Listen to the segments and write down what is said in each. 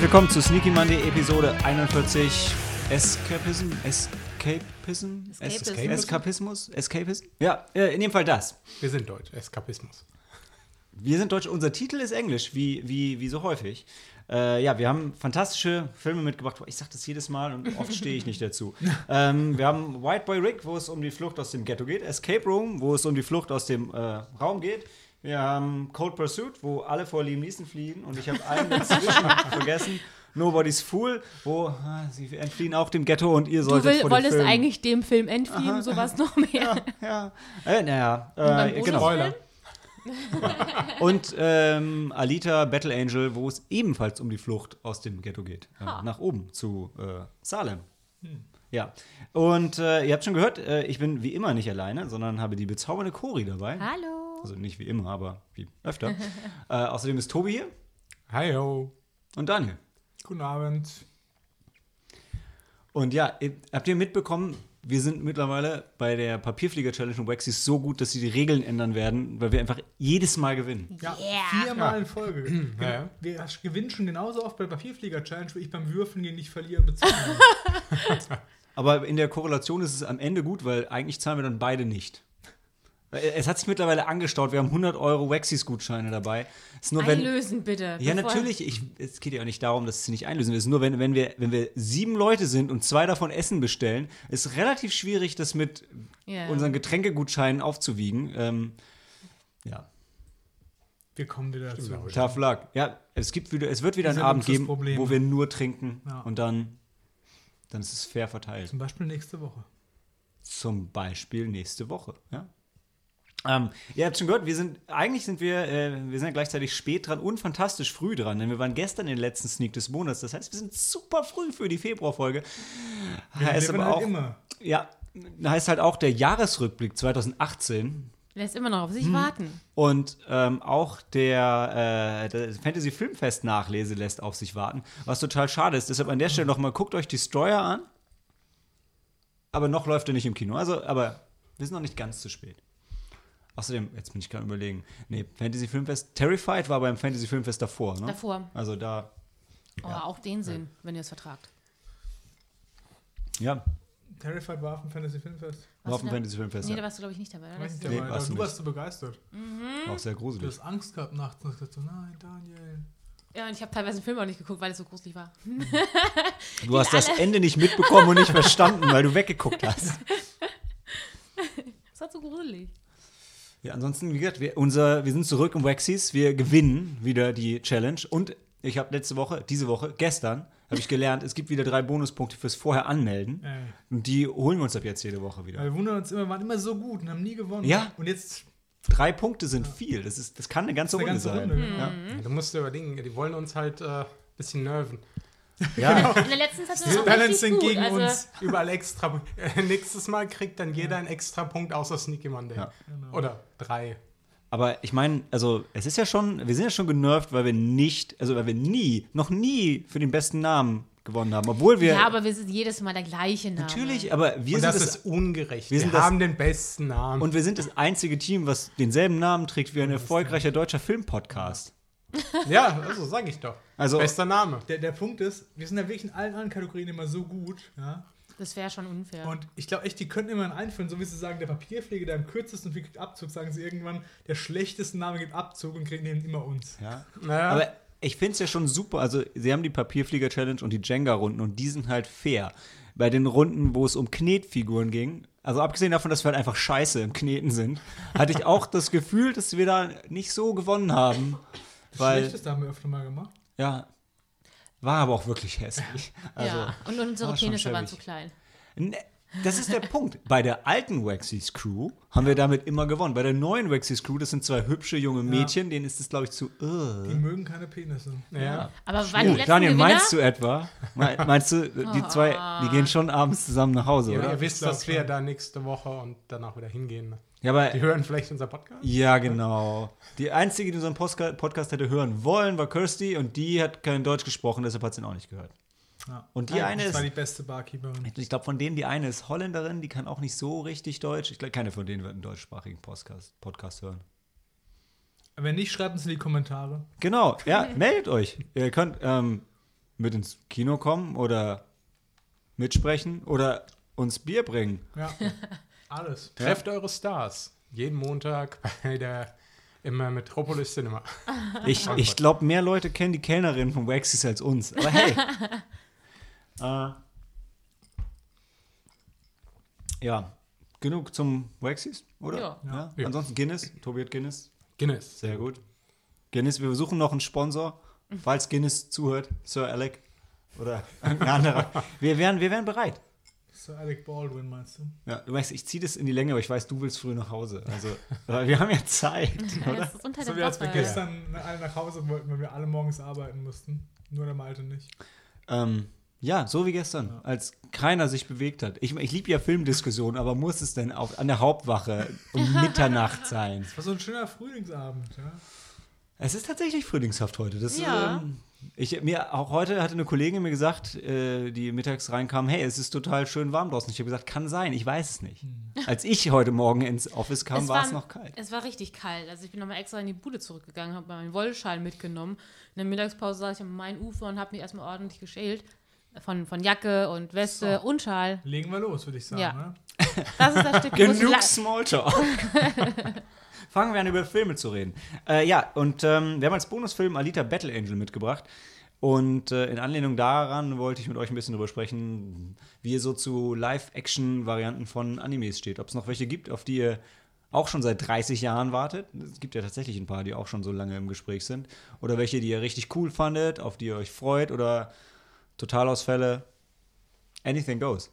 Herzlich willkommen zu Sneaky Monday Episode 41 Escapism? Escapism? Escapism. Eskapismus? Escapism? Ja, äh, in dem Fall das. Wir sind deutsch, Eskapismus. Wir sind Deutsch, unser Titel ist Englisch, wie, wie, wie so häufig. Äh, ja, wir haben fantastische Filme mitgebracht. Ich sage das jedes Mal und oft stehe ich nicht dazu. ähm, wir haben White Boy Rick, wo es um die Flucht aus dem Ghetto geht. Escape Room, wo es um die Flucht aus dem äh, Raum geht. Wir haben Cold Pursuit, wo alle vor Liam Neeson fliehen. Und ich habe einen dazwischen vergessen. Nobody's Fool, wo ah, sie entfliehen auch dem Ghetto und ihr Du solltet will, vor dem wolltest Film eigentlich dem Film entfliehen, sowas noch mehr. ja, äh, naja, äh, genau. Spoiler. Und ähm, Alita Battle Angel, wo es ebenfalls um die Flucht aus dem Ghetto geht. Äh, nach oben zu äh, Salem. Ja. Und äh, ihr habt schon gehört, äh, ich bin wie immer nicht alleine, sondern habe die bezaubernde Cori dabei. Hallo. Also nicht wie immer, aber wie öfter. äh, außerdem ist Tobi hier Hi, ho. und Daniel. Guten Abend. Und ja, habt ihr mitbekommen, wir sind mittlerweile bei der Papierflieger-Challenge und Waxys so gut, dass sie die Regeln ändern werden, weil wir einfach jedes Mal gewinnen. Ja, Yeah. viermal in Folge. Gen- Ja, ja. Wir gewinnen schon genauso oft bei der Papierflieger-Challenge, wie ich beim Würfeln gegen dich verlieren bezogen Aber in der Korrelation ist es am Ende gut, weil eigentlich zahlen wir dann beide nicht. Es hat sich mittlerweile angestaut, wir haben 100 Euro Waxys-Gutscheine dabei. Es ist nur, wenn, Einlösen bitte. ja, natürlich. Ich, es geht ja auch nicht darum, dass sie nicht einlösen. Es ist nur, wenn, wenn, wir, wenn wir sieben Leute sind und zwei davon Essen bestellen, ist relativ schwierig, das mit Ja. unseren Getränkegutscheinen aufzuwiegen. Ähm, ja, Wir kommen wieder dazu. tough luck. Ja, es, gibt wieder, es wird wieder einen Abend geben, Problem. wo wir nur trinken Ja. und dann, dann ist es fair verteilt. Zum Beispiel nächste Woche. Zum Beispiel nächste Woche. Ja? Ähm, ihr habt schon gehört, wir sind, eigentlich sind wir, äh, wir sind ja gleichzeitig spät dran und fantastisch früh dran, denn wir waren gestern in den letzten Sneak des Monats. Das heißt, wir sind super früh für die Februarfolge. Heißt aber halt auch, immer. ja, heißt halt auch der Jahresrückblick 2018 Lässt immer noch auf Hm. sich warten. und ähm, auch der, äh, der Fantasy Filmfest Nachlese lässt auf sich warten, was total schade ist. Deshalb an der Stelle nochmal, guckt euch Destroyer an. Aber noch läuft er nicht im Kino. Also, aber wir sind noch nicht ganz zu spät. Außerdem, jetzt bin ich gerade überlegen. Nee, Fantasy Filmfest, Terrified war beim Fantasy Filmfest davor, ne? Davor. Also da, Oh, auch den sehen, wenn ihr es vertragt. ja, Terrified war auf dem Fantasy Filmfest. war auf dem du? Fantasy Filmfest. Nee, da Ja. warst du, glaube ich, nicht dabei. oder? Weiß nicht, Nee, aber warst du du nicht. warst so begeistert. War auch sehr Du gruselig. hast Angst gehabt nachts und hast gesagt so, nein, Daniel. Ja, und ich habe teilweise den Film auch nicht geguckt, weil es so gruselig war. Du hast das Ende nicht mitbekommen und nicht verstanden, weil du weggeguckt hast. Es war so gruselig. Ja, ansonsten, wie gesagt, wir, unser, wir sind zurück im Waxys. Wir gewinnen wieder die Challenge. Und ich habe letzte Woche, diese Woche, gestern, habe ich gelernt, es gibt wieder drei Bonuspunkte fürs Vorher anmelden. Ey. Und die holen wir uns ab jetzt jede Woche Weil wieder. wir wundern uns immer, waren immer so gut und haben nie gewonnen. Ja. Und jetzt Drei Punkte sind viel. Das, ist, das kann eine ganze ist eine Runde ganze sein. Runde. genau. Ja. Du musst dir überlegen, die wollen uns halt ein äh, bisschen nerven. Ja. In der letzten Zeit Die war balancen gut. gegen Also, uns. Überall extra. Äh, nächstes Mal kriegt dann jeder einen extra Punkt außer Sneaky Monday. Ja. Oder drei. Aber ich meine, also es ist ja schon, wir sind ja schon genervt, weil wir nicht, also weil wir nie, noch nie für den besten Namen gewonnen haben. Obwohl wir. ja, aber wir sind jedes Mal der gleiche Name. natürlich, aber wir Und sind das das, ist ungerecht. wir Wir, das- haben den besten Namen. und wir sind das einzige Team, was denselben Namen trägt wie ein erfolgreicher deutscher Filmpodcast. ja, also sag ich doch. Also- Bester Name. Der, der Punkt ist, wir sind ja wirklich in allen anderen Kategorien immer so gut. Ja? Das wäre schon unfair. Und ich glaube echt, die könnten immer einen einführen, so wie sie sagen, der Papierpflege, der am kürzesten kriegt Abzug, sagen sie irgendwann, der schlechteste Name gibt Abzug und kriegen den immer uns. Ja. Naja, Aber ich finde es ja schon super. Also, sie haben die Papierflieger-Challenge und die Jenga-Runden und die sind halt fair. Bei den Runden, wo es um Knetfiguren ging, also abgesehen davon, dass wir halt einfach scheiße im Kneten sind, hatte ich auch das Gefühl, dass wir da nicht so gewonnen haben. Das Weil, Schlechteste haben wir öfter mal gemacht. ja, war aber auch wirklich hässlich. Also, ja, und unsere war Penisse waren zu klein. Ne, Das ist der Punkt. Bei der alten Waxys Crew haben wir damit immer gewonnen. Bei der neuen Waxys Crew, das sind zwei hübsche junge Mädchen, denen ist es, glaube ich, zu. Uh. Die mögen keine Penisse. ja. Aber waren die Oh, letzten Daniel, Gewinner? meinst du etwa? Me- Meinst du, die zwei, die gehen schon abends zusammen nach Hause, Ja, oder? ihr wisst, dass wir da nächste Woche und danach wieder hingehen. Ja, aber. Die hören vielleicht unser Podcast? Ja, genau. Die einzige, die unseren Podcast hätte hören wollen, war Kirsty und die hat kein Deutsch gesprochen, deshalb hat sie ihn auch nicht gehört. Ja. Und die eine das ist- war die beste Barkeeperin. Ich glaube, von denen die eine ist Holländerin, die kann auch nicht so richtig Deutsch. Ich glaube, keine von denen wird einen deutschsprachigen Podcast, Podcast hören. Wenn nicht, schreibt uns in die Kommentare. Genau, ja, meldet euch. Ihr könnt, ähm, mit ins Kino kommen oder mitsprechen oder uns Bier bringen. Ja. Alles. Trefft eure Stars. Jeden Montag bei der im Metropolis Cinema. Ich, ich glaube, mehr Leute kennen die Kellnerin von Waxys als uns. Aber hey. äh, ja, genug zum Waxys, oder? Ja. Ja. Ansonsten Guinness. Tobi hat Guinness. Guinness. Sehr gut. Guinness, wir suchen noch einen Sponsor. Falls Guinness zuhört, Sir Alec oder irgendein anderer. Wir wären, wir wären bereit. Sir Alec Baldwin meinst du? Ja, du weißt, ich ziehe das in die Länge, aber ich weiß, du willst früh nach Hause. Also, weil wir haben ja Zeit, Ja, oder? das ist unter So der wie als wir gestern alle nach Hause wollten, weil wir alle morgens arbeiten mussten. Nur der Malte nicht. Ähm, ja, so wie gestern, als keiner sich bewegt hat. Ich, ich liebe ja Filmdiskussionen, aber muss es denn auf, an der Hauptwache um Mitternacht sein? Das war so ein schöner Frühlingsabend, ja. Es ist tatsächlich frühlingshaft heute. Das, Ja. ähm, ich, mir, auch heute hatte eine Kollegin mir gesagt, äh, die mittags reinkam, hey, es ist total schön warm draußen. Ich habe gesagt, kann sein, ich weiß es nicht. Als ich heute Morgen ins Office kam, war es noch kalt. Es war richtig kalt. Also ich bin nochmal extra in die Bude zurückgegangen, habe meinen Wollschal mitgenommen. In der Mittagspause saß ich am Main-Ufer und habe mich erstmal ordentlich geschält. Von, von Jacke und Weste So. und Schal. Legen wir los, würde ich sagen. Ja. Ne? Das ist das Stück, Genug Smalltalk. Fangen wir an, über Filme zu reden. Äh, ja, und ähm, wir haben als Bonusfilm Alita Battle Angel mitgebracht. Und äh, in Anlehnung daran wollte ich mit euch ein bisschen drüber sprechen, wie ihr so zu Live-Action-Varianten von Animes steht. Ob es noch welche gibt, auf die ihr auch schon seit 30 Jahren wartet. Es gibt ja tatsächlich ein paar, die auch schon so lange im Gespräch sind. Oder welche, die ihr richtig cool fandet, auf die ihr euch freut. Oder Totalausfälle. Anything goes.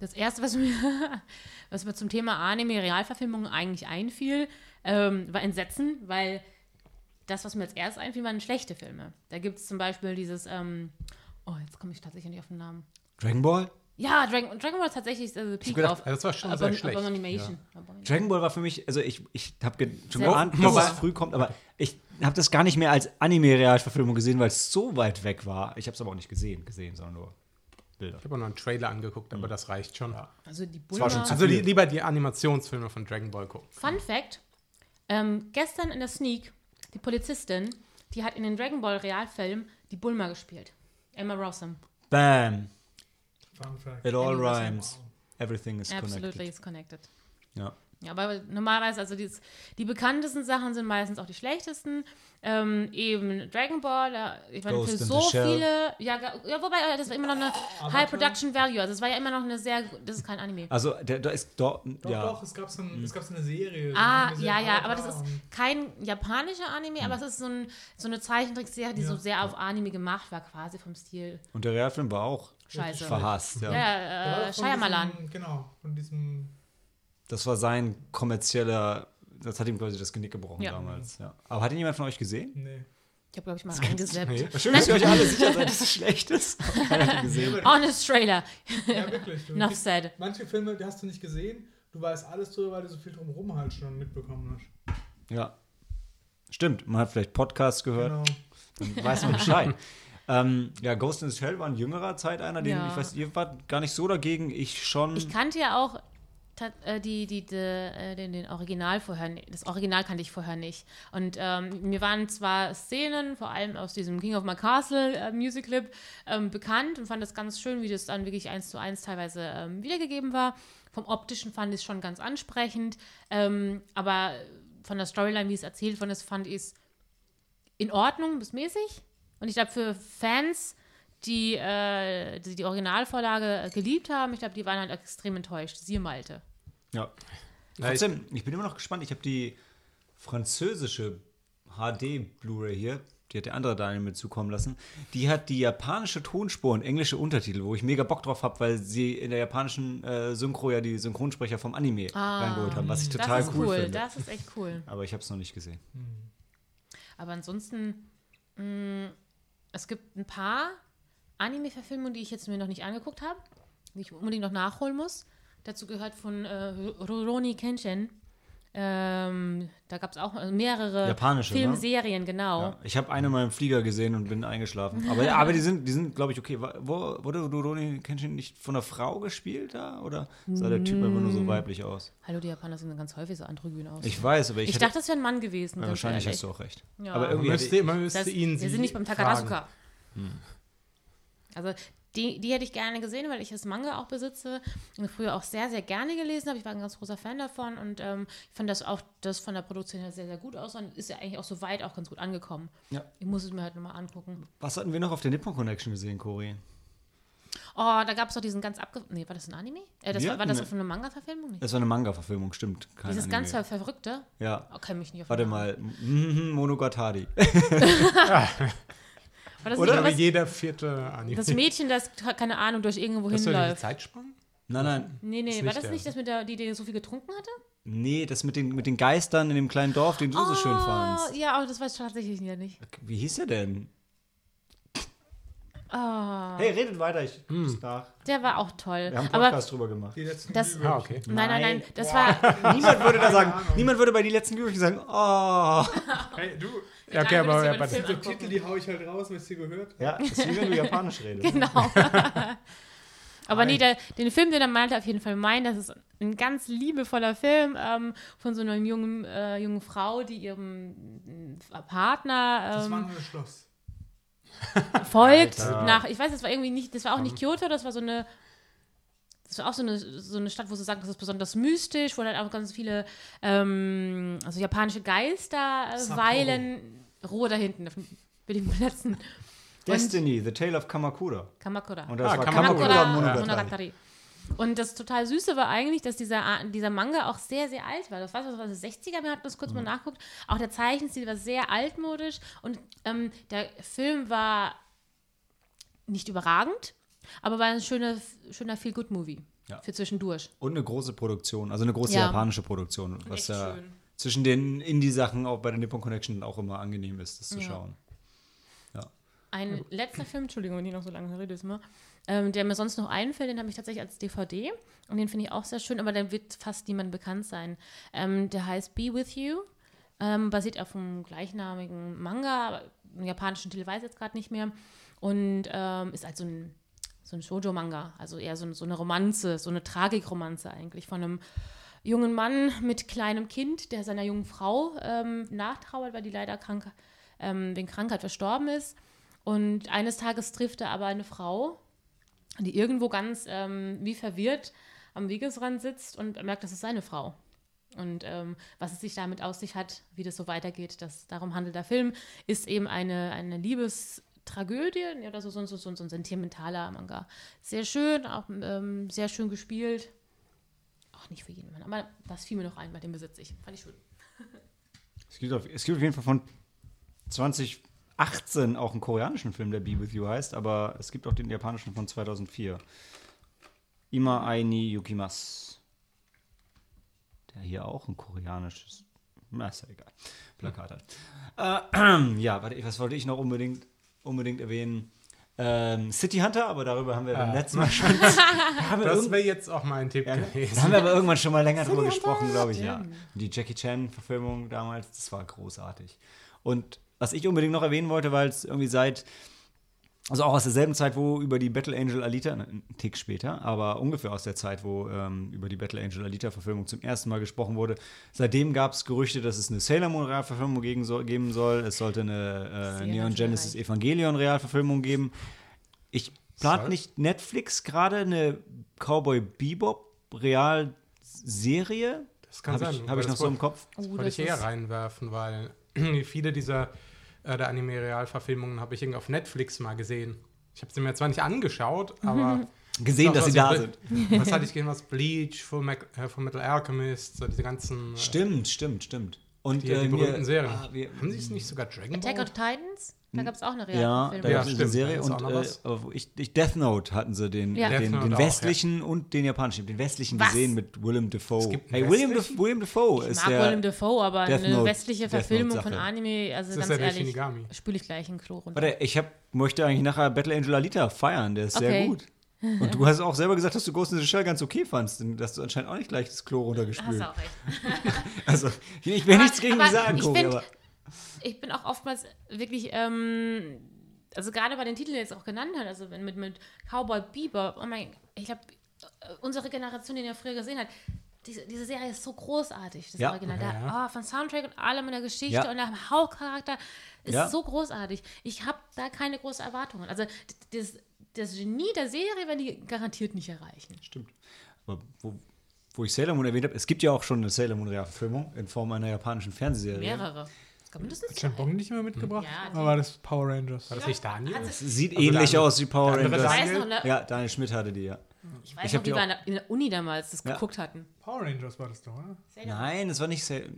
Das erste, was mir, was mir zum Thema Anime-Realverfilmung eigentlich einfiel, ähm, war Entsetzen, weil das, was mir als erstes einfiel, waren schlechte Filme. Da gibt es zum Beispiel dieses, ähm, oh, jetzt komme ich tatsächlich nicht auf den Namen. Dragon Ball? Ja, Dragon, Dragon Ball ist tatsächlich äh, Peak gedacht, auf. das war schon sehr schlecht. Abomination. Abomination. Dragon Ball war für mich, also ich, ich habe schon geahnt, dass es früh kommt, aber ich habe das gar nicht mehr als Anime-Realverfilmung gesehen, weil es so weit weg war. Ich habe es aber auch nicht gesehen, gesehen, sondern nur Bilder. Ich habe auch noch einen Trailer angeguckt, aber das reicht schon. Also die war schon Bulma. Also li viel. lieber die Animationsfilme von Dragon Ball gucken. Fun Fact: ähm, Gestern in der Sneak, die Polizistin, die hat in den Dragon Ball Realfilm die Bulma gespielt. Emma Rossum. Bam. Fun Fact. It all Russell. rhymes. Everything is Absolutely connected. is connected. Ja. Ja, aber normalerweise, also die, die bekanntesten Sachen sind meistens auch die schlechtesten. Ähm, eben Dragon Ball, da, ich meine, Ghost für so viele, ja, ja, wobei, das war immer noch eine Avatar. High Production Value, also es war ja immer noch eine sehr, das ist kein Anime. Also, der, da ist dort, Doch, ja. doch, es gab so, ein, es gab so eine Serie. Ah, ja, ja, aber das ist und- kein japanischer Anime, aber es ist so, ein, so eine Zeichentrickserie, die Ja. so sehr auf Anime gemacht war, quasi vom Stil. Und der Realfilm war auch Scheiße. verhasst. Ja. Ja, äh, Shyamalan. diesem- Genau, von diesem. Das war sein kommerzieller, das hat ihm quasi das Genick gebrochen Ja. damals. Ja. Aber hat ihn jemand von euch gesehen? Nee. Ich habe, glaube ich, mal reingesappt. Nee. Schön, dass ihr euch alle sicher seid, dass es schlecht ist. Honest Trailer. Ja, wirklich. Du, Enough said. manche Filme, die hast du nicht gesehen. Du weißt alles drüber, weil du so viel drumherum halt schon mitbekommen hast. Ja. Stimmt, man hat vielleicht Podcasts gehört. Genau. Dann weiß man Bescheid. ähm, ja, Ghost in the Shell war in jüngerer Zeit einer, den Ja. ich weiß, ihr wart gar nicht so dagegen, ich schon. Ich kannte ja auch die, die, die, äh, den, den Original vorher, das Original kannte ich vorher nicht. Und ähm, mir waren zwar Szenen, vor allem aus diesem King of My Castle äh, Music Clip, ähm, bekannt und fand das ganz schön, wie das dann wirklich eins zu eins teilweise ähm, wiedergegeben war. Vom Optischen fand ich es schon ganz ansprechend, ähm, aber von der Storyline, wie es erzählt worden ist, fand ich es in Ordnung bis mäßig. Und ich glaube, für Fans, die, äh, die die Originalvorlage geliebt haben, ich glaube, die waren halt extrem enttäuscht. Siehe Malte. ja. Trotzdem, ich bin immer noch gespannt. Ich habe die französische HD Blu-ray hier, die hat der andere Daniel mit zukommen lassen. Die hat die japanische Tonspur und englische Untertitel, wo ich mega Bock drauf habe, weil sie in der japanischen äh, Synchro ja die Synchronsprecher vom Anime reingeholt haben, was ich total Ah, das ist cool, cool. finde. Das ist echt cool. Aber ich habe es noch nicht gesehen. Aber ansonsten, mh, es gibt ein paar Anime-Verfilmungen, die ich jetzt mir noch nicht angeguckt habe, die ich unbedingt noch nachholen muss. Dazu gehört von äh, Rurouni Kenshin. Ähm, da gab es auch mehrere Japanische, ne? Filmserien, genau. Ja, ich habe eine mal im Flieger gesehen und bin eingeschlafen. Aber, aber die sind, die sind glaube ich, okay. Wo, wurde Rurouni Kenshin nicht von einer Frau gespielt da? Oder sah der Typ einfach nur so weiblich aus? Hallo, die Japaner sehen ganz häufig so androgyn aus. Ich weiß, aber ich, Ich hätte, dachte, das wäre ein Mann gewesen. ja, wahrscheinlich ehrlich. hast du auch recht. Ja. Aber Man irgendwie müsste, hätte, man müsste Das, ihn wir sind nicht beim. Takarazuka. Also die, die hätte ich gerne gesehen, weil ich das Manga auch besitze und früher auch sehr, sehr gerne gelesen habe. Ich war ein ganz großer Fan davon und ähm, ich fand das auch das von der Produktion her sehr, sehr gut aus und ist ja eigentlich auch so weit auch ganz gut angekommen. Ja. Ich muss es mir halt nochmal angucken. Was hatten wir noch auf der Nippon Connection gesehen, Cori? Oh, da gab es doch diesen ganz abge... Nee, war das ein Anime? Äh, das war, war das eine- auf eine Manga-Verfilmung? Das war eine Manga-Verfilmung, stimmt. Kein Dieses Anime. ganz ver Verrückte? Ja. Oh, kann mich nicht auf Warte mal. Mhm, Monogatari. Das Oder? was, jeder vierte Anime. das Mädchen, das, keine Ahnung, durch irgendwo Hast du die hinläuft? Zeitspanne? Nein, nein. Nee, nee, war nicht das der. nicht das mit der, die, die so viel getrunken hatte? Nee, das mit den, mit den Geistern in dem kleinen Dorf, den du so schön fandst. Oh, ja, aber das weiß ich tatsächlich nicht. Wie hieß der denn? Oh, Hey, redet weiter, ich guck's nach. der war auch toll. Wir haben einen Aber Podcast drüber gemacht. Die letzten Das-. Ah, okay. nein, nein, nein, Nein. das war. Niemand würde da sagen, Ahnung. niemand würde bei die letzten Glühwürmchen sagen, oh. Hey, du, Ja, okay, aber ja, bei den. Titel, die hau ich halt raus, weil ich sie gehört habe. Ja, das ist wie wenn du Japanisch redest. Genau. Aber nee, der, den Film, den er meinte, auf jeden Fall meint, das ist ein ganz liebevoller Film ähm, von so einer jungen, äh, jungen Frau, die ihrem äh, Partner Das war ähm, nur das Schloss. folgt Alter. nach, ich weiß, das war irgendwie nicht, das war auch nicht Kyoto, das war so eine, das war auch so eine, so eine Stadt, wo sie sagen, das ist besonders mystisch, wo halt auch ganz viele ähm, also japanische Geister äh, weilen. Ruhe da hinten, auf den letzten Destiny, The Tale of Kamakura. Kamakura. Und das Ah, war Kamakura. Kamakura, Kamakura Monogatari. Monogatari. Und das total Süße war eigentlich, dass dieser, dieser Manga auch sehr, sehr alt war. Das war, das war das 60er, wir hatten das kurz mal nachguckt. Auch der Zeichenstil war sehr altmodisch und ähm, der Film war nicht überragend, aber war ein schöner, schöner Feel-Good-Movie Ja. für zwischendurch. Und eine große Produktion, also eine große Ja. japanische Produktion, was Echt ja schön. zwischen den Indie-Sachen auch bei der Nippon Connection auch immer angenehm ist, das zu Ja. schauen. Ein letzter Film, Entschuldigung, wenn ich noch so lange rede, ist mal, ähm, der mir sonst noch einfällt, den habe ich tatsächlich als DVD und den finde ich auch sehr schön, aber der wird fast niemand bekannt sein. Ähm, der heißt Be With You, ähm, basiert auf einem gleichnamigen Manga, einen japanischen Titel weiß ich jetzt gerade nicht mehr und ähm, ist also ein, so ein Shoujo-Manga, also eher so, so eine Romanze, so eine Tragikromanze eigentlich von einem jungen Mann mit kleinem Kind, der seiner jungen Frau ähm, nachtrauert, weil die leider krank, ähm, wegen Krankheit verstorben ist. Und eines Tages trifft er aber eine Frau, die irgendwo ganz ähm, wie verwirrt am Wegesrand sitzt und merkt, das ist seine Frau. Und ähm, was es sich damit aus sich hat, wie das so weitergeht, das, darum handelt der Film, ist eben eine, eine Liebestragödie oder so, so, so, so, so ein sentimentaler Manga. Sehr schön, auch ähm, sehr schön gespielt. Auch nicht für jeden Mann, aber das fiel mir noch ein, bei dem besitze ich. Fand ich schön. Es gibt, auf, es gibt auf jeden Fall von 2018 auch einen koreanischen Film, der Be With You heißt, aber es gibt auch den japanischen von 2004. Ima Aini Yukimas. Der hier auch ein koreanisches, na, ist ja egal, Plakat hat. Äh, ja, warte, was wollte ich noch unbedingt, unbedingt erwähnen? Ähm, City Hunter, aber darüber haben wir beim Ah. letzten Mal schon. da Das wäre jetzt auch mein Tipp ja, da gewesen. haben wir aber irgendwann schon mal länger drüber Hunter, gesprochen, glaube ich, ja. Die Jackie Chan-Verfilmung damals, das war großartig. Und was ich unbedingt noch erwähnen wollte, weil es irgendwie seit, also auch aus derselben Zeit, wo über die Battle Angel Alita, ne, ein Tick später, aber ungefähr aus der Zeit, wo ähm, über die Battle Angel Alita-Verfilmung zum ersten Mal gesprochen wurde. Seitdem gab es Gerüchte, dass es eine Sailor Moon-Realverfilmung gegen so, geben soll. Es sollte eine äh, Neon Genesis gereicht. Evangelion-Realverfilmung geben. Ich plant Soll? nicht Netflix gerade eine Cowboy Bebop Realserie? Das kann Habe sein. ich, aber hab ich noch das so im Kopf. Oh, Wollte ich eher reinwerfen, weil viele dieser äh, der Anime-Realverfilmungen habe ich irgendwie auf Netflix mal gesehen. Ich habe sie mir zwar nicht angeschaut, aber Gesehen, dass sie da sind. Was hatte ich gesehen? Was Bleach, Full, Mac äh, Full Metal Alchemist, so diese ganzen. Äh, Stimmt, stimmt, stimmt. Und Die, die äh, mir- berühmten Serien. ah, wir, Haben sie es nicht sogar Dragon Attack Ball? on Titans? Da gab es auch eine ja, Realverfilmung. da Ja, gab es eine stimmt, Serie und äh, ich, ich, Death Note hatten sie den, Ja. den, den auch, westlichen und den japanischen. Den westlichen Was? gesehen mit Willem Dafoe. gibt Hey, William, westlichen? Def William Dafoe Ich ist mag der. Willem Dafoe, aber Death eine Note- westliche Verfilmung von. Anime, also Das ganz ja ehrlich, spüle ich gleich in Klo runter. Warte, ich hab, möchte eigentlich nachher Battle Angel Alita feiern, der ist sehr Okay. gut. Und du hast auch selber gesagt, dass du Ghost in the Shell ganz okay fandst, denn dass du anscheinend auch nicht gleich das Klo Hast runtergespült. du auch recht. Also, ich will Aber- nichts gegen aber die sagen, ich find- aber Ich bin auch oftmals wirklich, ähm, also gerade bei den Titeln, die jetzt auch genannt hast, also wenn mit, mit Cowboy Bebop, oh mein, ich glaube, unsere Generation, die ihn ja früher gesehen hat, diese, diese Serie ist so großartig, das Ja. Original. Ja. Der, oh, von Soundtrack und allem in der Geschichte Ja. und der Hauptcharakter ist Ja. so großartig. Ich habe da keine großen Erwartungen. Also das, das Genie der Serie werden die garantiert nicht erreichen. Stimmt. Aber wo, wo ich Sailor Moon erwähnt habe, es gibt ja auch schon eine Sailor Moon Realverfilmung in Form einer japanischen Fernsehserie. Mehrere. Mindestens Hat. Bong nicht mehr mitgebracht? Ja, war das Power Rangers? War das nicht Daniel? Sie- Sieht Also ähnlich der- aus wie Power andere Rangers. Ich weiß noch, ne? Ja, Daniel Schmidt hatte die, ja. Ich weiß Ich noch, wie die wir in der- Uni damals das Ja. geguckt hatten. Power Rangers war das doch, oder? Nein, das war nicht Sailor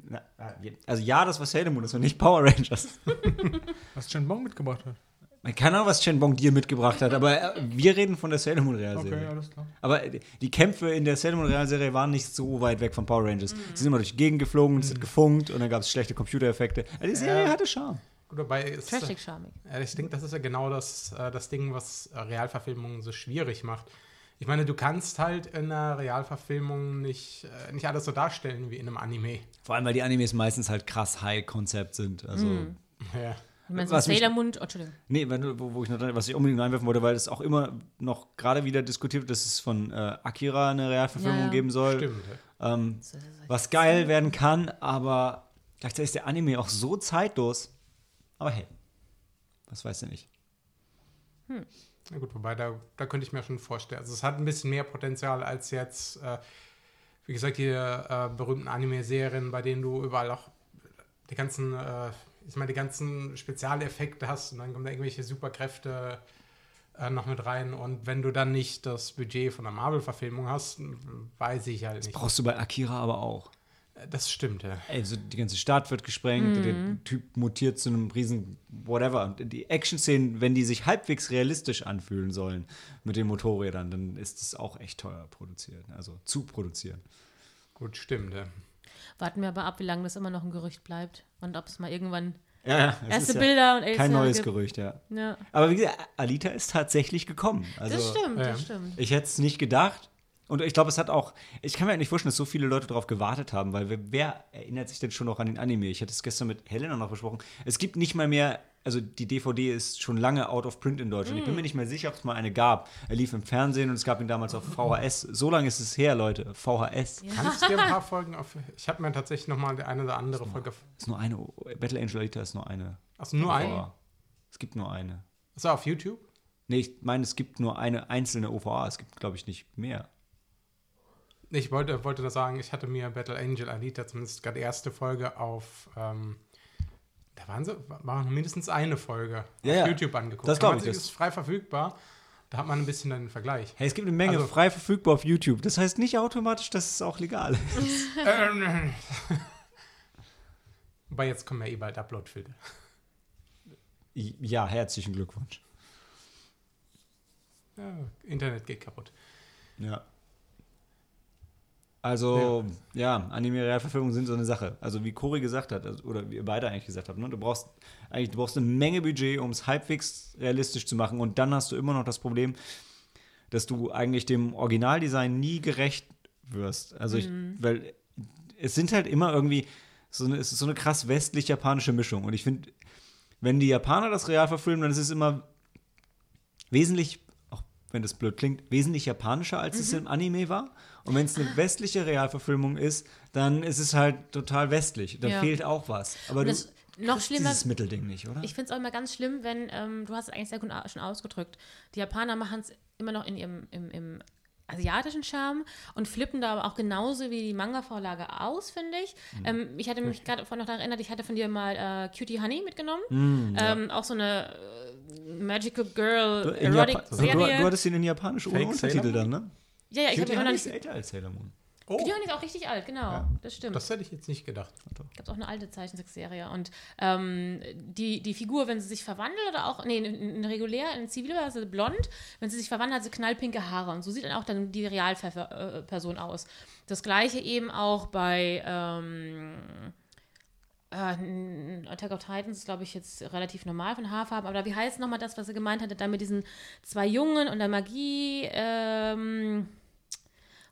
Also ja, das war Sailor Moon, das war nicht Power Rangers. Was Chen Bong mitgebracht hat. Keine Ahnung, was Chen Bong dir mitgebracht hat, aber äh, wir reden von der Sailor Moon Realserie. Okay, alles klar. Aber äh, die Kämpfe in der Sailor Moon Realserie waren nicht so weit weg von Power Rangers. Sie sind immer durch die Gegend geflogen, es hat gefunkt und dann gab es schlechte Computereffekte. Also die Serie Ja. hatte Charme. Gut, dabei ist, Trashig charmig. Ja, ich denke, das ist ja genau das, äh, das Ding, was äh, Realverfilmungen so schwierig macht. Ich meine, du kannst halt in einer Realverfilmung nicht, äh, nicht alles so darstellen wie in einem Anime. Vor allem, weil die Animes meistens halt krass High-Konzept sind. Also, Ja. Ich meine, so Was Sailor Moon, oh, Entschuldigung. nee, wo, wo ich noch, was ich unbedingt einwerfen wollte, weil es auch immer noch gerade wieder diskutiert wird, dass es von äh, Akira eine Realverfilmung Ja, ja. geben soll. Stimmt. Ähm, was geil werden kann, aber gleichzeitig ist der Anime auch so zeitlos. Aber hey, was weiß du nicht. Na gut, wobei da, da könnte ich mir schon vorstellen. Also es hat ein bisschen mehr Potenzial als jetzt, äh, wie gesagt, die äh, berühmten Anime-Serien, bei denen du überall auch die ganzen, äh, ich meine, die ganzen Spezialeffekte hast und dann kommen da irgendwelche Superkräfte äh, noch mit rein. Und wenn du dann nicht das Budget von einer Marvel-Verfilmung hast, weiß ich halt nicht. Brauchst du bei Akira aber auch. Äh, Das stimmt, ja. Also die ganze Stadt wird gesprengt, und der Typ mutiert zu einem riesen whatever. Und die Action-Szenen, wenn die sich halbwegs realistisch anfühlen sollen mit den Motorrädern, dann ist es auch echt teuer produziert. Also zu produzieren. Gut, stimmt, ja. Warten wir aber ab, wie lange das immer noch ein Gerücht bleibt und ob es mal irgendwann Ja, ja. erste ist ja Bilder und Alice Kein neues gibt. Gerücht, ja. Ja. Aber wie gesagt, Alita ist tatsächlich gekommen. Also, Das stimmt, das stimmt. Ich hätte es nicht gedacht. Und ich glaube, es hat auch, ich kann mir nicht vorstellen, dass so viele Leute darauf gewartet haben, weil wer, wer erinnert sich denn schon noch an den Anime? Ich hatte es gestern mit Helena noch besprochen. Es gibt nicht mal mehr, also die DVD ist schon lange out of print in Deutschland. Ich bin mir nicht mehr sicher, ob es mal eine gab. Er lief im Fernsehen und es gab ihn damals auf VHS. So lange ist es her, Leute. VHS. Kannst du dir ein paar Folgen auf. Ich habe mir tatsächlich noch mal eine oder andere Folge. Ist nur eine, Battle Angel Alita ist nur eine. Also nur eine? Es gibt nur eine. Ist er auf YouTube? Nee, ich meine, es gibt nur eine einzelne OVA. Es gibt, glaube ich, nicht mehr. Ich wollte, wollte nur sagen, ich hatte mir Battle Angel Alita zumindest gerade erste Folge auf. Ähm, da waren so, war noch mindestens eine Folge Ja, auf. YouTube angeguckt. Das glaub Kann man ich, das- ist frei verfügbar. Da hat man ein bisschen den Vergleich. Hey, es gibt eine Menge Also- frei verfügbar auf YouTube. Das heißt nicht automatisch, dass es auch legal ist. Ähm, Wobei jetzt kommen ja eh bald Upload-Filter. Ja, herzlichen Glückwunsch. Ja, Internet geht kaputt. Ja. Also, ja, Anime-Realverfilmungen sind so eine Sache. Also, wie Cory gesagt hat, also, oder wie ihr beide eigentlich gesagt habt, ne? du brauchst eigentlich du brauchst eine Menge Budget, um es halbwegs realistisch zu machen. Und dann hast du immer noch das Problem, dass du eigentlich dem Originaldesign nie gerecht wirst. Also, ich, weil es sind halt immer irgendwie so eine, es ist so eine krass westlich-japanische Mischung. Und ich finde, wenn die Japaner das real verfilmen, dann ist es immer wesentlich, wenn das blöd klingt, wesentlich japanischer, als es im Anime war. Und wenn es eine westliche Realverfilmung ist, dann ist es halt total westlich. Dann Ja. fehlt auch was. Aber Und du das noch schlimmer, dieses Mittelding nicht, oder? ich finde es auch immer ganz schlimm, wenn, ähm, du hast es eigentlich sehr gut schon ausgedrückt, die Japaner machen es immer noch in ihrem im, im asiatischen Charme und flippen da aber auch genauso wie die Manga-Vorlage aus, finde ich. Mhm. Ähm, ich hatte mich gerade vorhin noch daran erinnert, ich hatte von dir mal äh, Cutie Honey mitgenommen. Mm, ähm, auch so eine äh, Magical Girl in Japan, du, Erotic-Serie. du hattest ihn in Japanisch ohne Untertitel dann, ne? ja, ja, ich habe Cutie immer noch Honey nicht. ist älter als Sailor Moon. Oh, Honey ist auch richtig alt, genau. Das stimmt. das hätte ich jetzt nicht gedacht. Gibt auch eine alte Zeichentrickserie. Und ähm, die, die Figur, wenn sie sich verwandelt oder auch, nee, in, in regulär, in Zivil war sie blond, wenn sie sich verwandelt, hat sie knallpinke Haare. Und so sieht dann auch dann die Realperson aus. Das gleiche eben auch bei ähm, äh, Attack of Titans ist, glaube ich, jetzt relativ normal von Haarfarben. Aber wie heißt nochmal das, was sie gemeint hatte, da mit diesen zwei Jungen und der Magie, ähm,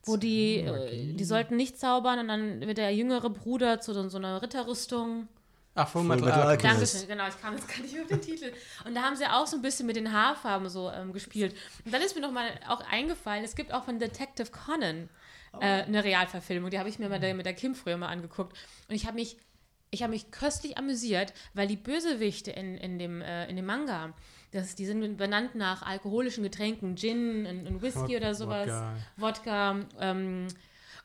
wo die, äh, die sollten nicht zaubern und dann wird der jüngere Bruder zu so, so einer Ritterrüstung. Ach, Full Metal Metal Alchemist. Dankeschön, genau, ich kam jetzt gar nicht auf den Titel. Und da haben sie auch so ein bisschen mit den Haarfarben so ähm, gespielt. Und dann ist mir nochmal auch eingefallen, es gibt auch von Detective Conan äh, eine Realverfilmung, die habe ich mir mit der, mit der Kim früher mal angeguckt. Und ich habe mich, ich habe mich köstlich amüsiert, weil die Bösewichte in, in, dem, äh, in dem Manga, das, die sind benannt nach alkoholischen Getränken, Gin und, Whisky Wod- oder sowas, Wodka. Wodka. ähm,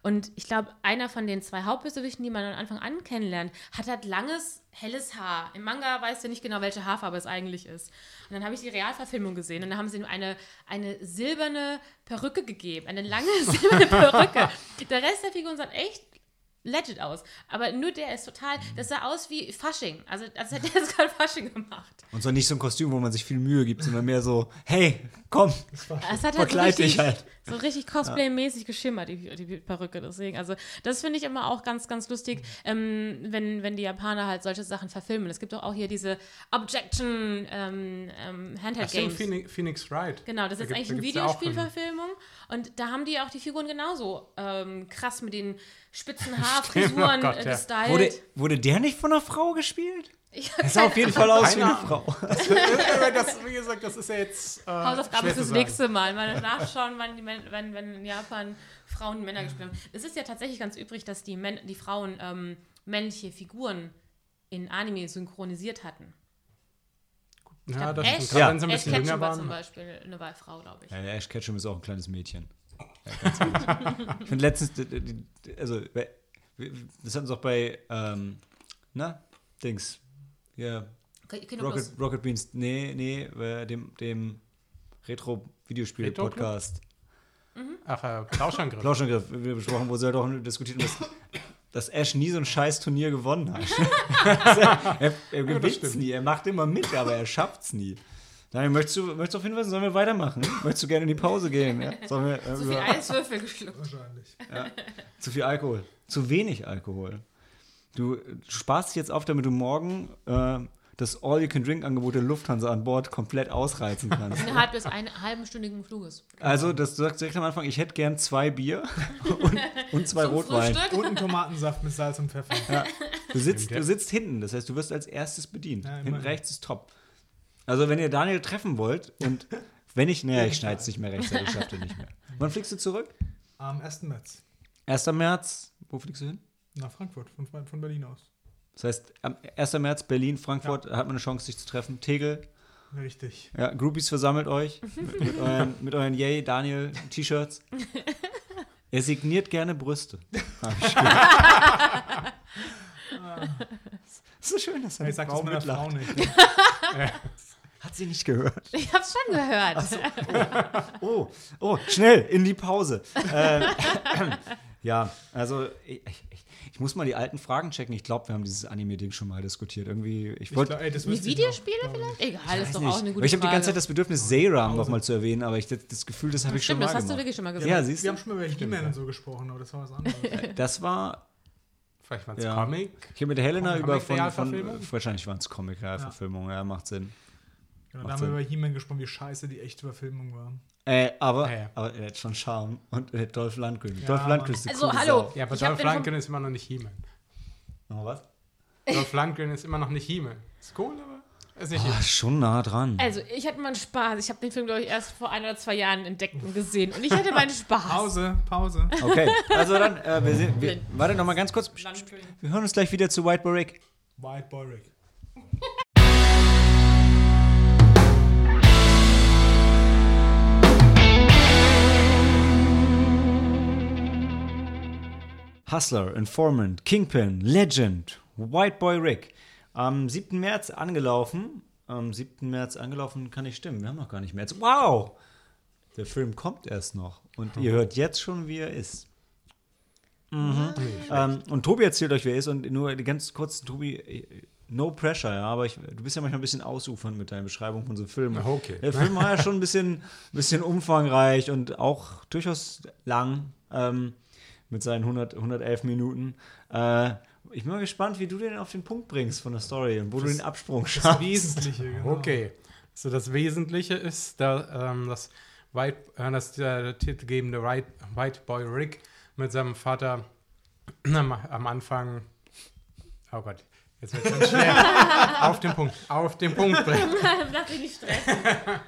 und ich glaube, einer von den zwei Hauptbösewichten, die man am Anfang an kennenlernt, hat halt langes, helles Haar. Im Manga weiß er nicht genau, welche Haarfarbe es eigentlich ist. Und dann habe ich die Realverfilmung gesehen und da haben sie ihm eine, eine silberne Perücke gegeben. Eine lange silberne Perücke. Der Rest der Figuren sah echt legit aus. Aber nur der ist total, das sah aus wie Fasching. Also als hätte er jetzt gerade Fasching gemacht. Und zwar nicht so ein Kostüm, wo man sich viel Mühe gibt, sondern mehr so, hey, komm, Es hat halt verkleid dich richtig, halt. So richtig Cosplay-mäßig geschimmert, die, die Perücke. Deswegen, also das finde ich immer auch ganz, ganz lustig, ähm, wenn, wenn die Japaner halt solche Sachen verfilmen. Es gibt doch auch hier diese Objection ähm, ähm, Ach Handheld Games. Phoenix, Phoenix Wright. Genau, das Da ist gibt- eigentlich da eine ja Videospielverfilmung. Und da haben die auch die Figuren genauso ähm, krass mit den spitzen Oh Haarfrisuren Gott, äh, ja. gestylt. Wurde, wurde der nicht von einer Frau gespielt? Ich Er sah auf jeden Fall aus wie eine Frau. das, wie gesagt, das ist ja jetzt. Äh, Hausaufgabe fürs sagen. nächste Mal. Mal nachschauen, wann, die wenn, wenn in Japan Frauen Männer gespielt haben. Es ist ja tatsächlich ganz übrig, dass die, Män die Frauen ähm, männliche Figuren in Anime synchronisiert hatten. Ich Ja, glaub, das. Ash, Ja. sie ein Ash bisschen Ketchum jünger war zum. Beispiel eine Wa- Frau, glaube ich. Ja, Ash Ketchum ist auch ein kleines Mädchen. Ja, ich finde letztens, also, das hatten sie auch bei, ähm, na, Dings, ja, Rocket. Rocket Beans, nee, nee, dem, dem Retro-Videospiel-Podcast. Ach, äh, Lauschangriff. Plauschangriff wir besprochen, wo sie halt auch diskutiert haben, dass, dass Ash nie so ein scheiß Turnier gewonnen hat. er er gewinnt es nie, er macht immer mit, aber er schafft es nie. Nein, möchtest du, möchtest du auf jeden Fall, sollen wir weitermachen? Möchtest du gerne in die Pause gehen? Ja? Sollen wir, äh, Zu viel Eiswürfel geschluckt. Wahrscheinlich. zu viel Alkohol. Zu wenig Alkohol. Du, du sparst dich jetzt auf, damit du morgen äh, das All-You-Can-Drink-Angebot der Lufthansa an Bord komplett ausreizen kannst. Innerhalb des einen halbenstündigen Fluges. Also, das, du sagst direkt am Anfang, ich hätte gern zwei Bier und, und zwei Zum Rotwein. Frühstück. Und einen Tomatensaft mit Salz und Pfeffer. Du sitzt, ja. du sitzt hinten, das heißt, du wirst als erstes bedient. Ja, hinten rechts ist top. Also, wenn ihr Daniel treffen wollt und wenn ich, naja, ich schneide es nicht mehr rechtzeitig, schafft ihr nicht mehr. Wann fliegst du zurück? Am 1. März. 1. März. Wo fliegst du hin? Nach Frankfurt, von, von Berlin aus. Das heißt, am 1. März Berlin, Frankfurt, hat man eine Chance, sich zu treffen. Tegel, Richtig. ja, Groupies versammelt euch mit, mit euren, mit euren Yay, Daniel T-Shirts. Er signiert gerne Brüste. Ich gehört. so schön, dass Ich eine sag Frau das mitlacht. Frau nicht. Hat sie nicht gehört. Ich hab's schon gehört. Oh, oh, schnell, in die Pause. äh, ja, also ich, ich, ich muss mal die alten Fragen checken. Ich glaube, wir haben dieses Anime-Ding schon mal diskutiert. Irgendwie, ich wollte. ich Videospiele vielleicht? Egal, ist doch nicht. auch eine gute Weil ich habe die ganze Zeit Frage. das Bedürfnis, Seiram nochmal zu erwähnen, aber ich das, das Gefühl, das habe ich schon Stimmt, mal das hast du gemacht. wirklich schon mal gesagt. Ja, siehst Wir du? haben schon mal über He-Man und so gesprochen, aber das war was anderes. Das war Vielleicht war es Ja. Comic. Ich habe mit Helena Comic- über von, von wahrscheinlich waren es Comic-Realverfilmungen, ja. macht Sinn. Genau, da haben wir über He-Man gesprochen, wie scheiße die echte Verfilmung war. Äh, aber, Ja, ja. aber er hat schon Charme und hat Dolph Lundgren. Ja, Dolph. Lundgren ist Also, hallo. Sau. Ja, aber Ich Dolph Lundgren ist immer noch nicht He-Man. Oh, was? Dolph Lundgren ist immer noch nicht He-Man. Ist cool, aber ist nicht Ah, He-Man. schon nah dran. Also, ich hatte meinen Spaß. Ich habe den Film, glaube ich, erst vor ein oder zwei Jahren entdeckt und gesehen. Und ich hatte meinen Spaß. Pause, Pause. Okay, also dann, äh, wir, sind, wir, warte noch mal ganz kurz. Entschuldigung. Wir hören uns gleich wieder zu White Boy Rick. White Boy Rick. Hustler, Informant, Kingpin, Legend, White Boy Rick. Am 7. März angelaufen. Am 7. März angelaufen kann nicht stimmen. Wir haben noch gar nicht März. Wow! Der Film kommt erst noch. Und ihr hört jetzt schon, wie er ist. Mhm. Ähm, und Tobi erzählt euch, wer er ist. Und nur ganz kurz, Tobi, äh, no pressure, ja. Aber ich, du bist ja manchmal ein bisschen ausufernd mit deiner Beschreibung von so Filmen. Okay. Der Film war ja schon ein bisschen, bisschen umfangreich und auch durchaus lang ähm, mit seinen 100, 111 Minuten. Äh, ich bin mal gespannt, wie du den auf den Punkt bringst von der Story und wo du den Absprung Das schaffst. Wesentliche, genau. Okay. So, das Wesentliche ist, da, ähm, dass, White, äh, dass der titelgebende White, White Boy Rick mit seinem Vater am, am Anfang, oh Gott, Jetzt wird es schwer. auf den Punkt, auf den Punkt bringen. Lass dich nicht stressen.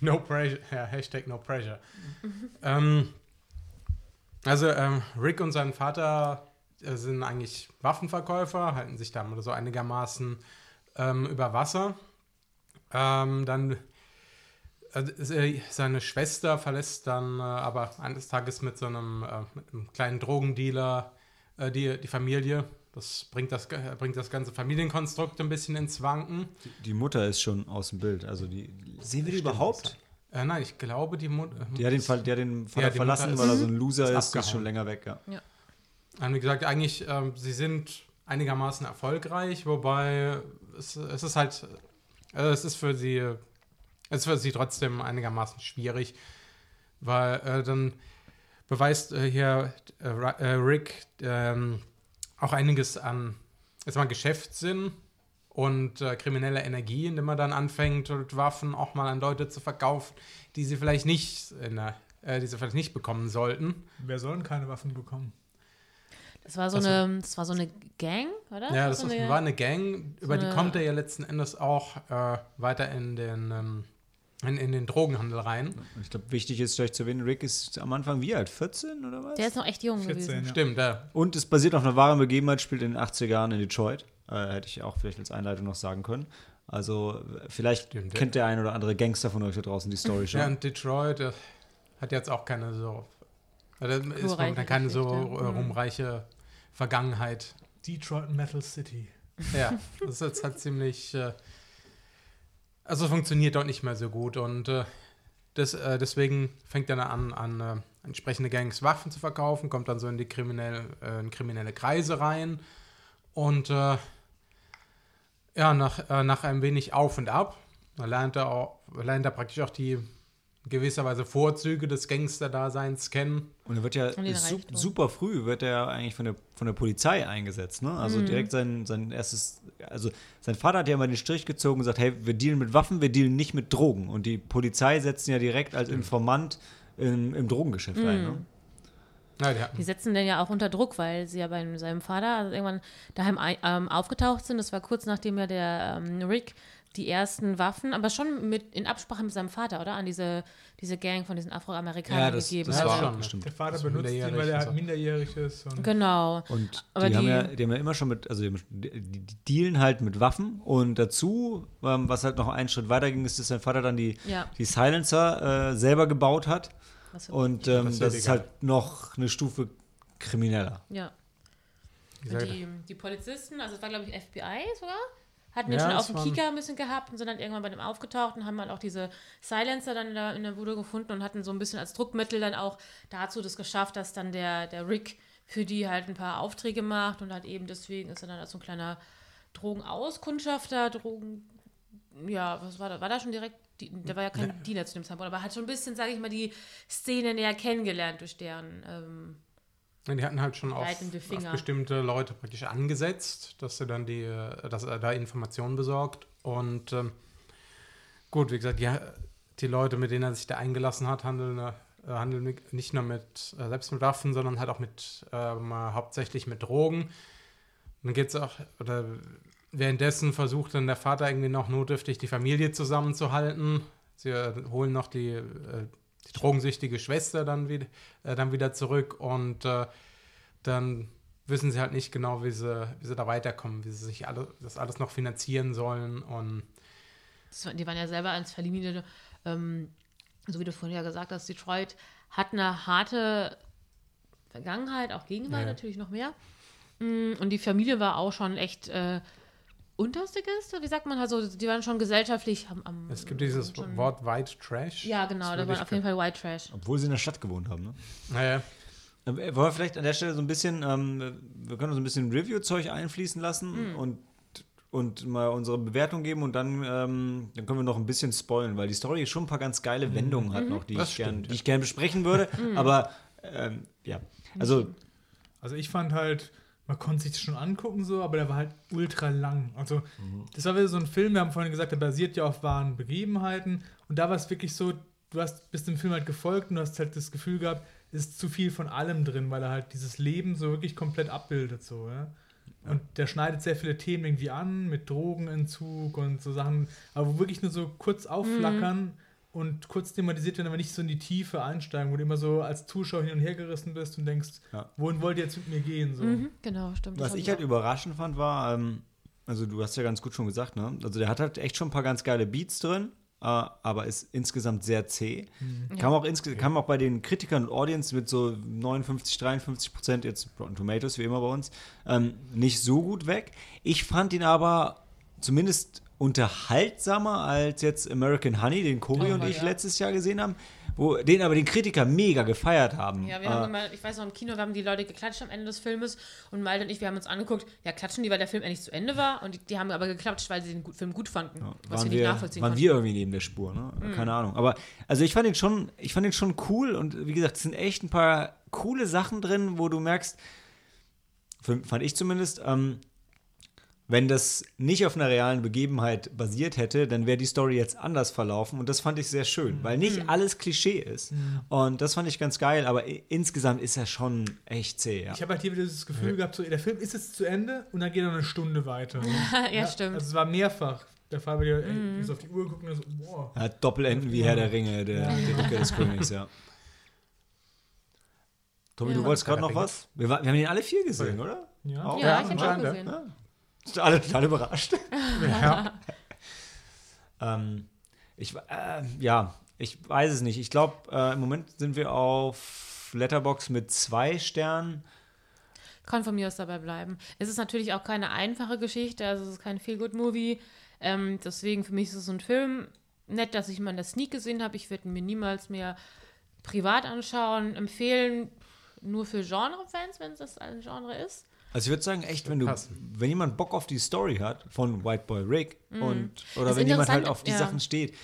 No pressure, ja, Hashtag no pressure. ähm, also ähm, Rick und sein Vater äh, sind eigentlich Waffenverkäufer, halten sich da so einigermaßen ähm, über Wasser. Ähm, dann äh, seine Schwester verlässt dann äh, aber eines Tages mit so einem, äh, mit einem kleinen Drogendealer äh, die, die Familie. Das bringt, das bringt das ganze Familienkonstrukt ein bisschen ins Wanken. Die, die Mutter ist schon aus dem Bild. Also die sehen wir die überhaupt? Äh, nein, ich glaube, die Mutter. Die hat den, Fall, die hat den Vater Ja, die verlassen, Mutter weil er so ein Loser ist ist. Ist schon länger weg, ja. Und wie gesagt, eigentlich, ähm, sie sind einigermaßen erfolgreich, wobei es, es ist halt, äh, es ist für sie, es ist für sie trotzdem einigermaßen schwierig, weil äh, dann beweist äh, hier äh, äh, Rick ähm, auch einiges an, erstmal Geschäftssinn und äh, kriminelle Energie, indem er dann anfängt, Waffen auch mal an Leute zu verkaufen, die sie vielleicht nicht, in der, äh, die sie vielleicht nicht bekommen sollten. Wer soll denn keine Waffen bekommen? Das war so, Also- eine, das war so eine Gang, oder? Ja, das so ist, eine, war eine Gang, über die eine- kommt er ja letzten Endes auch äh, weiter in den, ähm, in, in den Drogenhandel rein. Ich glaube, wichtig ist vielleicht zu erwähnen, Rick ist am Anfang wie alt? 14 oder was? Der ist noch echt jung 14, gewesen. ja. Stimmt, ja. Und es basiert auf einer wahren Begebenheit, spielt in den 80er Jahren in Detroit. Äh, hätte ich auch vielleicht als Einleitung noch sagen können. Also, vielleicht Stimmt, kennt der ein oder andere Gangster von euch da draußen die Story schon. Ja, und Detroit äh, hat jetzt auch keine so, äh, ist keine so äh, Mhm. rumreiche Vergangenheit. Detroit Metal City. Ja, das ist jetzt halt ziemlich, äh, also funktioniert dort nicht mehr so gut und äh, das, äh, deswegen fängt er dann an, an äh, entsprechende Gangs Waffen zu verkaufen, kommt dann so in die kriminell, äh, in kriminelle Kreise rein und äh, ja, nach, äh, nach ein wenig Auf und Ab da lernt er, auch, lernt er praktisch auch die in gewisser Weise Vorzüge des Gangster-Daseins kennen. Und er wird ja su super früh wird er eigentlich von der, von der Polizei eingesetzt, ne? Mhm. Also direkt sein, sein erstes, also sein Vater hat ja immer den Strich gezogen und gesagt, hey, wir dealen mit Waffen, wir dealen nicht mit Drogen. Und die Polizei setzt ihn ja direkt als Informant im, im Drogengeschäft ein, ne? Ja, die Die setzen den ja auch unter Druck, weil sie ja bei seinem Vater also irgendwann daheim ei- ähm, aufgetaucht sind. Das war kurz nachdem ja der ähm, Rick die ersten Waffen, aber schon mit in Absprache mit seinem Vater, oder? An diese, diese Gang von diesen Afroamerikanern Ja, das, gegeben das war schon. bestimmt. Der Vater Das benutzt ihn, weil er halt minderjährig ist. Und Genau. Und Aber die, haben ja, die haben ja immer schon mit, also die, die, die dealen halt mit Waffen und dazu, ähm, was halt noch einen Schritt weiter ging, ist, dass sein Vater dann die, Ja. die Silencer äh, selber gebaut hat. Was Und ähm, Das das, ist halt noch eine Stufe krimineller. ja. die die, die Polizisten, also es war glaube ich FBI sogar, hatten Ja, den schon auf dem Kieker ein bisschen gehabt und sind dann irgendwann bei dem aufgetaucht und haben halt auch diese Silencer dann in der, in der Bude gefunden und hatten so ein bisschen als Druckmittel dann auch dazu das geschafft, dass dann der, der Rick für die halt ein paar Aufträge macht und halt eben deswegen ist er dann als so ein kleiner Drogenauskundschafter, Drogen, ja, was war da? War da schon direkt, die, der war ja kein Dealer zu dem Zeitpunkt, aber hat schon ein bisschen, sage ich mal, die Szene näher kennengelernt durch deren ähm, Ja, Die hatten halt schon auf, auf bestimmte Leute praktisch angesetzt, dass er dann die, dass er da Informationen besorgt. Und ähm, gut, wie gesagt, die, die Leute, mit denen er sich da eingelassen hat, handeln, äh, handeln nicht nur mit äh, selbst mit Waffen, sondern halt auch mit ähm, äh, hauptsächlich mit Drogen. Und dann geht's auch, oder währenddessen versucht dann der Vater irgendwie noch notdürftig die Familie zusammenzuhalten. Sie äh, holen noch die, äh, die drogensüchtige Schwester dann wieder, äh, dann wieder zurück und äh, dann wissen sie halt nicht genau, wie sie, wie sie da weiterkommen, wie sie sich alle, das alles noch finanzieren sollen und Das, die waren ja selber als Familie, ähm, so wie du vorhin ja gesagt hast, Detroit hat eine harte Vergangenheit, auch Gegenwart Ja. natürlich noch mehr. Mm, Und die Familie war auch schon echt äh, unterste Gäste, wie sagt man, also die waren schon gesellschaftlich am, am es gibt dieses schon, Wort White Trash. Ja, genau, da waren ich auf jeden Fall White Trash. Obwohl sie in der Stadt gewohnt haben, ne? Naja, Ähm, Wollen wir vielleicht an der Stelle so ein bisschen, ähm, wir können so ein bisschen Review-Zeug einfließen lassen und, und mal unsere Bewertung geben und dann, ähm, dann können wir noch ein bisschen spoilen, weil die Story schon ein paar ganz geile Wendungen hat noch, die Das ich, gern, stimmt, die ich gern besprechen würde. Aber ähm, ja, also Also ich fand halt, man konnte sich das schon angucken so, aber der war halt ultra lang. Also das war wieder so ein Film, wir haben vorhin gesagt, der basiert ja auf wahren Begebenheiten und da war es wirklich so, du hast bist dem Film halt gefolgt und du hast halt das Gefühl gehabt, es ist zu viel von allem drin, weil er halt dieses Leben so wirklich komplett abbildet so, ja. Und der schneidet sehr viele Themen irgendwie an, mit Drogenentzug und so Sachen, aber wo wirklich nur so kurz aufflackern und kurz thematisiert werden, aber nicht so in die Tiefe einsteigen, wo du immer so als Zuschauer hin und her gerissen bist und denkst, Ja. wohin wollt ihr jetzt mit mir gehen? So. Mhm, genau, stimmt. das Was ich halt auch. überraschend fand, war, ähm, also du hast ja ganz gut schon gesagt, ne? Also der hat halt echt schon ein paar ganz geile Beats drin, äh, aber ist insgesamt sehr zäh. Kam, auch insge kam auch bei den Kritikern und Audience mit so 59, 53 Prozent, jetzt Rotten Tomatoes, wie immer bei uns, ähm, nicht so gut weg. Ich fand ihn aber zumindest unterhaltsamer als jetzt American Honey, den Choreo, Oh, den ich ja. letztes Jahr gesehen habe, wo den aber den Kritiker mega gefeiert haben. Ja, wir Äh, haben immer, ich weiß noch, im Kino, wir haben die Leute geklatscht am Ende des Filmes und Malte und ich, wir haben uns angeguckt, ja, klatschen die, weil der Film endlich zu Ende war und die, die haben aber geklatscht, weil sie den Film gut fanden, was waren wir nicht nachvollziehen waren konnten. Mhm. wir irgendwie neben der Spur, ne? Keine Ahnung. Aber also ich fand ihn schon, ich fand ihn schon cool und wie gesagt, es sind echt ein paar coole Sachen drin, wo du merkst, fand ich zumindest, ähm, wenn das nicht auf einer realen Begebenheit basiert hätte, dann wäre die Story jetzt anders verlaufen und das fand ich sehr schön, weil nicht Mhm. alles Klischee ist. Und das fand ich ganz geil, aber i- insgesamt ist er schon echt zäh, ja. Ich habe halt hier wieder dieses Gefühl gehabt, so, der Film ist jetzt zu Ende und dann geht er noch eine Stunde weiter. ja, stimmt. Also es war mehrfach der Fall, weil die so auf die Uhr gucken und so, wow. Er hat Doppelenden wie Herr der Ringe, der, der Rückkehr des Königs, ja. Tobi, Ja. du wolltest gerade noch was? Wir, wir haben ihn alle vier gesehen, oder? Ja. Auch? ja, Ja, ich habe ja. gesehen. Ja. Sind alle total überrascht. Ja. ähm, ich, äh, ja, ich weiß es nicht. Ich glaube, äh, im Moment sind wir auf Letterbox mit zwei Sternen. Kann von mir aus dabei bleiben. Es ist natürlich auch keine einfache Geschichte, also es ist kein Feel-Good-Movie. Ähm, deswegen für mich ist es so ein Film. Nett, dass ich mal in der Sneak gesehen habe. Ich würde ihn mir niemals mehr privat anschauen. Empfehlen nur für Genre-Fans, wenn es das ein Genre ist. Also ich würde sagen, echt, wenn du, passen. wenn jemand Bock auf die Story hat von White Boy Rick und oder. Das wenn jemand halt auf die ja. Sachen steht.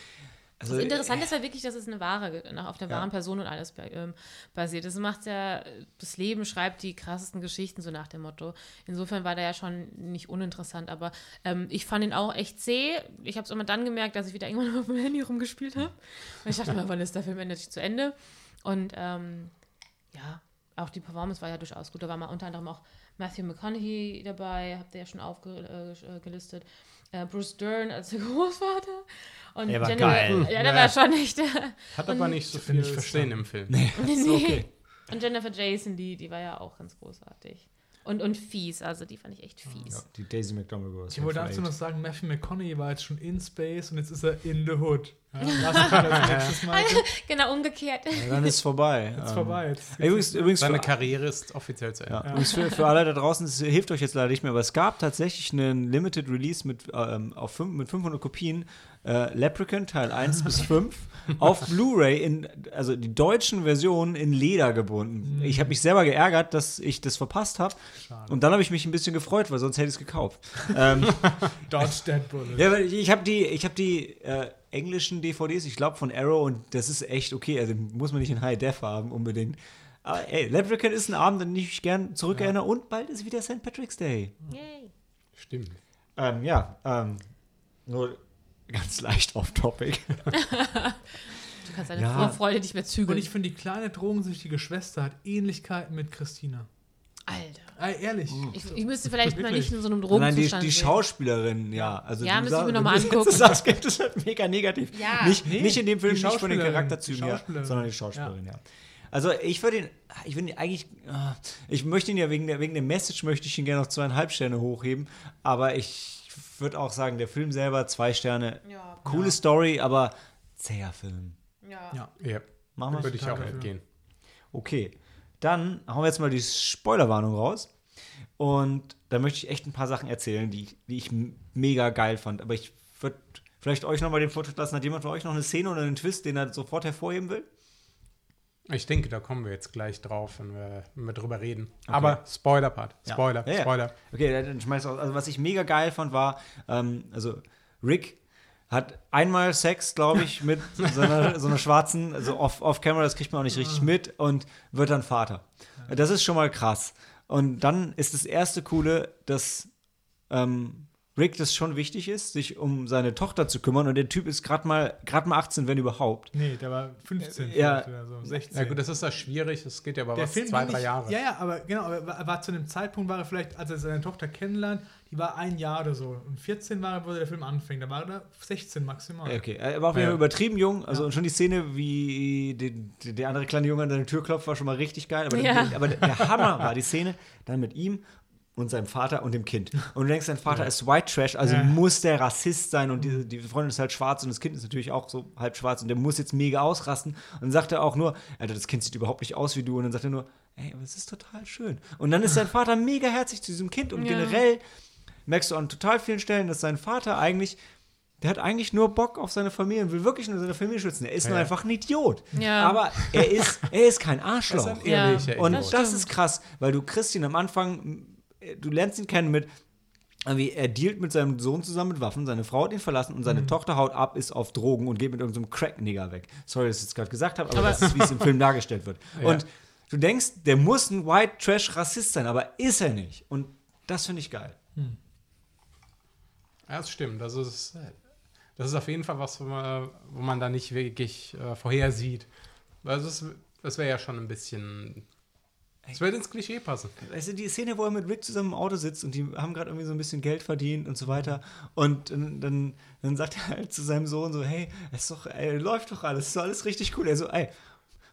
Also, Das Interessante ist ja wirklich, dass es eine wahre, auf der Ja. wahren Person und alles ähm, basiert. Das macht ja, das Leben schreibt die krassesten Geschichten, so nach dem Motto. Insofern war der ja schon nicht uninteressant, aber ähm, ich fand ihn auch echt zäh. Ich habe es immer dann gemerkt, dass ich wieder irgendwann auf dem Handy rumgespielt habe. Und ich dachte mir, wann ist der Film endlich zu Ende? Und ähm, ja, auch die Performance war ja durchaus gut. Da war mal unter anderem auch Matthew McConaughey dabei, habt ihr ja schon aufgelistet. Äh, Bruce Dern als der Großvater. Und Der war Jennifer- geil. Ja, der Ja. war schon echt. Hat aber nicht so viel ich Szenen im Film. nee. okay. Und Jennifer Jason, die, die war ja auch ganz großartig. Und, und fies, also die fand ich echt Ja, fies. die Daisy McDonald Ich wollte dazu noch sagen, Matthew McConaughey war jetzt schon in Space und jetzt ist er in the Hood. Ja? Genau, umgekehrt. Ja, dann ist es vorbei. Ähm, vorbei. Jetzt Übrigens, übrigens Seine für, Karriere ist offiziell zu Ende. ja, übrigens für, für alle da draußen, es hilft euch jetzt leider nicht mehr, aber es gab tatsächlich einen Limited Release mit, ähm, auf fünf, mit 500 Kopien, äh, Leprechaun Teil 1 bis 5, auf Blu-ray, in, also die deutschen Versionen in Leder gebunden. Ich habe mich selber geärgert, dass ich das verpasst habe. Und dann habe ich mich ein bisschen gefreut, weil sonst hätte ich es gekauft. ähm, Dodge Dead Bullet. ja, ich, ich habe die, ich hab die äh, englischen DVDs, ich glaube von Arrow, und das ist echt okay. Also muss man nicht in High Def haben unbedingt. Aber ey, Leprechaun ist ein Abend, an den ich mich gern zurückerinnere. Und bald ist wieder St. Patrick's Day. Yay. Stimmt. Ähm, ja, ähm, nur ganz leicht off-topic. Du kannst deine Ja. Vorfreude nicht mehr Und zügeln. ich finde, die kleine drogensüchtige Schwester hat Ähnlichkeiten mit Christina. Alter. Äh, ehrlich. Ich, ich müsste vielleicht mal nicht in so einem Nein, die, Drogenzustand die. Schauspielerin, ja. Also Ja, müsste ich mir noch mal wenn du angucken. Das sagst, klingt das halt mega negativ. Ja. Nicht, Nee, nicht in dem Film, die nicht von den Charakterzügen die her, sondern die Schauspielerin, ja. Also ich würde ihn, ich würde ihn eigentlich, ah, ich möchte ihn ja wegen der, wegen der Message möchte ich ihn gerne auf zweieinhalb Sterne hochheben, aber ich würde auch sagen, der Film selber zwei Sterne, Ja. coole Story, aber zäher Film. Ja. Ja. Ja, Machen wir? würde ich auch dafür. mitgehen. Okay, dann hauen wir jetzt mal die Spoilerwarnung raus. Und da möchte ich echt ein paar Sachen erzählen, die, die ich mega geil fand. Aber ich würde vielleicht euch nochmal den Vortritt lassen. Hat jemand von euch noch eine Szene oder einen Twist, den er sofort hervorheben will? Ich denke, da kommen wir jetzt gleich drauf, wenn wir, wenn wir drüber reden. Aber Spoiler-Part. Ja. Spoiler, Ja, ja. Spoiler. Okay, dann schmeiß aus. Also was ich mega geil fand, war, ähm, also Rick hat einmal Sex, glaube ich, mit so einer, so einer schwarzen, also off- off-camera, das kriegt man auch nicht richtig mit und wird dann Vater. Das ist schon mal krass. Und dann ist das erste Coole, dass ähm, Rick das schon wichtig ist, sich um seine Tochter zu kümmern und der Typ ist gerade mal, gerade mal 18, wenn überhaupt. Nee, der war 15 Ja. oder so, 16. Ja gut, das ist ja schwierig, das geht ja aber der was, Film zwei, drei Jahre. Ja, ja, aber genau, aber er war, war zu dem Zeitpunkt war er vielleicht, als er seine Tochter kennenlernt, die war ein Jahr oder so. Und 14 war er, wo der Film anfängt. Da war er da 16 maximal. Okay, er war auf jeden Fall Ja. übertrieben jung. Also und schon die Szene, wie der andere kleine Junge an deine Tür klopft, war schon mal richtig geil. Aber, Ja. der, aber der, der Hammer war die Szene dann mit ihm und seinem Vater und dem Kind. Und du denkst, sein Vater ist White Trash, also Ja. muss der Rassist sein und die, die Freundin ist halt schwarz und das Kind ist natürlich auch so halb schwarz und der muss jetzt mega ausrasten. Und dann sagt er auch nur, Alter, das Kind sieht überhaupt nicht aus wie du. Und dann sagt er nur, ey, aber es ist total schön. Und dann ist sein Vater mega herzig zu diesem Kind und Ja. generell merkst du an total vielen Stellen, dass sein Vater eigentlich der hat eigentlich nur Bock auf seine Familie und will wirklich nur seine Familie schützen. Er ist nur Ja. einfach ein Idiot. Ja. Aber er ist, er ist kein Das Arschloch. ist ein Ja. und das, ist krass, weil du kriegst ihn am Anfang, du lernst ihn kennen mit, irgendwie, er dealt mit seinem Sohn zusammen mit Waffen, seine Frau hat ihn verlassen und seine Tochter haut ab, ist auf Drogen und geht mit irgendeinem Crack-Nigger weg. Sorry, dass ich das gerade gesagt habe, aber, Aber- das ist, wie es im Film dargestellt wird. Ja. Und du denkst, der muss ein White Trash-Rassist sein, aber ist er nicht. Und das finde ich geil. Ja, das stimmt. Das ist, das ist auf jeden Fall was, wo man, wo man da nicht wirklich äh, vorhersieht. Weil das, das wäre ja schon ein bisschen. Es würde ins Klischee passen. Weißt du, die Szene, wo er mit Rick zusammen im Auto sitzt und die haben gerade irgendwie so ein bisschen Geld verdient und so weiter. Und dann, dann, sagt er halt zu seinem Sohn so, hey, es doch, ey, läuft doch alles, ist doch alles richtig cool. Er so, ey,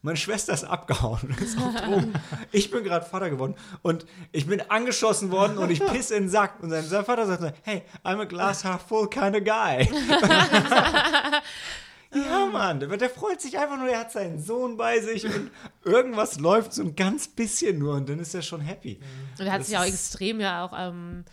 meine Schwester ist abgehauen ist auf Drogen. Ich bin gerade Vater geworden und ich bin angeschossen worden und ich pisse in den Sack. Und sein, sein Vater sagt so, hey, I'm a glass half full kind of guy. Ja, Mann, der, der freut sich einfach nur, er hat seinen Sohn bei sich und irgendwas läuft so ein ganz bisschen nur und dann ist er schon happy. Und er hat Das sich auch extrem ja auch ähm,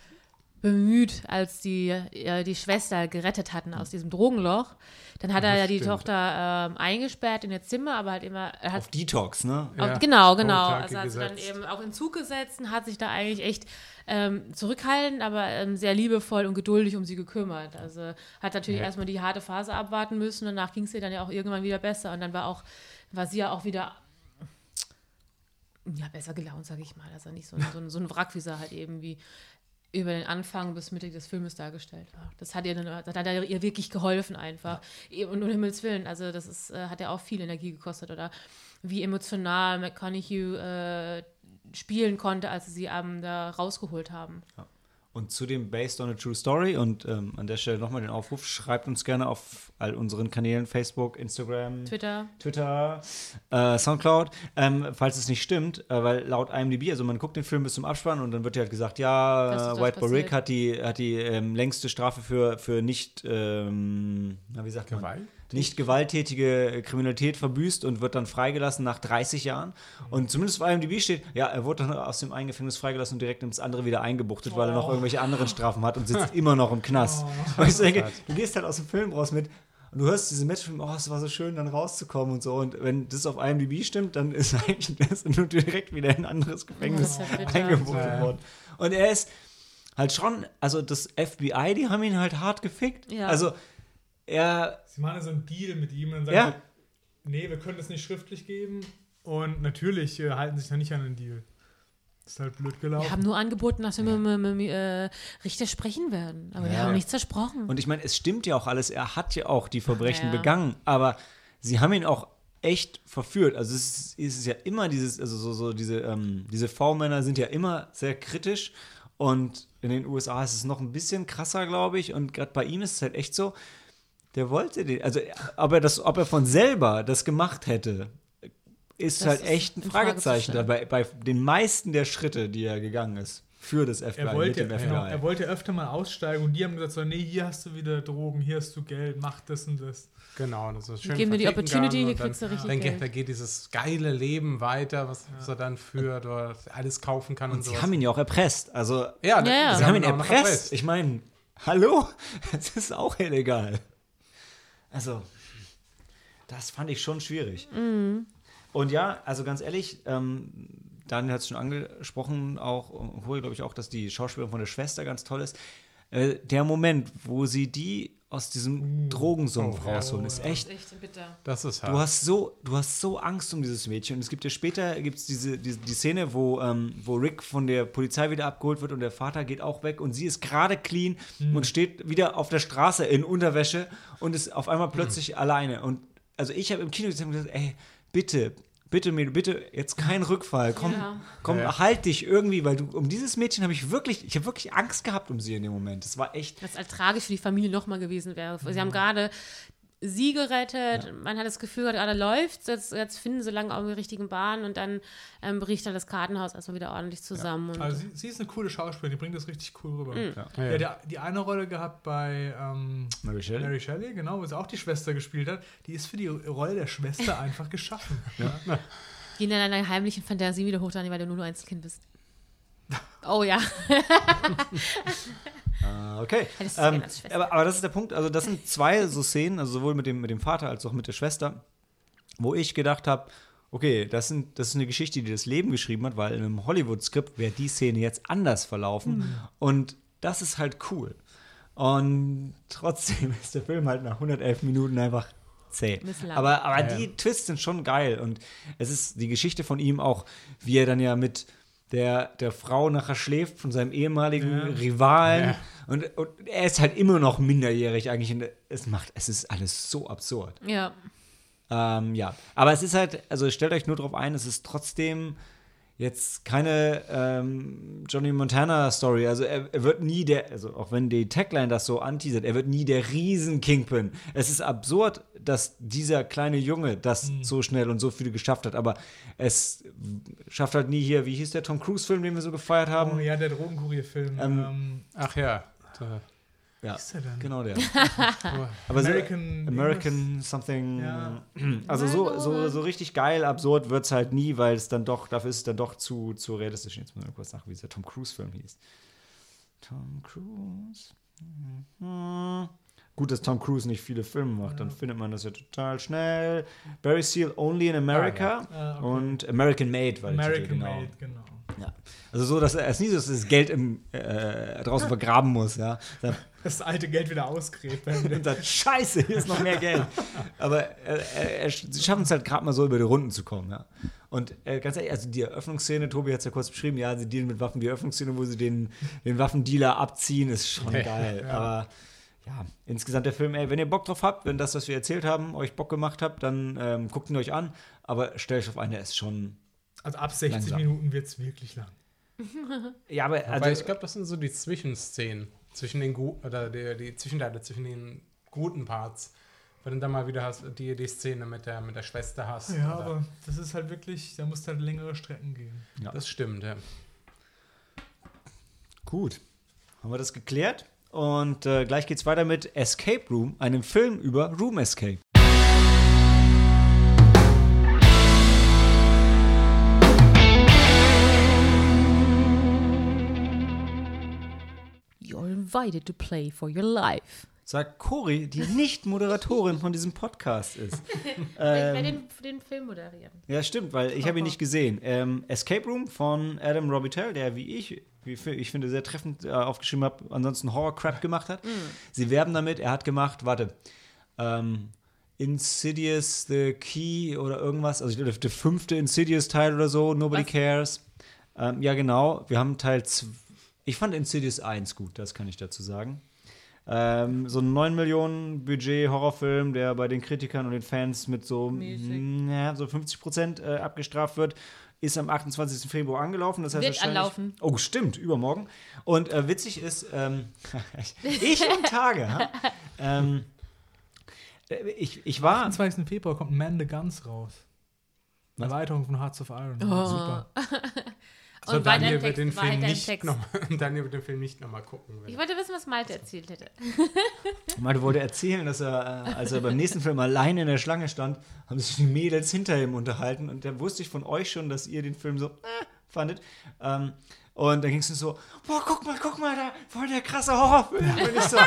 bemüht, als die, äh, die Schwester gerettet hatten aus diesem Drogenloch. Dann hat er ja die. Tochter ähm, eingesperrt in ihr Zimmer, aber halt immer, er hat Auf Detox, ne? Ja, Auf, genau, genau. Autarke Also hat sie dann eben auch in Zug gesetzt und hat sich da eigentlich echt ähm, zurückhaltend, aber ähm, sehr liebevoll und geduldig um sie gekümmert. Also hat natürlich Ja. erstmal die harte Phase abwarten müssen danach ging es ihr dann ja auch irgendwann wieder besser und dann war auch, war sie ja auch wieder ja, besser gelaunt, sage ich mal. Also nicht so ein, so, ein, so ein Wrack, wie sie halt eben wie über den Anfang bis Mitte des Filmes dargestellt war. Das hat ihr, dann, das hat ihr wirklich geholfen einfach. Und um Himmels Willen, also das ist, äh, hat ja auch viel Energie gekostet. Oder wie emotional McConaughey äh, spielen konnte, als sie sie ähm, da rausgeholt haben. Und zudem based on a true story. Und ähm, an der Stelle nochmal den Aufruf: schreibt uns gerne auf all unseren Kanälen: Facebook, Instagram, Twitter. Twitter, äh, Soundcloud, ähm, falls es nicht stimmt, äh, weil laut IMDb, also man guckt den Film bis zum Abspann und dann wird ja halt gesagt, ja, äh, White Boy Rick passiert. hat die, hat die ähm, längste Strafe für, für nicht, ähm, na, wie sagt man? Nicht gewalttätige Kriminalität verbüßt und wird dann freigelassen nach 30 Jahren. Und zumindest auf IMDb steht, ja, er wurde dann aus dem einen Gefängnis freigelassen und direkt ins andere wieder eingebuchtet, weil er noch irgendwelche anderen Strafen hat und sitzt immer noch im Knast. Und ich denke, du gehst halt aus dem Film raus mit, und du hörst diese Matchfilme, oh, es war so schön, dann rauszukommen und so. Und wenn das auf IMDb stimmt, dann ist eigentlich das nur direkt wieder in ein anderes Gefängnis bitter. eingebuchtet Ja. worden. Und er ist halt schon, also das FBI, die haben ihn halt hart gefickt. Ja. Also er Sie machen so einen Deal mit ihm und sagen, Ja. so, nee, wir können das nicht schriftlich geben. Und natürlich äh, halten sich da nicht an den Deal. Ist halt blöd gelaufen. Wir haben nur angeboten, dass wir mit, mit, mit äh, Richter sprechen werden. Aber wir Ja. haben nichts versprochen. Und ich meine, es stimmt ja auch alles, er hat ja auch die Verbrechen Ja. begangen, aber sie haben ihn auch echt verführt. Also es ist, es ist ja immer dieses, also so, so diese, ähm, diese V-Männer sind ja immer sehr kritisch und in den USA ist es noch ein bisschen krasser, glaube ich. Und gerade bei ihm ist es halt echt so, der wollte den, also ob er das, ob er von selber das gemacht hätte, ist Das halt ist echt ein Fragezeichen dabei, bei den meisten der Schritte, die er gegangen ist für das FBI, er wollte, mit dem FBI. genau, er wollte öfter mal aussteigen und die haben gesagt, so, nee, hier hast du wieder Drogen, hier hast du Geld, mach das und das. Genau, das ist schön. Geben wir die Opportunity, hier dann- kriegst du richtig dann Geld. geht, da geht dieses geile Leben weiter, was, was er dann führt oder alles kaufen kann und, Und sie sowas. haben ihn ja auch erpresst. Also ja, Ja, ja. Sie haben ihn noch erpresst. Ich meine, hallo? Das ist auch illegal. Also, das fand ich schon schwierig. Und ja, also ganz ehrlich, ähm, Daniel hat es schon angesprochen, auch, Hori glaube ich auch, dass die Schauspielerin von der Schwester ganz toll ist. Äh, der Moment, wo sie die aus diesem Drogensumpf Oh, rausholen. ist echt. Echt bitter. Das ist hart. Du hast so, du hast so Angst um dieses Mädchen. Und es gibt ja später gibt's diese, diese die Szene, wo, ähm, wo Rick von der Polizei wieder abgeholt wird und der Vater geht auch weg und sie ist gerade clean und steht wieder auf der Straße in Unterwäsche und ist auf einmal plötzlich alleine. Und also ich habe im Kino gesagt, ey, bitte, bitte, bitte, jetzt kein Rückfall. Komm, Ja. komm, Ja. halt dich irgendwie, weil du um dieses Mädchen habe ich wirklich, ich habe wirklich Angst gehabt um sie in dem Moment. Das war echt. Was halt tragisch für die Familie nochmal gewesen wäre. Sie haben gerade sie gerettet, man hat das Gefühl, gerade läuft jetzt, jetzt finden sie lange auf die richtigen Bahnen und dann ähm, bricht dann das Kartenhaus erstmal wieder ordentlich zusammen. Und Also sie, sie ist eine coole Schauspielerin, die bringt das richtig cool rüber. Ja. Ja, die, die eine Rolle gehabt bei ähm, Mary Shelley? Mary Shelley, genau, wo sie auch die Schwester gespielt hat. Die ist für die Rolle der Schwester einfach geschaffen. Ja. Geh in deiner heimlichen Fantasie wieder hoch, Dani, weil du nur, nur Einzelkind bist. Oh ja. Ah, okay. Ähm, aber, aber das ist der Punkt. Also, das sind zwei so Szenen, also sowohl mit dem, mit dem Vater als auch mit der Schwester, wo ich gedacht habe, okay, das, sind, das ist eine Geschichte, die das Leben geschrieben hat, weil in einem Hollywood-Skript wäre die Szene jetzt anders verlaufen. Hm. Und das ist halt cool. Und trotzdem ist der Film halt nach 111 Minuten einfach zäh. Aber, aber Ja, ja. die Twists sind schon geil. Und es ist die Geschichte von ihm auch, wie er dann ja mit der, der Frau nachher schläft, von seinem ehemaligen Ja. Rivalen. Ja. Und, und er ist halt immer noch minderjährig eigentlich. Und es macht, es ist alles so absurd. ja. Ähm, ja, aber es ist halt, also stellt euch nur drauf ein, es ist trotzdem jetzt keine ähm, Johnny Montana Story. Also er, er wird nie der, also auch wenn die Tagline das so anteasert, er wird nie der Riesen-Kingpin. Es ist absurd, dass dieser kleine Junge das so schnell und so viel geschafft hat, aber es schafft halt nie hier, wie hieß der Tom Cruise-Film, den wir so gefeiert haben? Oh ja, der Drogenkurierfilm. Ähm, Ähm, Ach ja. Da- ja, ist der denn? genau der. Aber so- American- American something. Ja. Also so, so, so richtig geil, absurd wird es halt nie, weil es dann doch, dafür ist es dann doch zu, zu realistisch. Jetzt muss ich mal kurz nach, wie dieser Tom Cruise-Film hieß. Tom Cruise. Mhm. Gut, dass Tom Cruise nicht viele Filme macht, dann findet man das ja total schnell. Barry Seal Only in America Ah, okay. und American Made Titel, American genau. Made, genau. Ja. Also so, dass er es ist nie so, dass er das Geld im, äh, draußen vergraben muss, ja. Da Das alte Geld wieder ausgräbt. und sagt, scheiße, hier ist noch mehr Geld. Aber äh, äh, sie schaffen es halt gerade mal so über die Runden zu kommen, ja. Und äh, ganz ehrlich, also die Eröffnungsszene, Tobi hat es ja kurz beschrieben, ja, sie dealen mit Waffen. Die Eröffnungsszene, wo sie den, den Waffendealer abziehen, ist schon Ja. geil. Aber ja, insgesamt der Film, ey, wenn ihr Bock drauf habt, wenn das, was wir erzählt haben, euch Bock gemacht habt, dann ähm, guckt ihn euch an. Aber stellt euch auf einen, der ist schon. Also ab 60 Langsam. Minuten wird es wirklich lang. Ja, aber Aber also, ich glaube, das sind so die Zwischenszenen. Zwischen den Gu oder die, die Zwischenteile zwischen den guten Parts. Wenn du dann mal wieder hast, die, die Szene mit der, mit der Schwester hast. Ja, oder- aber das ist halt wirklich, da musst du halt längere Strecken gehen. Das stimmt, ja. Gut. Haben wir das geklärt? Und äh, gleich geht's weiter mit Escape Room, einem Film über Room Escape. Invited to play for your life. Sagt Cori, die nicht Moderatorin von diesem Podcast ist. ich werde den, den Film moderieren. Ja, stimmt, weil ich habe ihn nicht gesehen. Ähm, Escape Room von Adam Robitel, der wie ich, wie ich finde, sehr treffend äh, aufgeschrieben habe, ansonsten Horror-Crap gemacht hat. Sie werben damit, er hat gemacht, warte, ähm, Insidious The Key oder irgendwas, also ich glaube, der fünfte Insidious-Teil oder so, Nobody Was? Cares. Ähm, ja, genau, wir haben Teil 2. Ich fand Insidious 1 gut, das kann ich dazu sagen. Ähm, so ein 9 Millionen Budget Horrorfilm, der bei den Kritikern und den Fans mit so, ja, so 50 Prozent äh, abgestraft wird, ist am 28. Februar angelaufen. Das heißt Wird anlaufen. Oh, stimmt, übermorgen. Und äh, witzig ist, ähm, ich und Tage. ähm, äh, ich, ich war. Am 20. Februar kommt Man the Guns raus. Eine Was? Erweiterung von Hearts of Iron. Oh. Super. Also Und Daniel wird den Text, Text. nochmal Daniel wird den Film nicht nochmal gucken. Ich wollte wissen, was Malte erzählt hätte. Malte wollte erzählen, dass er, äh, als er beim nächsten Film alleine in der Schlange stand, haben sich die Mädels hinter ihm unterhalten. Und da wusste ich von euch schon, dass ihr den Film so äh, fandet. Ähm, und dann ging es so, boah, guck mal, guck mal, da voll der krasse Horrorfilm. Und ich so,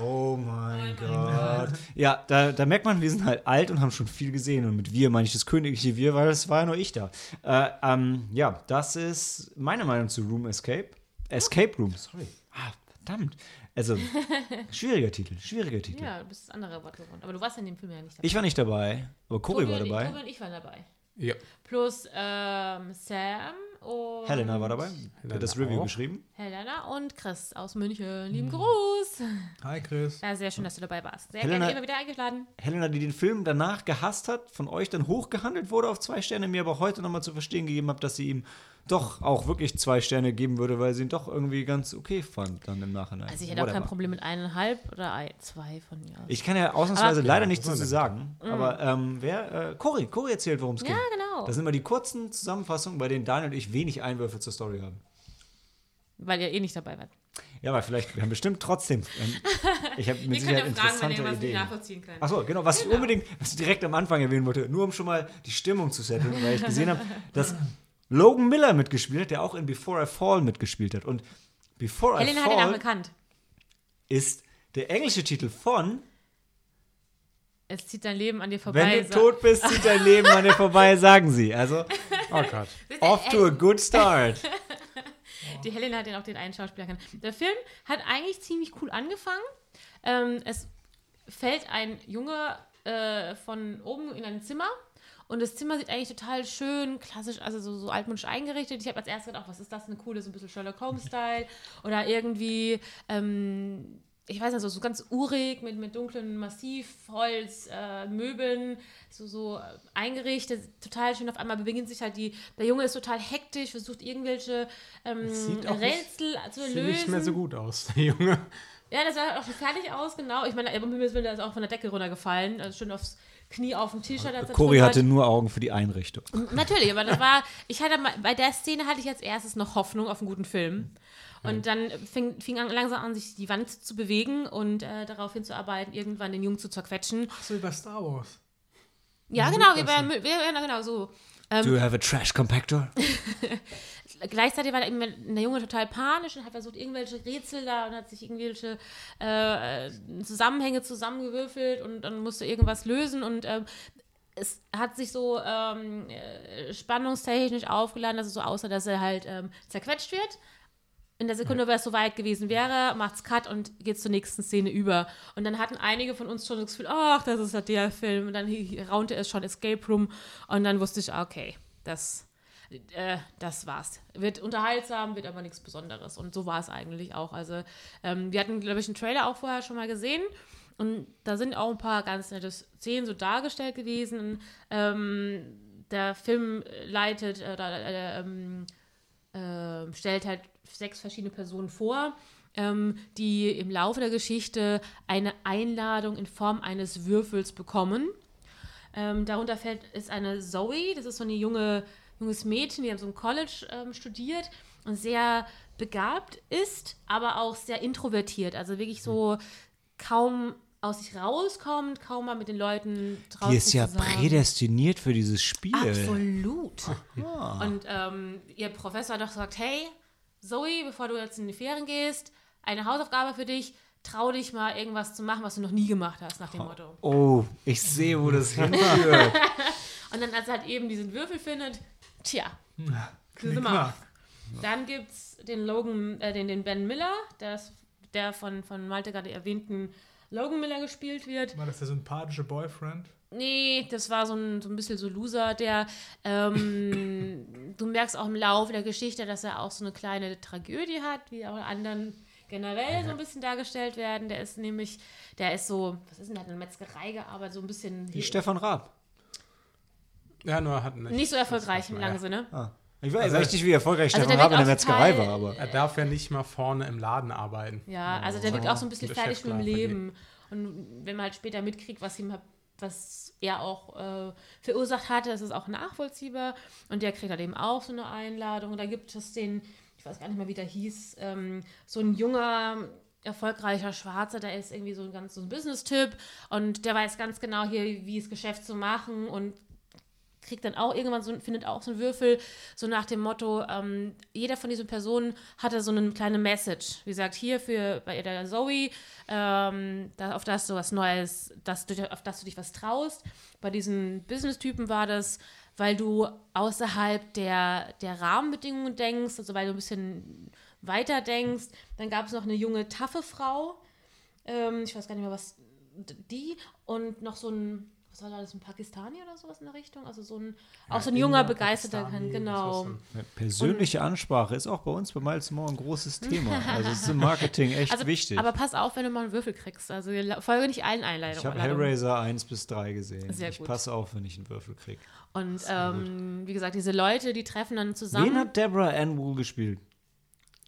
oh mein Gott. Ja, da, da merkt man, wir sind halt alt und haben schon viel gesehen. Und mit wir meine ich das königliche Wir, weil es war ja nur ich da. Äh, ähm, ja, das ist meine Meinung zu Room Escape. Escape Room, sorry. Ah, verdammt. Also, schwieriger Titel, schwieriger Titel. Ja, du bist das andere Wort gewohnt. Aber du warst in dem Film ja nicht dabei. Ich war nicht dabei, aber Cory war dabei. Tobi und ich waren dabei. Ja. Plus ähm, Sam Helena war dabei. Der Helena hat das Review auch. geschrieben. Helena und Chris aus München. Lieben Mhm. Gruß. Hi Chris. Ja, sehr schön, dass du dabei warst. Sehr Helena- gerne immer wieder eingeladen. Helena, die den Film danach gehasst hat, von euch dann hochgehandelt wurde auf zwei Sterne, mir aber heute nochmal zu verstehen gegeben hat, dass sie ihm doch auch wirklich zwei Sterne geben würde, weil sie ihn doch irgendwie ganz okay fand dann im Nachhinein. Also ich hätte auch kein Whatever. Problem mit eineinhalb oder ein, zwei von mir aus. Ich kann ja ausnahmsweise Aber- leider Ja, nichts dazu sagen, aber ähm, wer, äh, Cory, Cory erzählt, worum es geht. ja, genau. Das sind immer die kurzen Zusammenfassungen, bei denen Daniel und ich wenig Einwürfe zur Story haben. Weil ihr eh nicht dabei wart. Ja, aber vielleicht, wir haben bestimmt trotzdem, ähm, ich habe mit Sicherheit interessante Ideen. nachvollziehen könnt. Achso, genau, was ich unbedingt, was ich direkt am Anfang erwähnen wollte, nur um schon mal die Stimmung zu setzen, weil ich gesehen habe, dass Logan Miller mitgespielt hat, der auch in Before I Fall mitgespielt hat. Und Before Helena I hat den Namen Fall bekannt. ist der englische Titel von Es zieht dein Leben an dir vorbei. Wenn du tot bist, zieht dein Leben an dir vorbei, sagen sie. Also, Oh Gott. off to a good start. Die Helena hat den auch den einen Schauspieler kennt. Der Film hat eigentlich ziemlich cool angefangen. Ähm, es fällt ein Junge äh, von oben in ein Zimmer und das Zimmer sieht eigentlich total schön, klassisch, also so, so altmodisch eingerichtet. Ich habe als erstes gedacht, ach, was ist das, eine coole, so ein bisschen Sherlock Holmes-Style oder irgendwie, ähm, ich weiß nicht, so, so ganz urig mit, mit dunklen Massivholz, äh, Möbeln, so, so äh, eingerichtet, total schön. Auf einmal beginnt sich halt die, der Junge ist total hektisch, versucht irgendwelche ähm, sieht auch nicht- Rätsel zu Sieht lösen. nicht mehr so gut aus, der Junge. Ja, das sah auch fertig aus, genau. Ich meine, um Himmels Willen, der ist auch von der Decke runtergefallen. Also schön aufs Knie auf dem T-Shirt. als Cory hatte nur Augen für die Einrichtung. Natürlich, aber das war, ich hatte mal, bei der Szene hatte ich als erstes noch Hoffnung auf einen guten Film. Und dann fing, fing an, langsam an, sich die Wand zu bewegen und äh, darauf hinzuarbeiten, irgendwann den Jungen zu zerquetschen. Ach so, über Star Wars. Ja, Mhm, genau, wir das waren, wir, ja, genau so. Ähm, Do you have a trash compactor? Gleichzeitig war der, der Junge total panisch und hat versucht, irgendwelche Rätsel da und hat sich irgendwelche äh, Zusammenhänge zusammengewürfelt und dann musste irgendwas lösen und ähm, es hat sich so ähm, äh, spannungstechnisch aufgeladen, dass es so aussah, dass er halt ähm, zerquetscht wird. In der Sekunde, wo es so weit gewesen wäre, macht's Cut und geht zur nächsten Szene über. Und dann hatten einige von uns schon das Gefühl, ach, das ist ja der Film. Und dann raunte es schon Escape Room. Und dann wusste ich, ah, okay, das, äh, das war's. Wird unterhaltsam, wird aber nichts Besonderes. Und so war es eigentlich auch. Also, ähm, wir hatten, glaube ich, einen Trailer auch vorher schon mal gesehen. Und da sind auch ein paar ganz nette Szenen so dargestellt gewesen. Ähm, der Film leitet, äh, äh, ähm, äh, stellt halt sechs verschiedene Personen vor, ähm, die im Laufe der Geschichte eine Einladung in Form eines Würfels bekommen. Ähm, darunter fällt ist eine Zoe, das ist so eine junge, junges Mädchen, die an so einem College ähm, studiert und sehr begabt ist, aber auch sehr introvertiert. Also wirklich so kaum aus sich rauskommt, kaum mal mit den Leuten draußen Die ist ja zusammen. prädestiniert für dieses Spiel. Absolut. Ah. Und ähm, ihr Professor hat doch gesagt, hey, Zoe, bevor du jetzt in die Ferien gehst, eine Hausaufgabe für dich, trau dich mal irgendwas zu machen, was du noch nie gemacht hast, nach dem Motto. Oh, ich sehe, wo das hinführt. Und dann, als er halt eben diesen Würfel findet, tja, wir knack. dann gibt's den Logan, äh, den, den Ben Miller, der, ist, der von, von Malte gerade erwähnten Logan Miller gespielt wird. War das der sympathische Boyfriend? Nee, das war so ein, so ein bisschen so Loser, der, ähm, du merkst auch im Laufe der Geschichte, dass er auch so eine kleine Tragödie hat, wie auch anderen generell so ein bisschen dargestellt werden. Der ist nämlich, der ist so, was ist denn, der hat in der Metzgerei gearbeitet, so ein bisschen Wie Stefan Raab. Ja, nur hat nicht. nicht so erfolgreich im langen ja. Sinne. Ah. Ich weiß Also- wie erfolgreich Also Stefan der Raab in der Metzgerei war, aber. Er darf ja nicht mal vorne im Laden arbeiten. Ja, also der wirkt auch so ein bisschen fertig mit dem Leben. Und wenn man halt später mitkriegt, was ihm hat, was er auch äh, verursacht hatte, das ist auch nachvollziehbar. Und der kriegt halt eben auch so eine Einladung. Und da gibt es den, ich weiß gar nicht mehr, wie der hieß, ähm, so ein junger, erfolgreicher Schwarzer, der ist irgendwie so ein ganz so ein Business-Typ und der weiß ganz genau hier, wie es Geschäft zu machen und kriegt dann auch irgendwann so, findet auch so einen Würfel, so nach dem Motto, ähm, jeder von diesen Personen hatte so eine kleine Message. Wie gesagt, hier für bei der Zoe, ähm, da, auf das du was Neues, dass du, auf das du dich was traust. Bei diesen Business-Typen war das, weil du außerhalb der, der Rahmenbedingungen denkst, also weil du ein bisschen weiterdenkst, dann gab es noch eine junge, taffe Frau. Ähm, ich weiß gar nicht mehr, was die. Und noch so ein, was war das, ein Pakistani oder sowas in der Richtung? Also so ein, auch so ein Ja, junger, Inder, begeisterter, Pakistani, genau. Ja, Persönliche Ansprache ist auch bei uns bei Miles More ein großes Thema. Also es ist im Marketing echt Also, wichtig. Aber pass auf, wenn du mal einen Würfel kriegst. Also folge nicht allen Einleitungen. ich habe Hellraiser 1 bis 3 gesehen. Sehr ich gut. passe auf, wenn ich einen Würfel kriege. Und ähm, wie gesagt, diese Leute, die treffen dann zusammen. Wen hat Deborah Ann Wool gespielt?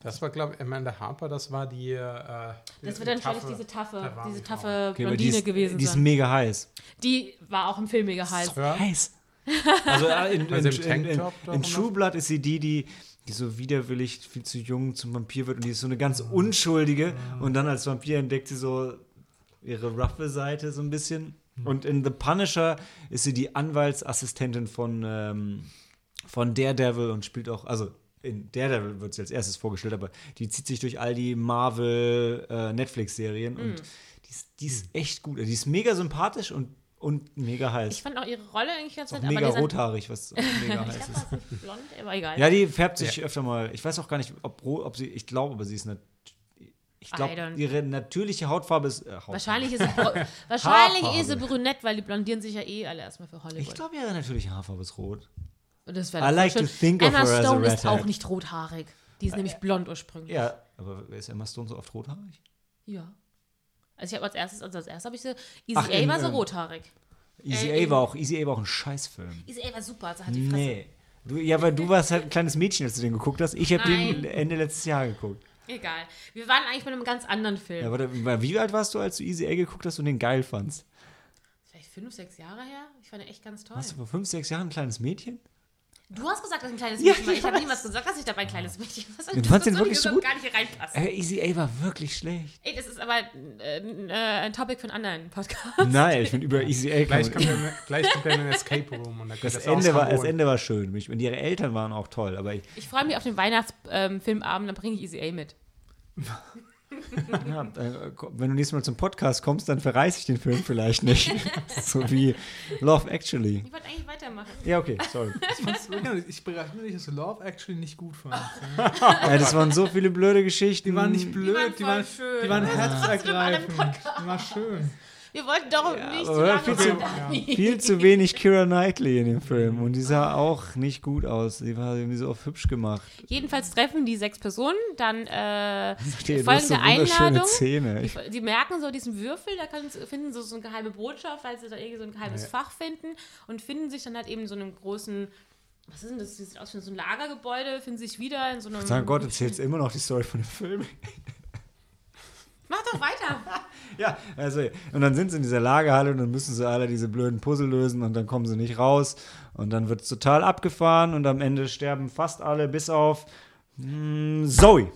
Das war, glaube ich, Amanda Harper, das war die. Äh, das wird dann wahrscheinlich diese taffe, diese taffe Okay, Blondine die ist, gewesen Die ist sein. mega heiß. Die war auch im Film mega heiß. Ja. Heiß. Also in, in, in, in, in? True Blood ist sie die, die, die so widerwillig viel zu jung zum Vampir wird und die ist so eine ganz unschuldige und dann als Vampir entdeckt sie so ihre roughe Seite so ein bisschen. Und in The Punisher ist sie die Anwaltsassistentin von, ähm, von Daredevil und spielt auch, also in Daredevil wird sie als erstes vorgestellt, aber die zieht sich durch all die Marvel äh, Netflix-Serien und die ist, die ist echt gut. Die ist mega sympathisch und, und mega heiß. Ich fand auch ihre Rolle eigentlich ganz nett, mega rothaarig, was auch mega ich heiß glaube, ist. blond, aber egal. Ja, die färbt sich öfter mal. Ich weiß auch gar nicht, ob, ob sie, ich glaube, aber sie ist eine. Ich glaube, ihre natürliche Hautfarbe ist. Äh, Hautfarbe. Wahrscheinlich ist sie, wahrscheinlich ist sie brünett, weil die blondieren sich ja eh alle erstmal für Ich Hollywood. glaube, ihre natürliche Haarfarbe ist rot. Das I wäre like to think of Emma her as a Stone ist auch nicht rothaarig. Die ist nämlich blond ursprünglich. Ja, aber ist Emma Stone so oft rothaarig? Ja. Also ich habe als erstes, also als erstes habe ich sie, Easy Ach, A in, war so ähm, rothaarig. Easy Äh, A war auch, Easy A war auch ein Scheißfilm. Easy A war super, also hat die Fresse. Nee. Du, ja, weil du warst halt ein kleines Mädchen, als du den geguckt hast. Ich habe den. Ende letztes Jahr geguckt. Egal. Wir waren eigentlich bei einem ganz anderen Film. Ja, warte, wie alt warst du, als du Easy A geguckt hast und den geil fandst? Vielleicht fünf, sechs Jahre her? Ich fand den echt ganz toll. Warst du vor fünf, sechs Jahren ein kleines Mädchen? Du hast gesagt, dass ich ein kleines Ja, Mädchen war. ich habe niemals gesagt, dass ich dabei ein kleines Mädchen war. Du fandst den Das wirklich so überhaupt gut? gar nicht hier reinpasst. Äh, Easy A war wirklich schlecht. Ey, das ist aber äh, äh, ein Topic für einen anderen Podcast. Nein, ich finde über Easy A Gleich kommt, er, gleich kommt er in den Escape Room und dann Das Ende, war, das Ende war schön. Und ihre Eltern waren auch toll. Aber ich, Ich freue mich auf den Weihnachtsfilmabend, ähm, dann bringe ich Easy A mit. ja, äh, wenn du nächstes Mal zum Podcast kommst, dann verreiße ich den Film vielleicht nicht. so wie Love Actually. Ich wollte eigentlich weitermachen. Ja, okay, sorry. Ich berate mich, dass du Love Actually nicht gut fandest. Ja, das waren so viele blöde Geschichten. Die waren nicht blöd, waren die waren, voll schön. die waren Das ist herzergreifend. Die waren schön. Wir wollten doch nicht zu lange viel zu- weiter- Viel zu wenig Kira Knightley in dem Film. Und die sah auch nicht gut aus. Die war irgendwie so oft hübsch gemacht. Jedenfalls treffen die sechs Personen, dann äh, so folgende wunderschöne Einladung. Ich, Die, die merken so diesen Würfel, da können, finden sie so eine geheime Botschaft, weil sie da irgendwie so ein geheimes Fach finden und finden sich dann halt eben in so einem großen, was ist denn das? Das sieht aus wie so ein Lagergebäude, finden sich wieder in so einem. Sag Gott, erzählst immer noch die Story von dem Film. Mach doch weiter! Ja, also, und dann sind sie in dieser Lagerhalle und dann müssen sie alle diese blöden Puzzle lösen und dann kommen sie nicht raus. Und dann wird es total abgefahren und am Ende sterben fast alle, bis auf mm, Zoe.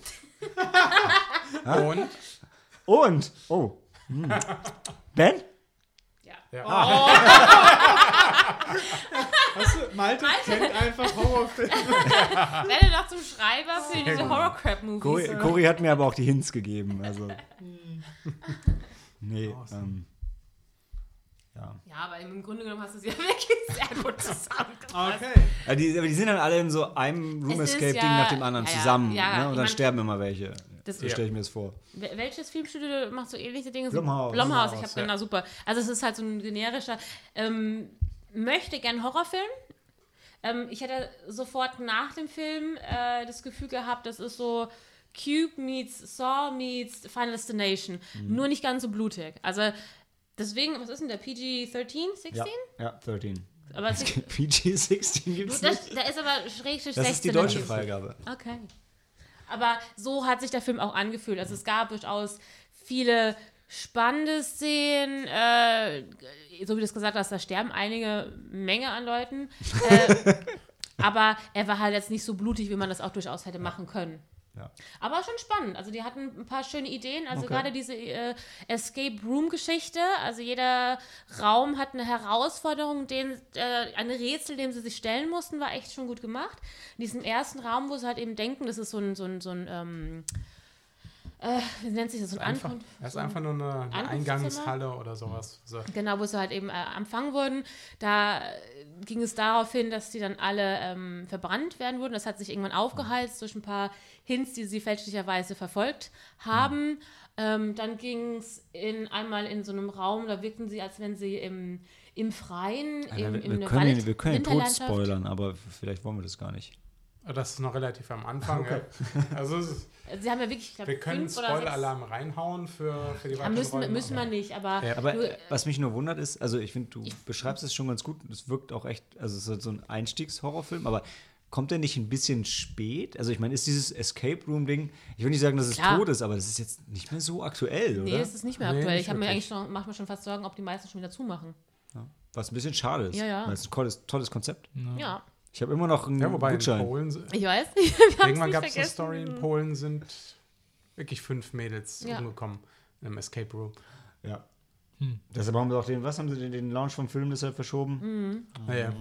Und Und, oh, hm. Ben? Ja. Ja. Weißt du, Malte, kennt einfach Horrorfilme. Werde doch zum Schreiber für diese. Horror-Crap-Movies. Cory, Cory hat mir aber auch die Hints gegeben. Also. Nee, ähm, ja. Ja, aber im Grunde genommen hast du sie ja wirklich sehr gut zusammengefasst. Okay. Aber die, aber die sind dann alle in so einem Room Escape-Ding ja- nach dem anderen ja, ja, zusammen. ja, ne? Und dann mein- sterben immer welche. Das- so stelle ich mir das vor. Wel- Welches Filmstudio macht so ähnliche Dinge? So- Blumhouse. Blumhouse, ich habe genau super. Also es ist halt so ein generischer, ähm, möchte gern Horrorfilm. Ähm, ich hätte sofort nach dem Film äh, das Gefühl gehabt, das ist so Cube meets Saw meets Final Destination. Mhm. Nur nicht ganz so blutig. Also deswegen, was ist denn der PG-13, 16? Ja, ja 13. Aber es ist, PG-16 gibt es nicht. da ist aber schräg 16. Das ist die deutsche. Freigabe. Okay. Aber so hat sich der Film auch angefühlt. Also es gab durchaus viele spannende Szenen, äh, so wie du es gesagt hast, da sterben einige Menge an Leuten. Äh, aber er war halt jetzt nicht so blutig, wie man das auch durchaus hätte machen können. Ja. Aber schon spannend. Also die hatten ein paar schöne Ideen. Also Okay. gerade diese äh, Escape Room Geschichte. Also jeder Raum hat eine Herausforderung, den, äh, ein Rätsel, dem sie sich stellen mussten, war echt schon gut gemacht. In diesem ersten Raum, wo sie halt eben denken, das ist so ein, so ein, so ein ähm, äh, wie nennt sich das, so ein Einfach, Ankunft? das ist einfach nur eine, eine? Eingangshalle oder sowas. So. Genau, wo sie halt eben äh, empfangen wurden. Da äh, ging es darauf hin, dass die dann alle ähm, verbrannt werden wurden. Das hat sich irgendwann aufgeheizt durch ein paar Hints, die sie fälschlicherweise verfolgt haben. Ähm, dann ging es in, einmal in so einem Raum, da wirkten sie, als wenn sie im, im Freien, Ja, im, wir, in wir können, Wald, den, wir können den Tod spoilern, aber vielleicht wollen wir das gar nicht. Das ist noch relativ am Anfang. ja. Also ist, Sie haben ja wirklich, ich glaube, wir können. Spoiler-Alarm reinhauen für, für die Ja, weiteren müssen, Rollen, müssen wir nicht, aber, Ja. Aber du, äh, was mich nur wundert ist, also ich finde, du beschreibst es schon ganz gut. Es wirkt auch echt, also es ist halt so ein Einstiegshorrorfilm, aber kommt der nicht ein bisschen spät? Also ich meine, ist dieses Escape Room-Ding, ich will nicht sagen, dass es Klar. tot ist, aber das ist jetzt nicht mehr so aktuell, nee, oder? es ist nicht mehr Nee, aktuell. nicht ich mir eigentlich schon, mache mir schon fast Sorgen, ob die meisten schon wieder zumachen. Was ein bisschen schade ist. Ja, ja. Weil es ein tolles, tolles Konzept. Ja, Ich habe immer noch einen Ja, wobei in Gutschein. Polen, sind- ich weiß. Wir irgendwann nicht gab es eine. Story, in Polen sind wirklich fünf Mädels Ja. umgekommen in einem Escape Room. Ja. Deshalb haben sie auch den, was haben sie den, den Launch vom Film deshalb verschoben? Mhm. Naja.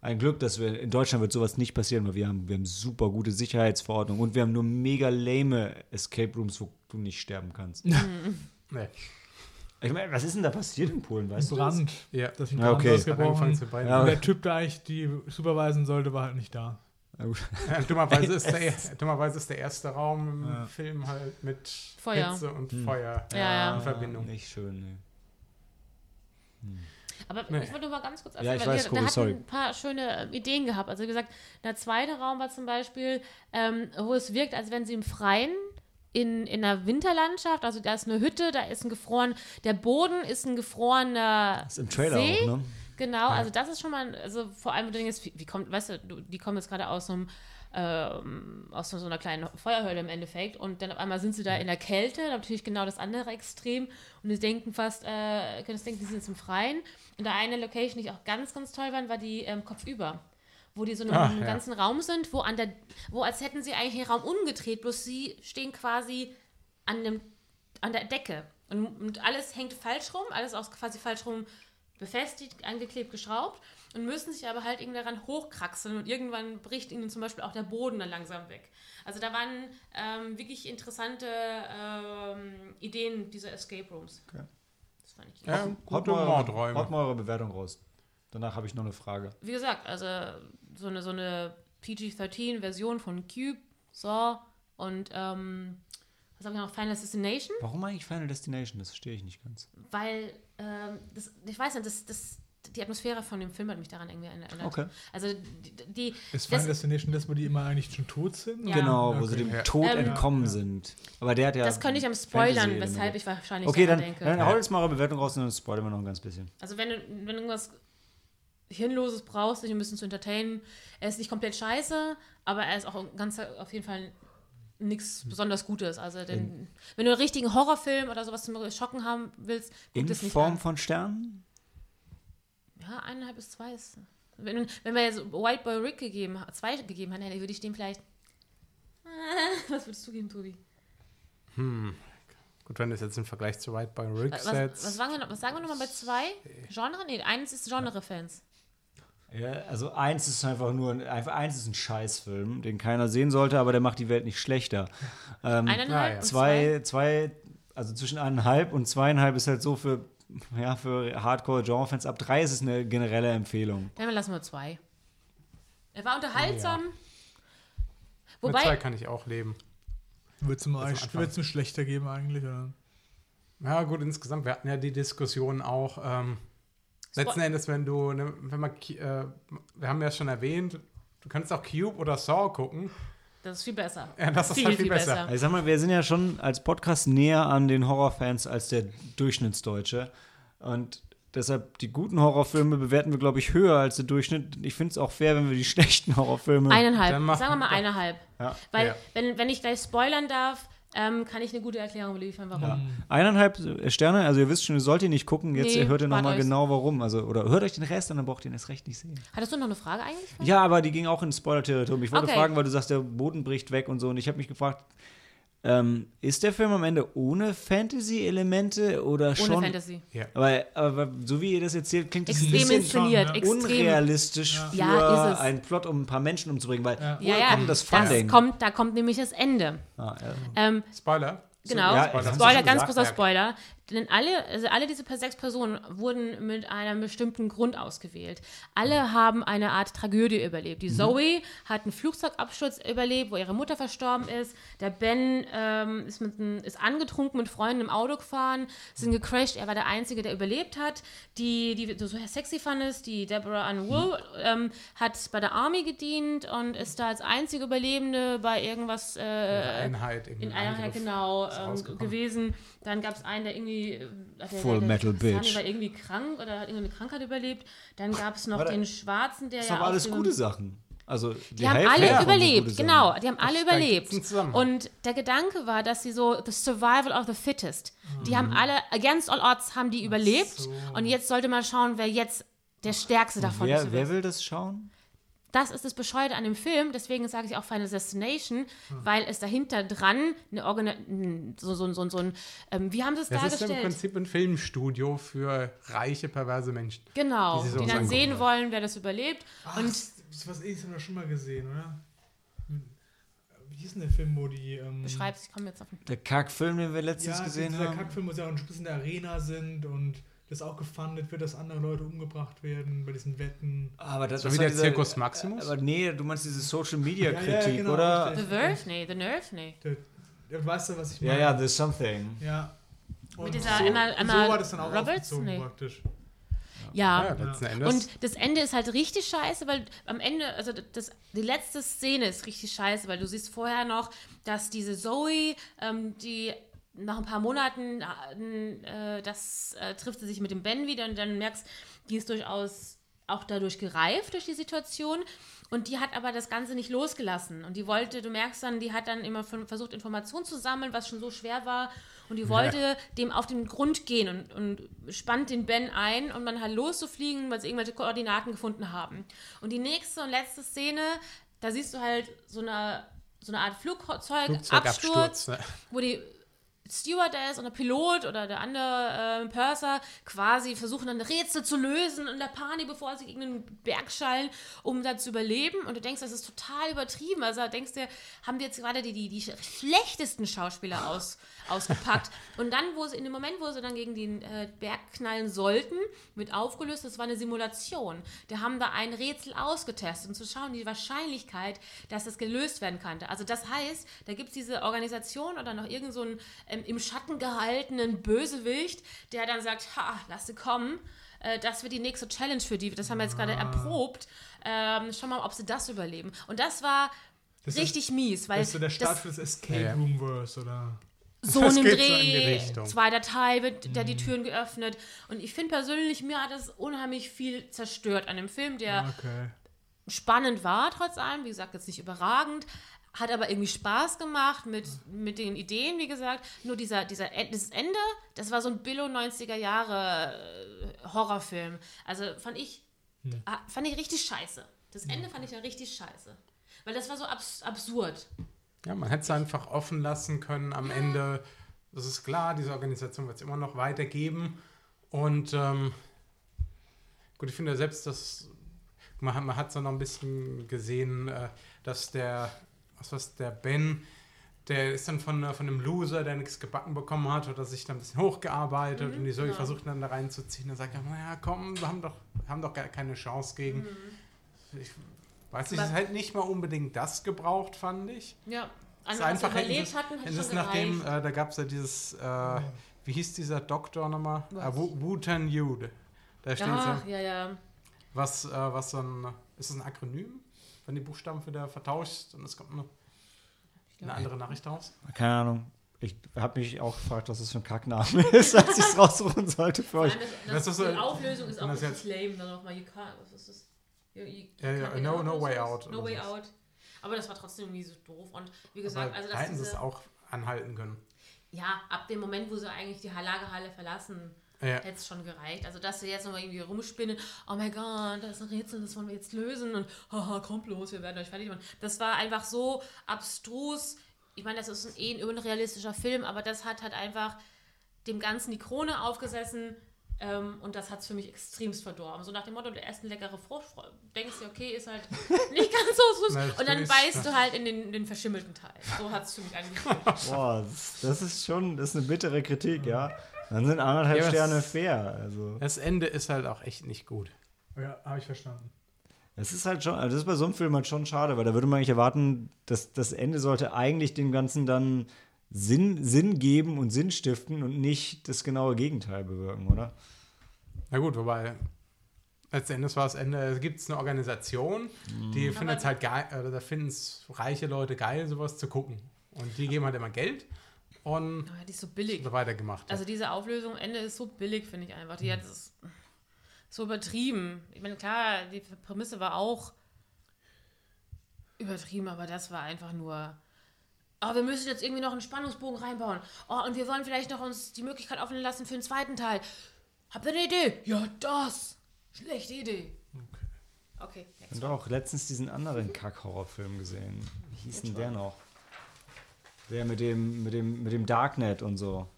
Ein Glück, dass wir in Deutschland wird sowas nicht passieren, weil wir haben, wir haben super gute Sicherheitsverordnungen und wir haben nur mega lame Escape Rooms, wo du nicht sterben kannst. Nee. Ich meine, was ist denn da passiert in Polen, weißt du? das? Brand. Ja. Das ist ein Ja, Brand okay. Ausgebrochen. Ja, Und der Typ, der eigentlich die supervisen sollte, war halt nicht da. Ja, dummerweise, ist der, dummerweise ist der erste Raum im Ja. Film halt mit Feuer. Hitze und Hm. Feuer Ja, ja. in Verbindung. Nicht schön, nee. Aber Nee. ich wollte nur mal ganz kurz Ja, ich weil weiß, der hat sorry. ein paar schöne Ideen gehabt. Also wie gesagt, der zweite Raum war zum Beispiel, ähm, wo es wirkt, als wenn sie im Freien in, in einer Winterlandschaft, also da ist eine Hütte, da ist ein gefroren, der Boden ist ein gefrorener Das ist im Trailer See. auch, ne? Genau, also das ist schon mal, also vor allem, wenn du denkst, wie, kommt, weißt du, die kommen jetzt gerade aus so einem ähm, aus so einer kleinen Feuerhöhle im Endeffekt und dann auf einmal sind sie da in der Kälte, natürlich genau das andere Extrem und sie denken fast, äh, können es denken, die sind jetzt im Freien. Und da eine Location, die ich auch ganz, ganz toll fand, war die ähm, Kopfüber. Wo die so in Ah, einem ja. ganzen Raum sind, wo an der, wo als hätten sie eigentlich den Raum umgedreht, bloß sie stehen quasi an, dem, an der Decke. Und, und alles hängt falsch rum, alles auch quasi falsch rum befestigt, angeklebt, geschraubt und müssen sich aber halt irgendwie daran hochkraxeln und irgendwann bricht ihnen zum Beispiel auch der Boden dann langsam weg. Also da waren ähm, wirklich interessante ähm, Ideen dieser Escape Rooms. Okay. Das fand ich Ja, Haut mal, eure, haut mal eure Bewertung raus. Danach habe ich noch eine Frage. Wie gesagt, also so eine, so eine PG-13-Version von Cube, Saw und ähm, was haben wir noch? Final Destination? Warum eigentlich Final Destination? Das verstehe ich nicht ganz. weil ähm, das, ich weiß nicht, das, das, die Atmosphäre von dem Film hat mich daran irgendwie erinnert. Okay. Also die, die Ist Das- Final Destination das, wo die immer eigentlich schon tot sind? Ja. Genau, wo Okay. sie dem. Tod Ähm, entkommen Ja. sind. Aber der hat ja. das könnte ich am Spoilern, weshalb ich wahrscheinlich Okay, dann, denke. dann hau jetzt mal eure Bewertung raus und dann spoilern wir noch ein ganz bisschen. Also wenn du, wenn du irgendwas Hirnloses brauchst, dich ein bisschen zu entertainen, er ist nicht komplett scheiße, aber er ist auch ganz auf jeden Fall nichts besonders Gutes. Also den, wenn du einen richtigen Horrorfilm oder sowas zum Schocken haben willst, guck In das nicht Form an. von Sternen? Ja, eineinhalb bis zwei ist. Wenn, wenn wir jetzt White Boy Rick gegeben, zwei gegeben hätten, würde ich dem vielleicht. Was würdest du geben, Tobi? Gut, wenn du es jetzt im Vergleich zu White Boy Rick Was, was, setzt. was, sagen wir, was sagen wir nochmal bei zwei? Genre? Nee, eins ist Genre-Fans. Ja, also eins ist einfach nur ein, einfach eins ist ein Scheißfilm, den keiner sehen sollte, aber der macht die Welt nicht schlechter. Ähm, Eineinhalb ja. zwei, zwei, also zwischen eineinhalb und zweieinhalb ist halt so für, ja, für Hardcore-Genre-Fans. Ab drei ist es eine generelle Empfehlung. Dann lassen wir zwei. Er war unterhaltsam. Mit Wobei, zwei kann ich auch leben. Wird es mir schlechter geben eigentlich? Oder? Ja, gut, insgesamt, wir hatten ja die Diskussion auch. Ähm, letzten Endes, wenn du, ne, wenn man, äh, wir haben ja schon erwähnt, du kannst auch Cube oder Saw gucken. das ist viel besser. Ja, das ist viel, halt viel viel besser. besser. Ich sag mal, wir sind ja schon als Podcast näher an den Horrorfans als der Durchschnittsdeutsche. Und deshalb die guten Horrorfilme bewerten wir, glaube ich, höher als der Durchschnitt. Ich finde es auch fair, wenn wir die schlechten Horrorfilme. Eineinhalb. Dann machen Sagen wir mal eineinhalb. Ja. Weil, Ja. wenn, wenn ich gleich spoilern darf, ähm, kann ich eine gute Erklärung liefern, warum. Ja. Eineinhalb Sterne, also ihr wisst schon, ihr sollt ihr nicht gucken, jetzt Nee, hört ihr nochmal genau warum. Also, oder hört euch den Rest an, dann braucht ihr den erst recht nicht sehen. Hattest du noch eine Frage eigentlich? Ja, aber die ging auch ins Spoiler-Territorium. Ich wollte Okay. fragen, weil du sagst, der Boden bricht weg und so. Und ich habe mich gefragt, Ähm, ist der Film am Ende ohne Fantasy-Elemente oder Ohne schon? Fantasy. Ja. Aber, aber so wie ihr das erzählt, klingt es ein Extrem bisschen inszeniert, schon, ja. extrem. unrealistisch für Ja, ist es. einen Plot, um ein paar Menschen umzubringen, weil Ja. woher kommt das Funding? kommt, da kommt nämlich das Ende. ah, ja. Ähm, Spoiler. Genau, ja, Spoiler, das schon ganz großer. Spoiler. Denn alle, also alle diese sechs Personen wurden mit einem bestimmten Grund ausgewählt. Alle haben eine Art Tragödie überlebt. Mhm. Die Zoe hat einen Flugzeugabsturz überlebt, wo ihre Mutter verstorben ist. Der Ben ähm, ist, mit, ist angetrunken mit Freunden im Auto gefahren, sind gecrashed. Er war der Einzige, der überlebt hat. Die, die so sexy fandest, die Deborah Ann Wool, ähm, hat bei der Army gedient und ist da als einzige Überlebende bei irgendwas äh, Einheit im in Angriff genau ist ähm, gewesen. Dann gab es einen, der irgendwie. äh, Der, Full der, Metal der, Bitch. war irgendwie krank oder hat irgendeine Krankheit überlebt. Dann gab es noch Warte, den Schwarzen, der Das ja. auf alles gute Sachen. Also die, Die haben alle überlebt, genau. Die haben alle überlebt. Und der Gedanke war, dass sie so the survival of the fittest. Die Mhm. haben alle against all odds haben die überlebt. so. Und jetzt sollte man schauen, wer jetzt der Stärkste davon ist. Wer, wer will das schauen? Das ist das Bescheuerte an dem Film, deswegen sage ich auch Final Destination, weil es dahinter dran eine Organ so, so, so, so ein, ähm, wie haben sie es Das ist im dargestellt? Prinzip ein Filmstudio für reiche, perverse Menschen. Genau, die die, dann sehen wollen. wollen, wer das überlebt. Ach, Und das was ähnliches haben wir schon mal gesehen, oder? Wie hieß denn der Film, wo die. Ähm, beschreib's, ich komme jetzt auf den. Der Kackfilm, den wir letztens ja, gesehen haben. Kackfilm, wo sie auch ein bisschen in der Arena sind und das auch gefundet wird, dass andere Leute umgebracht werden bei diesen Wetten. Aber das So das wie war der dieser- Zirkus Maximus? Aber nee, du meinst diese Social Media Ja, ja, Kritik, genau, oder? richtig. The Verve? Nee, The Nerve? Nee. Der, der, weißt du, was ich Ja, meine? ja, there's something. Ja. Und dieser so, Emma- so Emma war das dann auch Roberts? aufgezogen Nee. praktisch. Ja. Ja, letzten Endes. Und das Ende ist halt richtig scheiße, weil am Ende, also das, die letzte Szene ist richtig scheiße, weil du siehst vorher noch, dass diese Zoe, ähm, die nach ein paar Monaten, äh, das äh, trifft sie sich mit dem Ben wieder und dann merkst, die ist durchaus auch dadurch gereift durch die Situation. Und die hat aber das Ganze nicht losgelassen. Und die wollte, du merkst dann, die hat dann immer versucht, Informationen zu sammeln, was schon so schwer war. Und die wollte dem auf den Grund gehen und, und spannt den Ben ein, um dann halt loszufliegen, weil sie irgendwelche Koordinaten gefunden haben. Und die nächste und letzte Szene, da siehst du halt so eine, so eine Art Flugzeugabsturz, Flugzeugabsturz. Ne? wo die Stewardess oder Pilot oder der andere äh, Purser quasi versuchen dann Rätsel zu lösen in der Panik, bevor sie gegen den Berg schallen, um da zu überleben. Und du denkst, das ist total übertrieben. Also denkst du, haben die jetzt gerade die, die, die schlechtesten Schauspieler aus, ausgepackt. Und dann, wo sie in dem Moment, wo sie dann gegen den äh, Berg knallen sollten, wird aufgelöst, das war eine Simulation. Die haben da ein Rätsel ausgetestet, um zu schauen, die Wahrscheinlichkeit, dass das gelöst werden könnte. Also das heißt, da gibt es diese Organisation oder noch irgend so ähm, im Schatten gehaltenen Bösewicht, der dann sagt, ha, lass sie kommen. Äh, das wird die nächste Challenge für die. Das haben wir jetzt gerade erprobt. Ähm, schau mal, ob sie das überleben. Und das war Das ist- richtig mies, weil Das ist so der Start das, für das Escape Ja. Room Verse, oder? so Das einen geht so in die Dreh, Richtung. zweiter Teil wird da die Türen geöffnet. Und ich finde persönlich, mir hat das unheimlich viel zerstört an dem Film, der Okay. spannend war, trotz allem, wie gesagt, jetzt nicht überragend, hat aber irgendwie Spaß gemacht mit, mit den Ideen, wie gesagt. Nur dieser, dieser En- dieses Ende, das war so ein Billo 90er Jahre äh, Horrorfilm. Also fand ich, ah, fand ich richtig scheiße. Das Ende fand ich ja richtig scheiße. Weil das war so abs absurd. Ja, man hätte es einfach offen lassen können am Ende. Das ist klar, diese Organisation wird es immer noch weitergeben. Und ähm, gut, ich finde selbst, dass man, hat- man hat so noch ein bisschen gesehen, äh, dass der, was was der Ben, der ist dann von, äh, von einem Loser, der nichts gebacken bekommen hat, oder sich dann ein bisschen hochgearbeitet und die Zoe genau. versucht dann da reinzuziehen. Dann sagt er, naja, komm, wir haben doch, wir haben doch gar keine Chance gegen. Ich weiß nicht, es halt nicht mal unbedingt das gebraucht, fand ich. Ja. Es ist Andere, einfach überlebt es- hatten, hat es schon nachdem, äh, da gab es ja dieses, äh, wie hieß dieser Doktor nochmal? Äh, Wu- Wutan Yude. Da steht Ach, so, ja, ja. was, äh, was so ein, ist das ein Akronym? Wenn die Buchstaben wieder vertauscht und es kommt eine, eine andere Nachricht raus? Keine Ahnung. Ich habe mich auch gefragt, was das für ein Kackname ist, als ich es raussuchen sollte für euch. Das, Das ist so- die Auflösung ist auch das richtig jetzt- lame. Dann nochmal, you can't, was ist das? You, you Ja, ja, no- no way out No way out. Aber das war trotzdem irgendwie so doof. Und wie Aber gesagt, also da dass hätten sie es auch anhalten können. ja, ab dem Moment, wo sie eigentlich die Lagerhalle verlassen, Ja. hätte es schon gereicht. Also, dass sie jetzt nochmal irgendwie rumspinnen, oh mein Gott, da ist ein Rätsel, das wollen wir jetzt lösen und haha, kommt los, wir werden euch fertig machen. Das war einfach so abstrus ich meine, das ist ein, eh ein unrealistischer Film, aber das hat halt einfach dem Ganzen die Krone aufgesessen. Ähm, und das hat es für mich extremst verdorben. So nach dem Motto, der erst eine leckere Frucht, denkst du, okay, ist halt nicht ganz so süß. Na, und dann beißt du halt in den, den verschimmelten Teil. So hat es für mich angefühlt. Boah, das ist schon, das ist eine bittere Kritik, ja. Dann sind anderthalb Ja, Sterne fair. Also, Das Ende ist halt auch echt nicht gut. Ja, habe ich verstanden. das ist halt schon, also das ist bei so einem Film halt schon schade, weil da würde man eigentlich erwarten, dass das Ende sollte eigentlich dem Ganzen dann Sinn, Sinn geben und Sinn stiften und nicht das genaue Gegenteil bewirken, oder? Na gut, wobei letzten Endes war das Ende, es gibt eine Organisation, die findet es halt geil, oder da finden es reiche Leute geil, sowas zu gucken. Und die geben halt immer Geld und Aber die ist so billig. so weitergemacht. Also diese Auflösung am Ende ist so billig, finde ich einfach. Die hat es so übertrieben. Ich meine, klar, die Prämisse war auch übertrieben, aber das war einfach nur. Oh, wir müssen jetzt irgendwie noch einen Spannungsbogen reinbauen. Oh, und wir wollen vielleicht noch uns die Möglichkeit offen lassen für den zweiten Teil. Habt ihr eine Idee? Ja, das. Schlechte Idee. Okay, next Und auch letztens diesen anderen Kack-Horrorfilm gesehen. Wie hieß denn der noch? Der mit dem, mit dem, mit dem Darknet und so.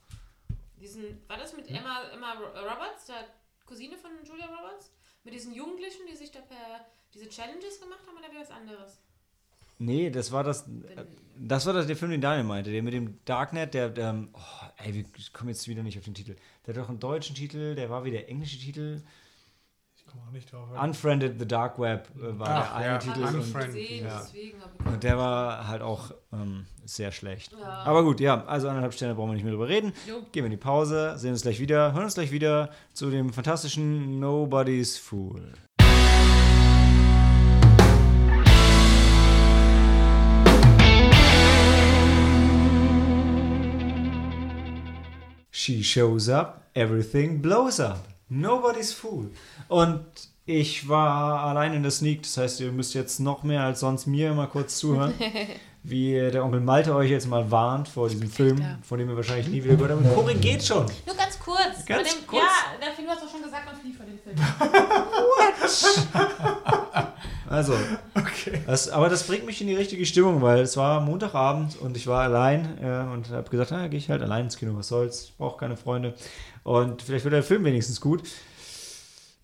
Diesen, war das mit Emma, Emma Ro- Roberts, der Cousine von Julia Roberts? Mit diesen Jugendlichen, die sich da per diese Challenges gemacht haben oder wie was anderes? Nee, das war das. Das war das, der Film, den Daniel meinte. Der mit dem Darknet, der. der oh, ey, wir kommen jetzt wieder nicht auf den Titel. Der hat doch einen deutschen Titel, der war wie der englische Titel. Ich komme auch nicht drauf. Unfriended the Dark Web äh, war Ach, der eine ja. Titel. Hab ich Und, Unfriended, gesehen, ja. und der war halt auch ähm, sehr schlecht. Ja. Aber gut, ja, also anderthalb Sterne brauchen wir nicht mehr drüber reden. Jo. Gehen wir in die Pause, sehen uns gleich wieder, hören uns gleich wieder zu dem fantastischen Nobody's Fool. She shows up, everything blows up. Nobody's fool. Und ich war allein in der Sneak, das heißt, ihr müsst jetzt noch mehr als sonst mir mal kurz zuhören, wie der Onkel Malte euch jetzt mal warnt vor diesem Film, von dem ihr wahrscheinlich nie wieder gehört habt. Korrigiert schon. Nur ganz kurz. Ganz dem, kurz. Ja, der Film hast du schon gesagt, man flieht vor dem Film. Also, Okay. das, aber das bringt mich in die richtige Stimmung, weil es war Montagabend und ich war allein äh, und habe gesagt, na, gehe ich halt allein ins Kino, was soll's, ich brauche keine Freunde. Und vielleicht wird der Film wenigstens gut.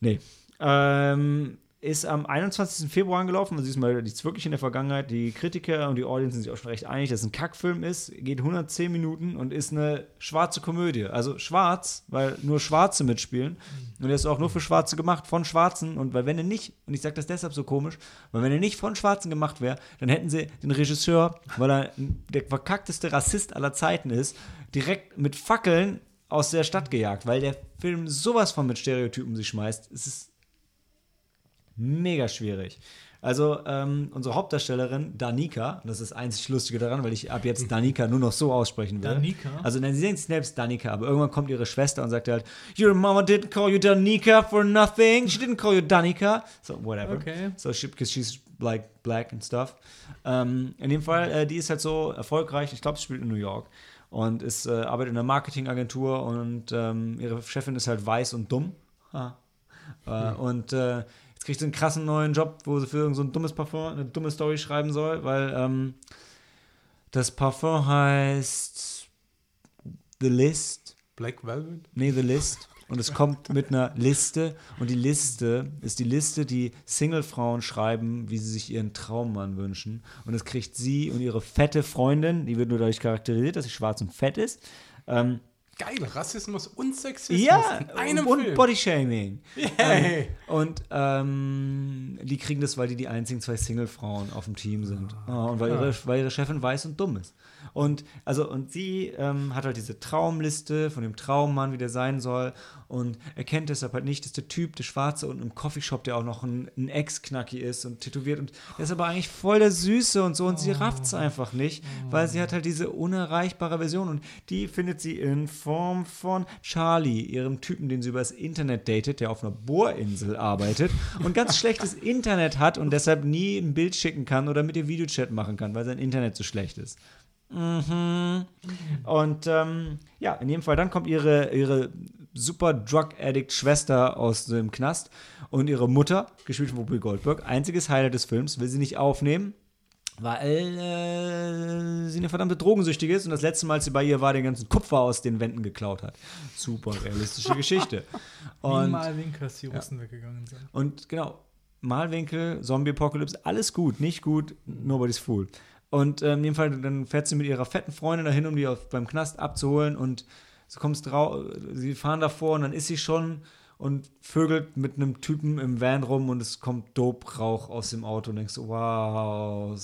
Nee. Ähm, ist am 21. Februar angelaufen, also diesmal liegt wirklich in der Vergangenheit. Die Kritiker und die Audience sind sich auch schon recht einig, dass es ein Kackfilm ist, geht 110 Minuten und ist eine schwarze Komödie. Also schwarz, weil nur Schwarze mitspielen. Und der ist auch nur für Schwarze gemacht, von Schwarzen. Und weil wenn er nicht, und ich sage das deshalb so komisch, weil wenn er nicht von Schwarzen gemacht wäre, dann hätten sie den Regisseur, weil er der verkackteste Rassist aller Zeiten ist, direkt mit Fackeln aus der Stadt gejagt, weil der Film sowas von mit Stereotypen sich schmeißt. Es ist mega schwierig. Also ähm, unsere Hauptdarstellerin Danica, und das ist das einzig Lustige daran, weil ich ab jetzt Danica nur noch so aussprechen will. Danica? Also nein, sie nennt sich selbst Danica, aber irgendwann kommt ihre Schwester und sagt halt, Your mama didn't call you Danica for nothing. She didn't call you Danica. So, whatever. Okay. So, she, because she's like black and stuff. Ähm, in dem Fall, äh, die ist halt so erfolgreich, ich glaube, sie spielt in New York und ist, äh, arbeitet in einer Marketingagentur und ähm, ihre Chefin ist halt weiß und dumm. Ha. Äh, Und äh, jetzt kriegt sie einen krassen neuen Job, wo sie für so ein dummes Parfum eine dumme Story schreiben soll, weil ähm, das Parfum heißt The List. Black Velvet? Nee, The List. Und es kommt mit einer Liste. Und die Liste ist die Liste, die Single-Frauen schreiben, wie sie sich ihren Traummann wünschen. Und das kriegt sie und ihre fette Freundin, die wird nur dadurch charakterisiert, dass sie schwarz und fett ist. Ähm, Geil, Rassismus und Sexismus ja, in einem und Film. Bodyshaming. Yay. Und ähm, die kriegen das, weil die die einzigen zwei Single-Frauen auf dem Team sind. Ah, und weil ihre, weil ihre Chefin weiß und dumm ist. Und, also, und sie ähm, hat halt diese Traumliste von dem Traummann, wie der sein soll. Und erkennt deshalb halt nicht, dass der Typ, der Schwarze und im Coffeeshop, der auch noch ein, ein Ex-Knacki ist und tätowiert. Und der ist aber eigentlich voll der Süße und so. Und sie rafft es einfach nicht, weil sie hat halt diese unerreichbare Version. Und die findet sie in Form von Charlie, ihrem Typen, den sie übers Internet datet, der auf einer Bohrinsel arbeitet und ganz schlechtes Internet hat und deshalb nie ein Bild schicken kann oder mit ihr Videochat machen kann, weil sein Internet so schlecht ist. Mhm. Und ähm, ja, in jedem Fall, dann kommt ihre, ihre super Drug-Addict-Schwester aus dem Knast und ihre Mutter, gespielt von Whoopi Goldberg, einziges Highlight des Films, will sie nicht aufnehmen, weil äh, sie eine verdammte Drogensüchtige ist und das letzte Mal, als sie bei ihr war, den ganzen Kupfer aus den Wänden geklaut hat. Super realistische Geschichte. Wie Und, mal Winkel, dass die Russen weggegangen sind. und genau, Malwinkel, Zombie-Apokalypse, alles gut, nicht gut, nobody's fool. Und ähm, in dem Fall, dann fährt sie mit ihrer fetten Freundin dahin, um die auf, beim Knast abzuholen und so kommst sie fahren davor und dann ist sie schon und vögelt mit einem Typen im Van rum und es kommt Dope-Rauch aus dem Auto und denkst, so, wow,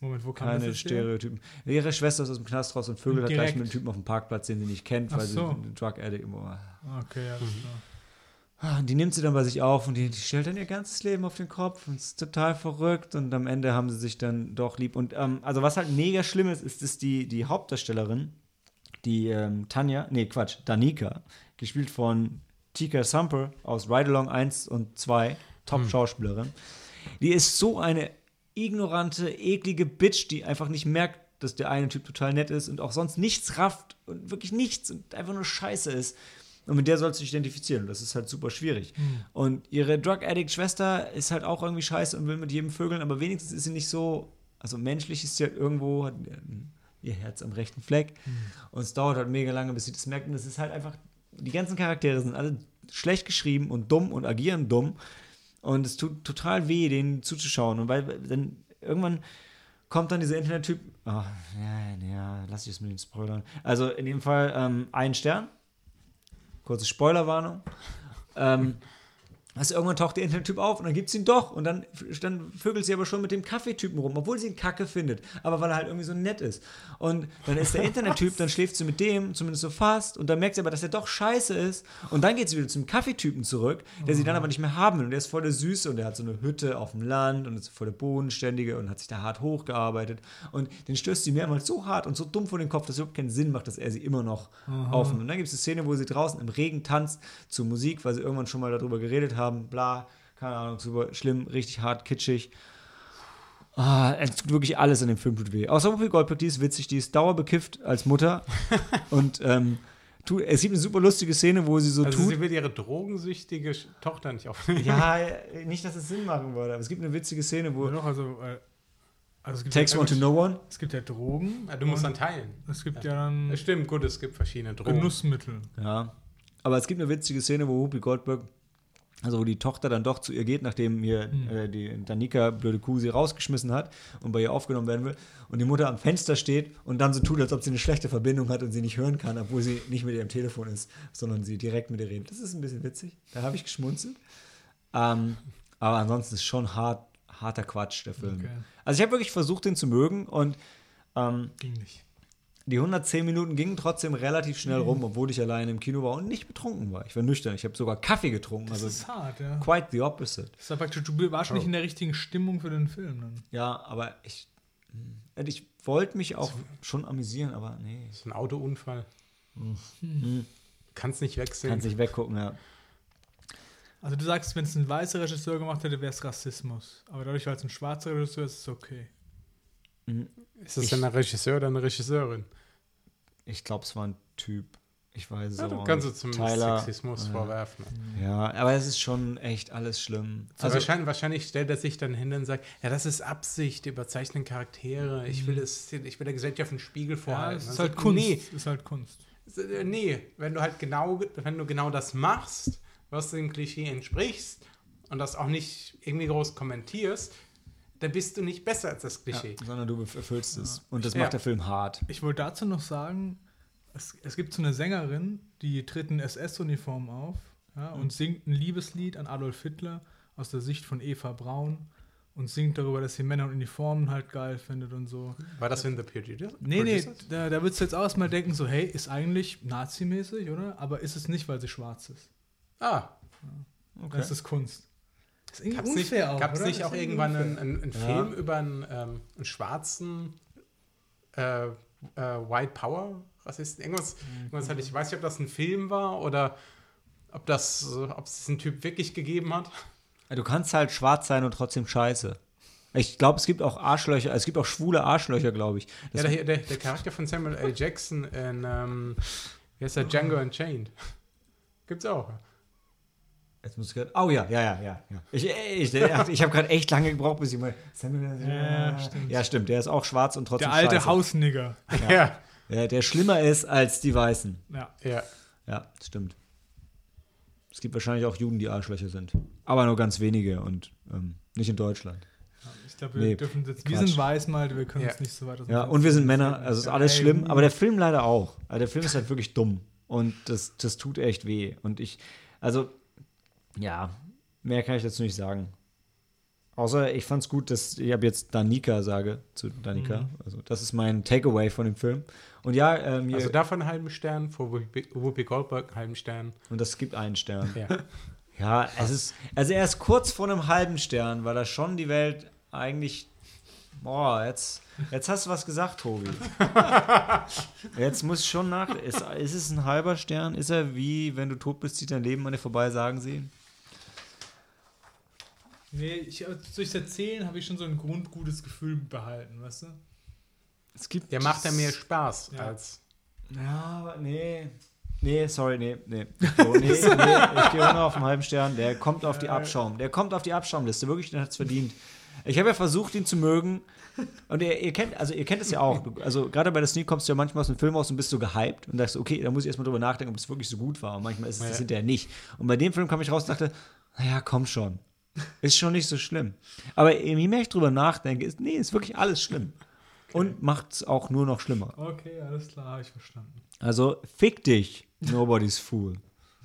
Moment, wo keine das? Stereotypen. Ihre Schwester ist aus dem Knast raus und vögelt hat gleich Direkt. mit einem Typen auf dem Parkplatz, den sie nicht kennt, Ach weil so. sie ein Drug Addict immer Ah, Okay, alles klar. Ah, Die nimmt sie dann bei sich auf und die, die stellt dann ihr ganzes Leben auf den Kopf und ist total verrückt und am Ende haben sie sich dann doch lieb. Und ähm, also was halt mega schlimm ist, ist, dass die, die Hauptdarstellerin, die ähm, Tanja, nee Quatsch, Danica, gespielt von Tika Sumper aus Ride Along 1 und 2, Top-Schauspielerin, die ist so eine ignorante, eklige Bitch, die einfach nicht merkt, dass der eine Typ total nett ist und auch sonst nichts rafft und wirklich nichts und einfach nur scheiße ist. Und mit der sollst du dich identifizieren. Und das ist halt super schwierig. Und ihre Drug-Addict-Schwester ist halt auch irgendwie scheiße und will mit jedem vögeln, aber wenigstens ist sie nicht so, also menschlich ist sie halt irgendwo, hat ihr Herz am rechten Fleck. Und es dauert halt mega lange, bis sie das merkt. Und es ist halt einfach, die ganzen Charaktere sind alle schlecht geschrieben und dumm und agieren dumm. Und es tut total weh, denen zuzuschauen. Und weil dann irgendwann kommt dann dieser Internet-Typ, oh, ja, ja, lass ich es mit den Spoilern. Also in dem Fall ähm, ein Stern. Kurze Spoilerwarnung. ähm, also irgendwann taucht der Internet-Typ auf und dann gibt es ihn doch. Und dann, dann vögelt sie aber schon mit dem Kaffeetypen rum, obwohl sie ihn kacke findet. Aber weil er halt irgendwie so nett ist. Und dann ist der Internet-Typ, dann schläft sie mit dem, zumindest so fast. Und dann merkt sie aber, dass er doch scheiße ist. Und dann geht sie wieder zum Kaffeetypen zurück, der sie dann aber nicht mehr haben will. Und der ist voll der Süße und der hat so eine Hütte auf dem Land und ist voll der Bodenständige und hat sich da hart hochgearbeitet. Und den stößt sie mehrmals so hart und so dumm vor den Kopf, dass es überhaupt keinen Sinn macht, dass er sie immer noch aufnimmt. Und dann gibt es eine Szene, wo sie draußen im Regen tanzt zur Musik, weil sie irgendwann schon mal darüber geredet haben, bla, keine Ahnung, super schlimm, richtig hart, kitschig. Ah, es tut wirklich alles in dem Film tut weh. Außer Whoopi Goldberg, die ist witzig, die ist dauerbekifft als Mutter. und ähm, tu, es gibt eine super lustige Szene, wo sie so Also tut. sie will ihre drogensüchtige Tochter nicht aufnehmen. ja, nicht, dass es Sinn machen würde, aber es gibt eine witzige Szene, wo Ja, doch, also, äh, also es gibt Takes ja, one to know one. Es gibt ja Drogen. Ja, du musst dann teilen. Es gibt ja dann stimmt, gut, es gibt verschiedene Drogen. Genussmittel. Ja. Aber es gibt eine witzige Szene, wo Whoopi Goldberg, also wo die Tochter dann doch zu ihr geht, nachdem hier äh, die Danica, blöde Kuh, sie rausgeschmissen hat und bei ihr aufgenommen werden will. Und die Mutter am Fenster steht und dann so tut, als ob sie eine schlechte Verbindung hat und sie nicht hören kann, obwohl sie nicht mit ihrem Telefon ist, sondern sie direkt mit ihr redet. Das ist ein bisschen witzig. Da habe ich geschmunzelt. Ähm, aber ansonsten ist schon hart, harter Quatsch, der Film. Okay. Also ich habe wirklich versucht, den zu mögen und ähm, Ging nicht. Die 110 Minuten gingen trotzdem relativ schnell Mhm. rum, obwohl ich alleine im Kino war und nicht betrunken war. Ich war nüchtern. Ich habe sogar Kaffee getrunken. Das also ist hart, ja. quite the opposite. Das ist praktisch, du warst Oh. nicht in der richtigen Stimmung für den Film. Dann. Ja, aber ich, mh, ich wollte mich auch schon amüsieren, aber nee, Das ist ein Autounfall. Mhm. Kannst nicht wechseln. kannst nicht weggucken. Ja. Also du sagst, wenn es ein weißer Regisseur gemacht hätte, wäre es Rassismus. Aber dadurch, weil es ein schwarzer Regisseur ist, ist es okay. Ist das denn ein Regisseur oder eine Regisseurin? Ich glaube, es war ein Typ. Ich weiß Ja, so. du kannst du zumindest Tyler, Sexismus ja. vorwerfen. Ja, aber es ist schon echt alles schlimm. Also wahrscheinlich, wahrscheinlich stellt er sich dann hin und sagt, ja, das ist Absicht, überzeichnen Charaktere. Ich will es, ich will der Gesellschaft einen Spiegel Ja, vorhalten. es ist halt sagt, Kunst. Nee, ist halt Kunst. äh, nee, wenn du halt genau, wenn du genau das machst, was dem Klischee entsprichst und das auch nicht irgendwie groß kommentierst, dann bist du nicht besser als das Klischee. ja, sondern du erfüllst es. Und das Ja. macht der Film hart. Ich wollte dazu noch sagen, es, es gibt so eine Sängerin, die tritt in SS-Uniform auf ja, Mhm. und singt ein Liebeslied an Adolf Hitler aus der Sicht von Eva Braun und singt darüber, dass sie Männer in Uniformen halt geil findet und so. War das in The Prejudice? Nee, nee, da, da würdest du jetzt auch erstmal denken, so, hey, ist eigentlich nazimäßig, oder? Aber ist es nicht, weil sie schwarz ist. Ah, Das ist Kunst. Das ist irgendwie gab es nicht, unfair auch, gab's oder? nicht auch irgendwann unfair. einen, einen, einen Ja. Film über einen, ähm, einen schwarzen äh, äh, White Power Rassisten? Irgendwas, irgendwas hatte ich, ich weiß nicht, ob das ein Film war oder ob das, äh, ob es diesen Typ wirklich gegeben hat. Du kannst halt schwarz sein und trotzdem scheiße. Ich glaube, es gibt auch Arschlöcher, es gibt auch schwule Arschlöcher, glaube ich. Das Ja, der, der, der Charakter von Samuel L. Jackson in, ähm, wie heißt der, Django Unchained. Gibt's auch. Jetzt muss ich grad, oh ja, ja, ja, ja. ja. Ich, ich, ich, ich habe gerade echt lange gebraucht, bis ich mal. Samuel, Ja, stimmt. Ja, stimmt. Der ist auch schwarz und trotzdem Der alte scheiße. Hausnigger. Ja. Ja, der schlimmer ist als die Weißen. Ja. Ja. Ja, stimmt. Es gibt wahrscheinlich auch Juden, die Arschlöcher sind. Aber nur ganz wenige und ähm, nicht in Deutschland. Ich glaube, wir Nee, dürfen jetzt. Wir sind weiß mal, wir können Ja. uns nicht so weit Ja, und wir sind. Männer, also ist Ja, alles schlimm. Aber der Film leider auch. Also der Film ist halt wirklich dumm. Und das, das tut echt weh. Und ich, also, ja, mehr kann ich dazu nicht sagen. Außer ich fand's gut, dass ich habe jetzt Danica sage zu Danica. Mhm. Also das ist mein Takeaway von dem Film. Und ja, äh, mir, Also davon einen halben Stern, vor Whoopi Whoopi Goldberg einen halben Stern. und das gibt einen Stern. Ja. Ja, es ist, also er ist kurz vor einem halben Stern, weil er schon die Welt eigentlich, boah, jetzt, jetzt hast du was gesagt, Tobi. Jetzt muss ich schon nach, ist, ist es ein halber Stern? Ist er wie, wenn du tot bist, zieht dein Leben an dir vorbei, sagen sie? Nee, ich, durchs Erzählen habe ich schon so ein grundgutes Gefühl behalten, weißt du? Es gibt, Der macht ja mehr Spaß Ja. als. ja, aber nee. Nee, sorry, nee, nee. So, nee, nee ich gehe nur auf einen halben Stern. Der kommt auf die Abschaum. Der kommt auf die Abschaumliste. Wirklich, der hat es verdient. Ich habe ja versucht, ihn zu mögen. Und ihr, ihr kennt, also ihr kennt es ja auch. Also gerade bei der Sneak kommst du ja manchmal aus dem Film raus und bist so gehypt und sagst, okay, da muss ich erstmal drüber nachdenken, ob es wirklich so gut war. Und manchmal ist es das Ja. hinterher nicht. Und bei dem Film kam ich raus und dachte, naja, komm schon. Ist schon nicht so schlimm. Aber je mehr ich drüber nachdenke, ist, nee, ist wirklich alles schlimm. Und macht es auch nur noch schlimmer. Okay, alles klar, habe ich verstanden. Also, fick dich, nobody's fool.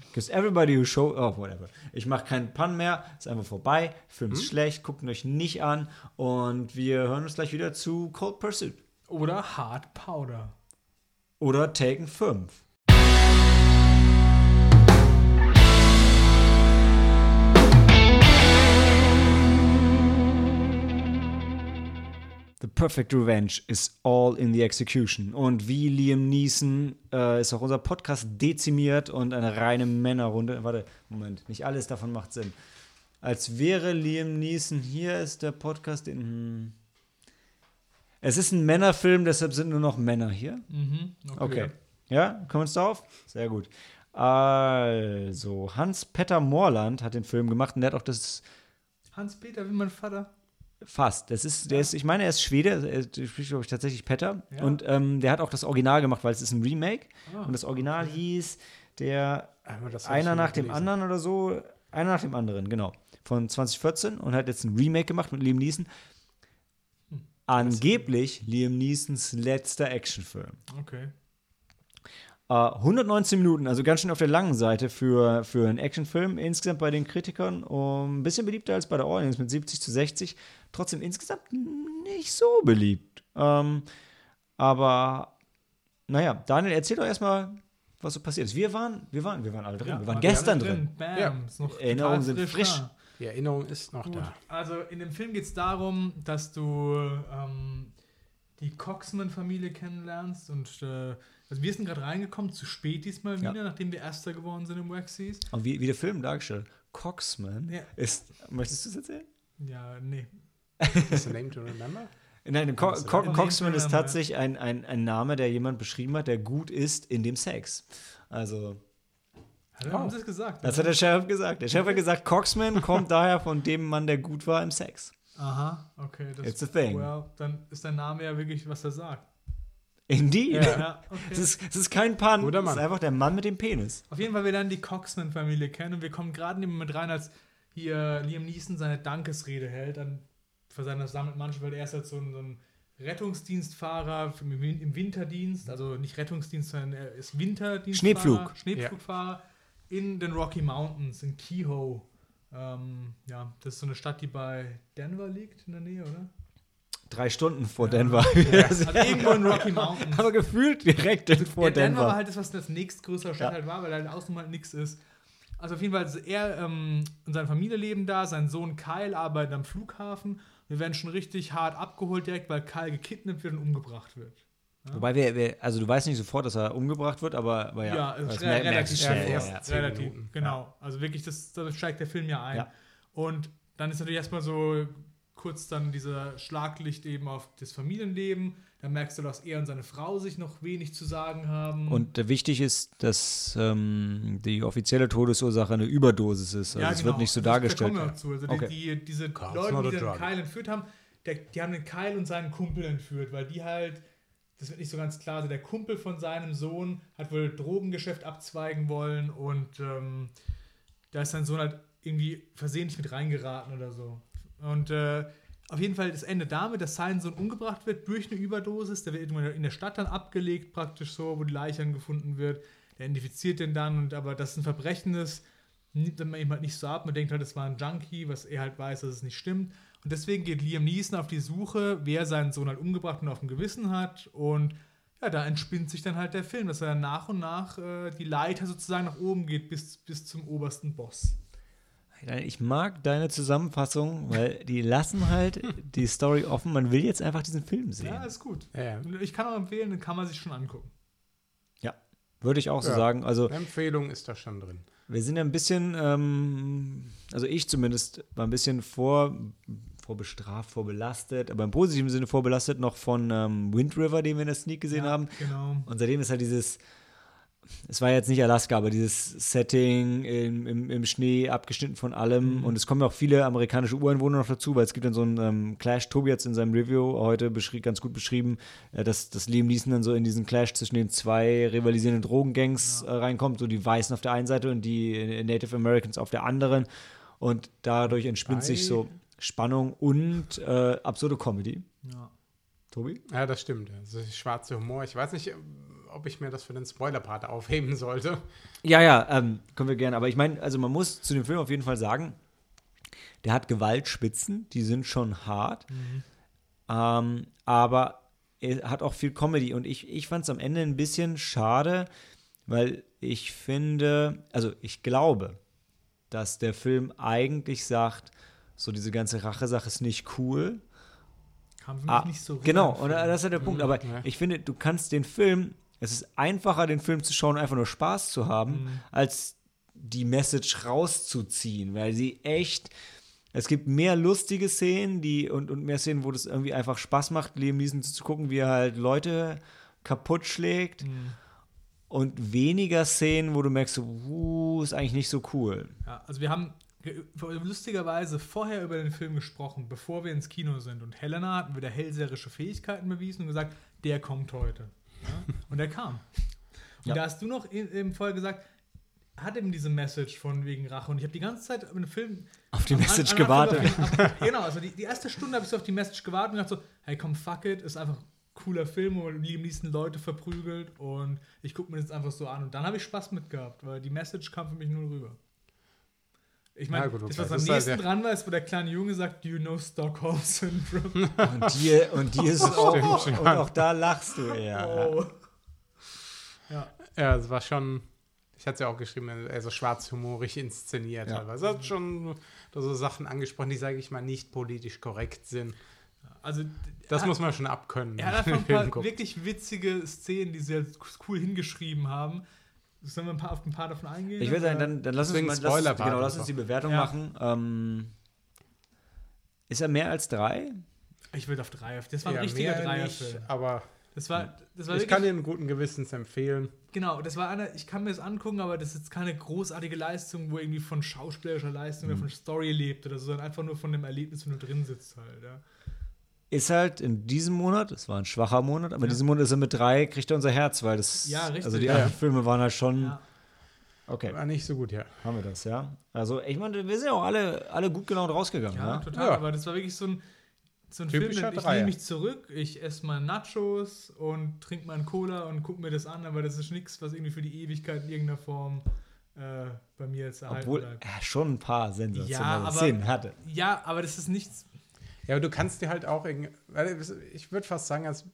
Because everybody who show, oh, whatever. Ich mache keinen Pun mehr, ist einfach vorbei. Film ist schlecht, guckt ihn euch nicht an. Und wir hören uns gleich wieder zu Cold Pursuit. Oder Hard Powder. Oder Taken 5. The Perfect Revenge is all in the execution. Und wie Liam Neeson äh, ist auch unser Podcast dezimiert und eine reine Männerrunde. Warte, Moment, nicht alles davon macht Sinn. Als wäre Liam Neeson hier, ist der Podcast in. Hm. Es ist ein Männerfilm, deshalb sind nur noch Männer hier. Mhm, Okay. Ja, kommen wir uns darauf? Sehr gut. Also, Hans-Petter Moorland hat den Film gemacht und der hat auch das Hans-Peter, wie mein Vater. Fast. Das ist, der ist, ich meine, er ist Schwede, er spricht, glaube ich, tatsächlich Petter. Ja. Und ähm, der hat auch das Original gemacht, weil es ist ein Remake. Ah, und das Original hieß der einer nach dem gelesen. anderen oder so. Einer nach dem anderen, genau. Von 2014 und hat jetzt ein Remake gemacht mit Liam Neeson. Hm. Angeblich Liam Neesons letzter Actionfilm. Okay. Äh, 119 Minuten, also ganz schön auf der langen Seite für, für einen Actionfilm. Insgesamt bei den Kritikern um, ein bisschen beliebter als bei der Audience mit 70 zu 60. Trotzdem insgesamt nicht so beliebt. Ähm, aber naja, Daniel, erzähl doch erstmal, was so passiert ist. Wir waren, wir waren, wir waren alle drin. Ja, wir waren gestern alle drin. Bam. Ja. Ist noch Erinnerungen sind frisch. da. Die Erinnerung ist noch Gut. da. Also in dem Film geht es darum, dass du ähm, die Coxman-Familie kennenlernst und äh, also wir sind gerade reingekommen, zu spät diesmal Ja. wieder, nachdem wir Erster geworden sind im Waxies. Und wie, wie der Film dargestellt. Coxman Ja. ist. Möchtest du es erzählen? Ja, nee. Is the name to remember? Nein, Co ist Co Coxman ist tatsächlich ein, ein, ein Name, der jemand beschrieben hat, der gut ist in dem Sex. Also, Hat er Oh. uns das gesagt? das hat der Sheriff gesagt. Der Sheriff hat gesagt, Coxman kommt daher von dem Mann, der gut war im Sex. Aha, okay. Das, It's a thing. Well, dann ist dein Name ja wirklich, was er sagt. Indeed. Ja, okay. Es ist, es ist kein Pun. Guter Es ist Mann. einfach der Mann mit dem Penis. Auf jeden Fall, wir lernen die Coxman-Familie kennen und wir kommen gerade in den Moment rein, als hier Liam Neeson seine Dankesrede hält an, für seine sammelt manche, weil er ist halt so ein, so ein Rettungsdienstfahrer für- im Win- im Winterdienst, also nicht Rettungsdienst, sondern er ist Winterdienstfahrer. Schneepflug. Schneepflugfahrer in den Rocky Mountains, in Kehoe. Ähm, ja, das ist so eine Stadt, die bei Denver liegt, in der Nähe, oder? Drei Stunden vor Denver. Also irgendwo in Rocky Mountains. Aber gefühlt direkt in vor ja, Denver war Denver. halt das, was das nächstgrößere Stadt Ja. halt war, weil halt außen halt nichts ist. Also auf jeden Fall, also er ähm, und seine Familie leben da, sein Sohn Kyle arbeitet am Flughafen. Wir werden schon richtig hart abgeholt direkt, weil Kyle gekidnappt wird und umgebracht wird. Wobei wir, wir, also du weißt nicht sofort, dass er umgebracht wird, aber, aber ja. Ja, das re- relativ schnell. Ja, ja. relativ, genau. Also wirklich, das, da steigt der Film ja ein. Ja. Und dann ist natürlich erstmal so kurz dann dieser Schlaglicht eben auf das Familienleben. Dann merkst du, dass er und seine Frau sich noch wenig zu sagen haben. Und äh, wichtig ist, dass ähm, die offizielle Todesursache eine Überdosis ist. Also es wird nicht so Also, dargestellt. Da kommen wir noch zu. Also Okay. die, die, diese Car's Leute, die den. Kyle entführt haben, der, die haben den Kyle und seinen Kumpel entführt, weil die halt, das wird nicht so ganz klar, also der Kumpel von seinem Sohn hat wohl Drogengeschäft abzweigen wollen und ähm, da ist sein Sohn halt irgendwie versehentlich mit reingeraten oder so. Und äh, auf jeden Fall, das endet damit, dass sein Sohn umgebracht wird durch eine Überdosis. Der wird irgendwann in der Stadt dann abgelegt, praktisch so, wo die Leiche dann gefunden wird. Der identifiziert den dann, und aber das ist ein Verbrechen ist, nimmt man ihm halt nicht so ab. Man denkt halt, es war ein Junkie, was er halt weiß, dass es nicht stimmt. Und deswegen geht Liam Neeson auf die Suche, wer seinen Sohn halt umgebracht und auf dem Gewissen hat. Und ja, da entspinnt sich dann halt der Film, dass er nach und nach äh, die Leiter sozusagen nach oben geht bis, bis zum obersten Boss. Ich mag deine Zusammenfassung, weil die lassen halt die Story offen. Man will jetzt einfach diesen Film sehen. Ja, ist gut. Ja, ja. Ich kann auch empfehlen, den kann man sich schon angucken. Ja, würde ich auch so Ja. sagen. Also Empfehlung ist da schon drin. wir sind ja ein bisschen, ähm, also ich zumindest, war ein bisschen vor, vorbestraft, vorbelastet, aber im positiven Sinne vorbelastet noch von ähm, Wind River, den wir in der Sneak gesehen ja, haben. Genau. Und seitdem ist halt dieses, es war jetzt nicht Alaska, aber dieses Setting im, im, im Schnee, abgeschnitten von allem. Und es kommen auch viele amerikanische Ureinwohner noch dazu, weil es gibt dann so einen ähm, Clash. Tobi hat es in seinem Review heute ganz gut beschrieben, äh, dass, dass Liam Neeson dann so in diesen Clash zwischen den zwei rivalisierenden Drogengangs äh, reinkommt, so die Weißen auf der einen Seite und die äh, Native Americans auf der anderen. Und dadurch entspinnt sich Ei. so Spannung und äh, absurde Comedy. Ja. Tobi? Ja, das stimmt. Also schwarze Humor. Ich weiß nicht, ob ich mir das für den Spoiler-Part aufheben sollte. Ja, ja, ähm, können wir gerne. Aber ich meine, also man muss zu dem Film auf jeden Fall sagen, der hat Gewaltspitzen, die sind schon hart. Ähm, aber er hat auch viel Comedy. Und ich, ich fand es am Ende ein bisschen schade, weil ich finde, also ich glaube, dass der Film eigentlich sagt, so diese ganze Rache-Sache ist nicht cool. Kam für mich Ah, nicht so genau, und Film. das ist ja der Punkt. Aber ja. ich finde, du kannst den Film, es ist einfacher, den Film zu schauen, einfach nur Spaß zu haben, als die Message rauszuziehen, weil sie echt. Es gibt mehr lustige Szenen, die und, und mehr Szenen, wo das irgendwie einfach Spaß macht, Liam Neeson zu gucken, wie er halt Leute kaputt schlägt. Und weniger Szenen, wo du merkst, uh, ist eigentlich nicht so cool. Ja, also wir haben ge- lustigerweise vorher über den Film gesprochen, bevor wir ins Kino sind. Und Helena hat wieder hellseherische Fähigkeiten bewiesen und gesagt, der kommt heute. Ja? Und der kam. Und Ja. da hast du noch eben vorher gesagt, hat eben diese Message von wegen Rache. Und ich habe die ganze Zeit mit dem Film Auf die Message Anfang gewartet. auf die- genau, also die, die erste Stunde habe ich so auf die Message gewartet und gedacht so, hey komm, fuck it, ist einfach ein cooler Film, wo Liam Neeson Leute verprügelt und ich gucke mir das einfach so an. Und dann habe ich Spaß mit gehabt, weil die Message kam für mich null rüber. Ich meine, Ja, gut, das, okay. was am Das halt nächsten der- dran war, ist, wo der kleine Junge sagt, do you know Stockholm Syndrome? Und die, und die ist auch, stimmt, und auch da lachst du eher. oh. Ja, Ja, es war schon. Ich hatte es ja auch geschrieben, also schwarzhumorig inszeniert. Ja. teilweise. Es hat schon da so Sachen angesprochen, die, sage ich mal, nicht politisch korrekt sind. also Das er, muss man schon abkönnen. er hat ein paar wirklich witzige Szenen, die sie halt cool hingeschrieben haben. Sollen wir ein paar, auf ein paar davon eingehen? Ich würde sagen, dann, dann lass, uns mal, lass, genau, lass uns die Bewertung Ja. machen. Ähm, ist er mehr als drei? Ich würde auf drei. Das war ein Ja, richtiger mehr Dreierfilm. nicht, aber Das war, das war ich wirklich, kann den guten Gewissens empfehlen. genau, das war einer, ich kann mir das angucken, aber das ist jetzt keine großartige Leistung, wo irgendwie von schauspielerischer Leistung Mhm. oder von Story lebt oder so, sondern einfach nur von dem Erlebnis, wenn du drin sitzt halt, ja. Ist halt in diesem Monat, es war ein schwacher Monat, aber in Ja. diesem Monat ist er mit drei, kriegt er unser Herz, weil das. Ja, richtig. Also die Ja, anderen ja. Filme waren halt schon. ja. Okay, War nicht so gut, ja. haben wir das, ja. Also, ich meine, wir sind ja auch alle, alle gut gelaunt rausgegangen, Ja, ja. total. Ja. Aber das war wirklich so ein, so ein Film, ich Dreier. nehme mich zurück, ich esse mal Nachos und trinke mal einen Cola und gucke mir das an, aber das ist nichts, was irgendwie für die Ewigkeit in irgendeiner Form äh, bei mir jetzt erhalten Obwohl bleibt. er schon ein paar sensationelle Ja, aber- Szenen hatte. Ja, aber das ist nichts. Ja, aber du kannst dir halt auch irgendwie, ich würde fast sagen, als, hat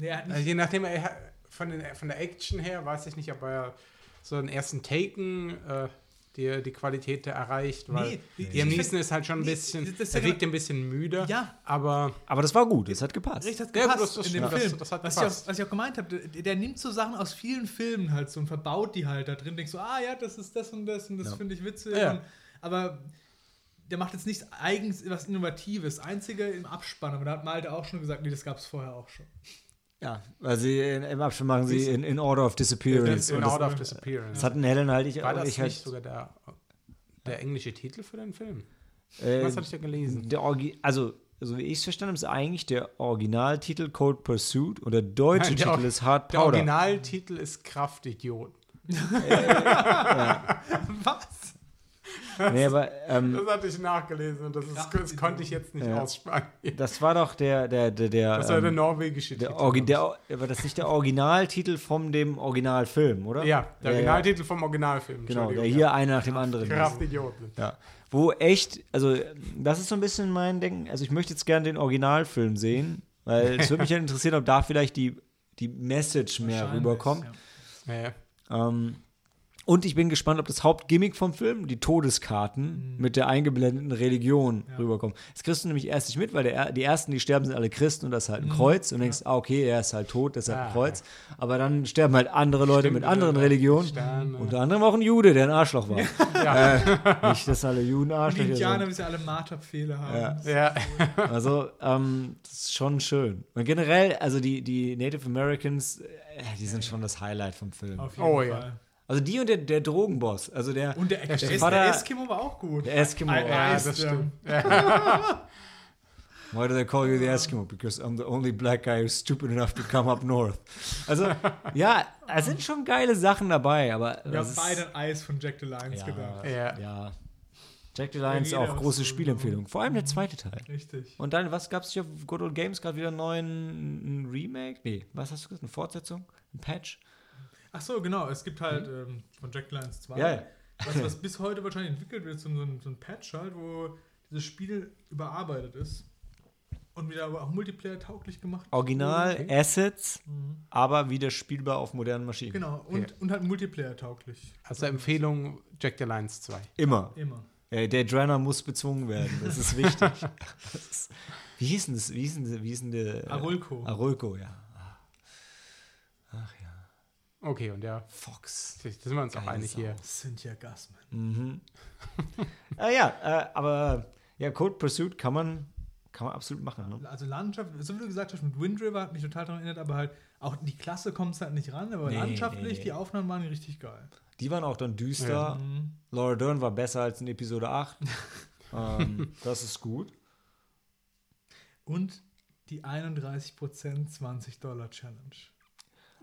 nicht also je nachdem, er hat- von, den, von der Action her, weiß ich nicht, ob er so einen ersten Taken äh, die, die Qualität erreicht, weil Nee, ich Neeson find- ist halt schon ein nee, bisschen, das er ja wirkt genau- ein bisschen müde, Ja. aber Aber das war gut, das hat gepasst. Richtig hat Ja, gut, gepasst das- das in dem stimmt. Film. Das- das hat was, gepasst. Ich auch, was ich auch gemeint habe, der, der nimmt so Sachen aus vielen Filmen halt so und verbaut die halt da drin. Denkst so, ah ja, das ist das und das und das Ja. finde ich witzig. Ja. Und, aber der macht jetzt nichts eigens, was Innovatives. Einzige im Abspann, aber da hat Malte auch schon gesagt, nee, das gab es vorher auch schon. Ja, weil sie in, im Abspann machen sie in, in Order of Disappearance. In das, Order of Disappearance. das hatten Helen halt ich, War das ich halt, nicht sogar der, der englische Titel für den Film? äh, Was hatte ich da gelesen? der Orgi also so wie ich es verstanden habe, ist eigentlich der Originaltitel Cold Pursuit und der deutsche Nein, der Titel ist Hard Der Powder. Originaltitel ist Kraftidioten. Was? Nee, aber ähm, Das hatte ich nachgelesen und das, ist, das konnte ich jetzt nicht Ja. aussprechen. das war doch der der der der, Das war der ähm, norwegische der, Titel. Orgi der war das nicht der Originaltitel vom dem Originalfilm, oder? ja, der Ja, ja. Originaltitel vom Originalfilm. Genau, der Entschuldigung, hier ja. einer nach dem anderen. ist. Kraftidioten. Ja. Wo echt, also das ist so ein bisschen mein Denken. Also ich möchte jetzt gerne den Originalfilm sehen, weil es würde mich ja interessieren, ob da vielleicht die, die Message mehr rüberkommt. ja. Ähm, und ich bin gespannt, ob das Hauptgimmick vom Film, die Todeskarten mit der eingeblendeten Religion rüberkommen. Das kriegst du nämlich erst nicht mit, weil der, die ersten, die sterben, sind alle Christen und das ist halt ein Kreuz. Und denkst, ah, okay, er ist halt tot, das ist halt ein Ah, Kreuz. Aber dann sterben halt andere Leute mit Stimmt, anderen der- Religionen. Sterne. Unter anderem auch ein Jude, der ein Arschloch war. Ja. äh, nicht, dass alle Juden Und die Arschlöcher Indianer sind. müssen ja alle Marterpfähle haben. Ja. Ja. Also, ähm, das ist schon schön. Und generell, also die, die Native Americans, äh, die sind schon das Highlight vom Film. Auf jeden Oh, ja. Also die und der, der Drogenboss. Also der, Und der, der, der der, Eskimo war auch gut. der Eskimo. Ein Ja, Eis, das stimmt. Why do they call you the Eskimo? Because I'm the only black guy who's stupid enough to come up north. Also, ja, es sind schon geile Sachen dabei, aber. Wir haben beide an Eis von Jack the Lions ja, gedacht. Ja. ja. Jack the Lions auch große so- Spielempfehlung. Vor allem der zweite Teil. Richtig. Und dann, was gab es hier auf Good Old Games? Gerade wieder einen neuen ein Remake? Nee, was hast du gesagt? Eine Fortsetzung? Ein Patch? Ach so, genau. Es gibt halt ähm, von Jack the Lions 2. Hm? Ja, ja. Was, was bis heute wahrscheinlich entwickelt wird, so ein, so ein Patch halt, wo dieses Spiel überarbeitet ist. Und wieder aber auch Multiplayer-tauglich gemacht. Original Okay. Assets, Mhm. aber wieder spielbar auf modernen Maschinen. Genau. Und, und halt Multiplayer-tauglich. Also Empfehlung Jack the Lions 2. Immer. Immer. Äh, der Drenner muss bezwungen werden. Das ist wichtig. das ist, wie hieß denn das? Wie hieß denn, wie hieß denn der? äh, Arulco. Arulco, ja. Okay, und ja, Fox. da sind wir uns auch einig Sau. hier. Cynthia Gassman. Mhm. äh, ja, äh, aber ja, Code Pursuit kann man, kann man absolut machen. Ne? Also Landschaft, so wie du gesagt hast, mit Wind River hat mich total daran erinnert, aber halt auch die Klasse kommt es halt nicht ran, aber Nee, landschaftlich, nee, nee. die Aufnahmen waren richtig geil. Die waren auch dann düster. Mhm. Laura Dern war besser als in Episode 8. ähm, das ist gut. Und die 31% 20 Dollar Challenge.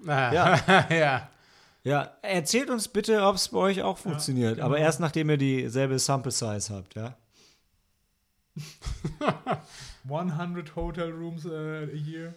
Ah, Ja. ja. Ja, erzählt uns bitte, ob es bei euch auch funktioniert. genau. Aber erst nachdem ihr dieselbe Sample Size habt, ja? 100 Hotel Rooms äh, a year.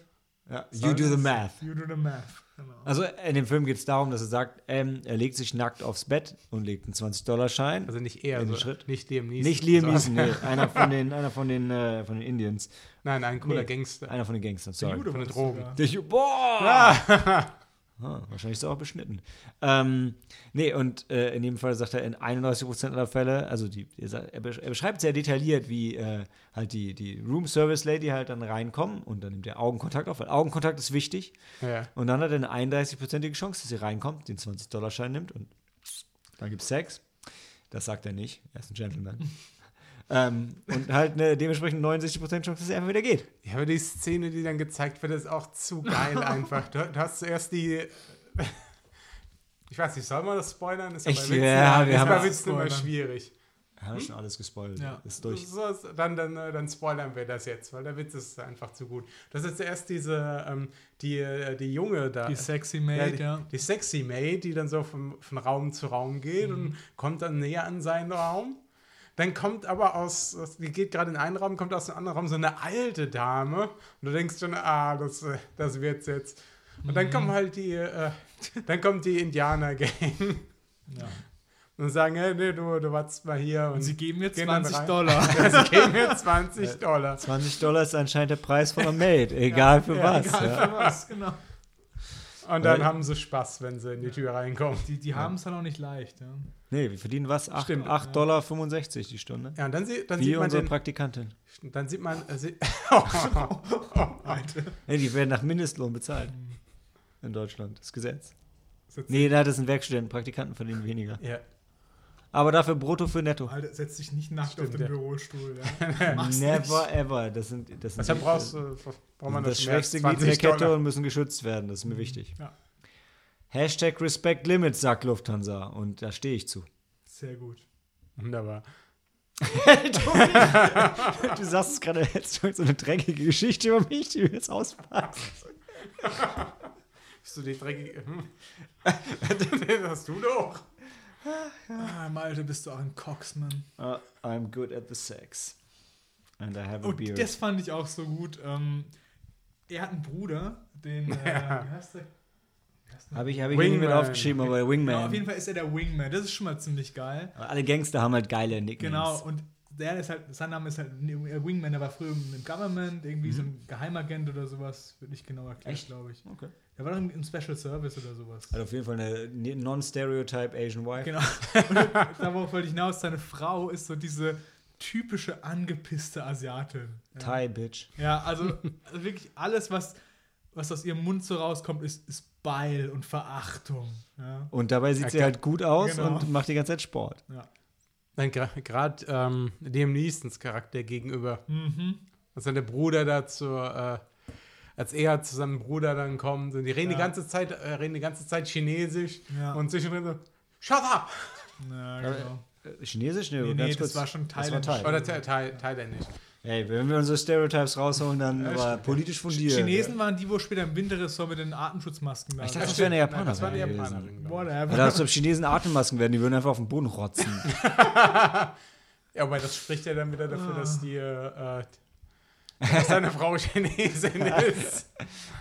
ja. You do the math. You do the math. Genau. Also in dem Film geht es darum, dass er sagt, ähm, er legt sich nackt aufs Bett und legt einen 20-Dollar-Schein. Also nicht er, In den so, Schritt. nicht Liam Neeson. Nicht Liam Neeson, nee. einer von den, einer von den, äh, von den Indians. Nein, ein cooler Nee. Gangster. Einer von den Gangstern, Der sorry. Jude von den Drogen. Der Ju Boah! Ah, wahrscheinlich ist er auch beschnitten. Ähm, nee, und äh, in dem Fall sagt er, in 91% aller Fälle, also die, er, beschreibt sehr detailliert, wie äh, halt die, die Room Service Lady halt dann reinkommen und dann nimmt er Augenkontakt auf, weil Augenkontakt ist wichtig. Ja. Und dann hat er eine 31-prozentige Chance, dass sie reinkommt, den 20-Dollar-Schein nimmt und dann gibt es Sex. Das sagt er nicht, er ist ein Gentleman. Ähm, und halt eine dementsprechend 69% Chance, dass er einfach wieder geht. ja, aber die Szene, die dann gezeigt wird, ist auch zu geil einfach. Du, du hast zuerst die. Ich weiß nicht, soll man das spoilern? Ist Echt? bei Witzen, Ja, wir ist haben bei Witzen immer schwierig. Wir haben schon alles gespoilt. Ja. Ist durch. So, dann, dann, äh, dann spoilern wir das jetzt, weil der Witz ist einfach zu gut. Das ist zuerst diese, ähm, die, äh, die Junge da. Die Sexy Ja, Maid, die, ja. die sexy Maid, die dann so von, von Raum zu Raum geht Mhm. und kommt dann näher an seinen Raum. Dann kommt aber aus, die geht gerade in einen Raum, kommt aus dem anderen Raum so eine alte Dame. Und du denkst schon, ah, das, äh, das wird's jetzt. Und Mhm. dann kommen halt die, äh, dann kommt die Indianer-Gang ja. und sagen, hey, nee, du, du wartest mal hier. Und, Und sie geben mir gehen dann 20 rein. Dollar. sie geben mir 20 Dollar. 20 Dollar ist anscheinend der Preis von einer Maid, egal für ja, was. Egal ja. für was, genau. Und dann Weil- haben sie Spaß, wenn sie in die Tür reinkommen. Die, die haben es dann auch nicht leicht, ja. Nee, wir verdienen was? 8, Stimmt. 8 Dollar 65 die Stunde. Ja, und dann, sie, dann Wie sieht man unsere den, Praktikantin. dann sieht man, äh, sie, Alter. Nee, die werden nach Mindestlohn bezahlt. In Deutschland, das Gesetz. Ist Nee, da das sind Werkstudenten, Praktikanten verdienen weniger. ja. Aber dafür brutto für netto. Alter, setz dich nicht nackt Stimmt, auf den ja. Bürostuhl. Ja. Never nicht. ever. Das sind, das sind Deshalb die- brauchst du, braucht man das, das, schwächste Glied in der 20 Kette Dollar. und müssen geschützt werden. Das ist mir wichtig. Ja, Hashtag Respect Limits, sagt Lufthansa. Und da stehe ich zu. sehr gut. Wunderbar. Du sagst es gerade jetzt so eine dreckige Geschichte über mich, die du jetzt auspackst. Bist du die dreckige. Hm. das hast du doch. Ah, Malte, bist du auch ein Coxman. Uh, I'm good at the sex. And I have a Und beard. das fand ich auch so gut. Ähm, er hat einen Bruder, den, äh, wie heißt der? Habe ich, hab ich nicht mit Wingman. aufgeschrieben, aber Genau, Wingman. auf jeden Fall ist er der Wingman. Das ist schon mal ziemlich geil. Aber Alle Gangster haben halt geile Nicknames. Genau, und der ist halt, sein Name ist halt Wingman, der war früher im Government, irgendwie so ein Geheimagent oder sowas, wird nicht genau erklärt, Mhm. Glaube ich. Okay. Der war doch im, im Special Service oder sowas. Hat auf jeden Fall eine non-stereotype Asian Wife. Genau. Und darauf wollte ich hinaus, seine Frau ist so diese typische angepisste Asiatin. Ja, Thai Bitch. ja also, also wirklich alles, was, was aus ihrem Mund so rauskommt, ist, ist Beil und Verachtung. Ja. Und dabei sieht sie Okay. halt gut aus Genau. und macht die ganze Zeit Sport. Ja. Nein, gerade ähm, dem Neestons Charakter gegenüber. Mhm. Als dann der Bruder dazu, äh, als er zu seinem Bruder dann kommt und die reden Ja. die ganze Zeit, äh, reden die ganze Zeit Chinesisch Ja. und zwischendrin so, shut up! Ja, genau. Äh, Chinesisch? Nee, Nee, ganz nee, kurz. das war schon Das Thailändisch. war Thai. Oder Tha- Tha- Thailändisch. Ey, wenn wir unsere Stereotypes rausholen, dann Ja, aber politisch fundiert. Chinesen waren die, wo später im Winterressort mit den Atemschutzmasken da Ich dachte, das stimmt. wäre eine Nein, Das war die Japanerin Japanerin. ich. Ja, Whatever. da hast du, ob Chinesen Atemmasken werden, die würden einfach auf den Boden rotzen. Ja, aber das spricht ja dann wieder dafür, Ah. dass die, äh, dass seine Frau Chinesin ist.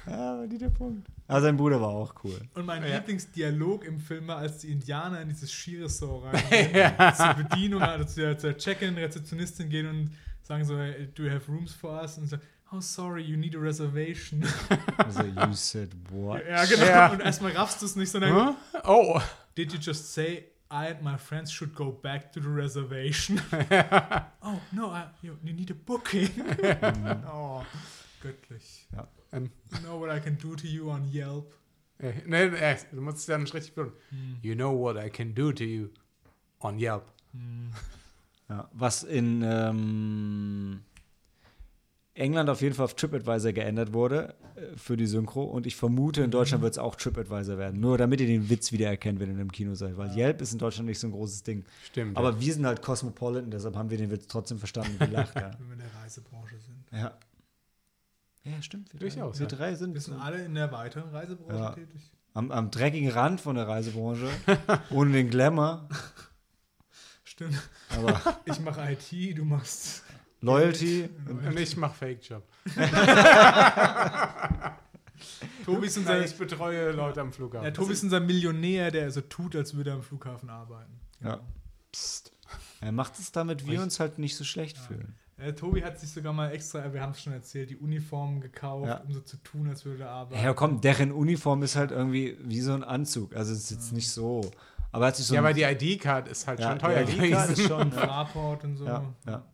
ja, aber die der Punkt. Aber sein Bruder war auch cool. Und mein Ja. Lieblingsdialog im Film war, als die Indianer in dieses Skiresort reingehen, zur Bedienung, also zu der, zur Check-in, Rezeptionistin gehen und sagen so, hey, do you have rooms for us? Und so, oh sorry, you need a reservation. Also, you said what? ja, genau. Ja. Und erstmal raffst du es nicht, sondern, Huh? Oh, did you just say, I and my friends should go back to the reservation? oh, no, I, you, you need a booking. oh, göttlich. Ähm. You know what I can do to you on Yelp? äh, nee, nee, du musst es dann nicht richtig belohnen. You know what I can do to you on Yelp. Ja, was in ähm, England auf jeden Fall auf TripAdvisor geändert wurde äh, für die Synchro und ich vermute, in Deutschland wird es auch TripAdvisor werden. Nur damit ihr den Witz wiedererkennt, wenn ihr im Kino seid. Weil Yelp ist in Deutschland nicht so ein großes Ding. Stimmt. Aber wir sind halt Cosmopolitan, deshalb haben wir den Witz trotzdem verstanden und gelacht. ja. Wenn wir in der Reisebranche sind. ja. Ja, stimmt. Wir Durchaus, Drei, wir ja. drei sind Wir sind alle in der weiteren Reisebranche Ja. tätig. am, am dreckigen Rand von der Reisebranche, ohne den Glamour. Stimmt. Aber Ich mache IT, du machst. Loyalty. Und ich mache Fake-Job. Tobi ist unser, ich betreue Leute am Flughafen. ja, Tobi ist unser Millionär, der so tut, als würde er am Flughafen arbeiten. Ja. Psst. Er macht es damit, wir uns halt nicht so schlecht fühlen. Äh, Tobi hat sich sogar mal extra, wir haben es schon erzählt, die Uniform gekauft, Ja. um so zu tun, als würde er arbeiten. Ja, komm, deren Uniform ist halt irgendwie wie so ein Anzug. Also es ist jetzt nicht so. Aber er hat sich so Ja, aber die ID-Card ist halt ja, schon teuer die ID-Card ist schon. Fraport und so. ja, ja.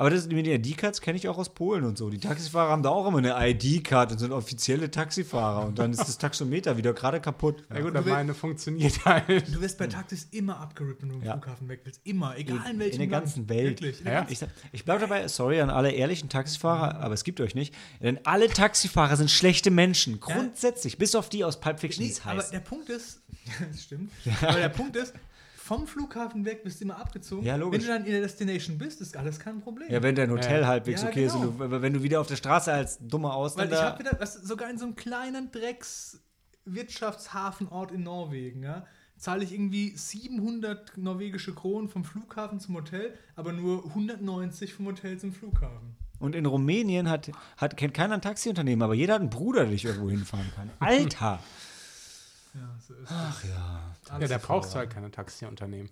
Aber das, mit den ID-Cards kenne ich auch aus Polen und so. Die Taxifahrer haben da auch immer eine ID-Card und sind offizielle Taxifahrer. Und dann ist das Taxometer wieder gerade kaputt. Ja gut, Du aber meine funktioniert halt. Du wirst bei Taxis immer abgerippt, wenn du im Ja. Flughafen weg willst. Immer, egal in, in welchem der Land. ganzen Welt. Wirklich. Ja? Ich, ich bleibe dabei, sorry an alle ehrlichen Taxifahrer, aber es gibt euch nicht. Denn alle Taxifahrer sind schlechte Menschen. Grundsätzlich. Bis auf die aus Pulp Fiction, die Nee, es aber heißt. der Punkt ist, das stimmt, aber der Punkt ist, vom Flughafen weg bist du immer abgezogen. Ja, logisch. Wenn du dann in der Destination bist, ist alles kein Problem. Ja, wenn dein Hotel Ja. halbwegs Ja, okay ist genau. und du, aber wenn du wieder auf der Straße als dummer Weil ich Ausländer. habe wieder, das, sogar in so einem kleinen Drecks-Wirtschaftshafenort in Norwegen, ja, zahle ich irgendwie 700 norwegische Kronen vom Flughafen zum Hotel, aber nur 190 vom Hotel zum Flughafen. Und in Rumänien hat, hat, kennt keiner ein Taxiunternehmen, aber jeder hat einen Bruder, der dich irgendwo hinfahren kann. Alter! Ja, so ist Ach ja. Ja, da brauchst du halt keine Taxiunternehmen.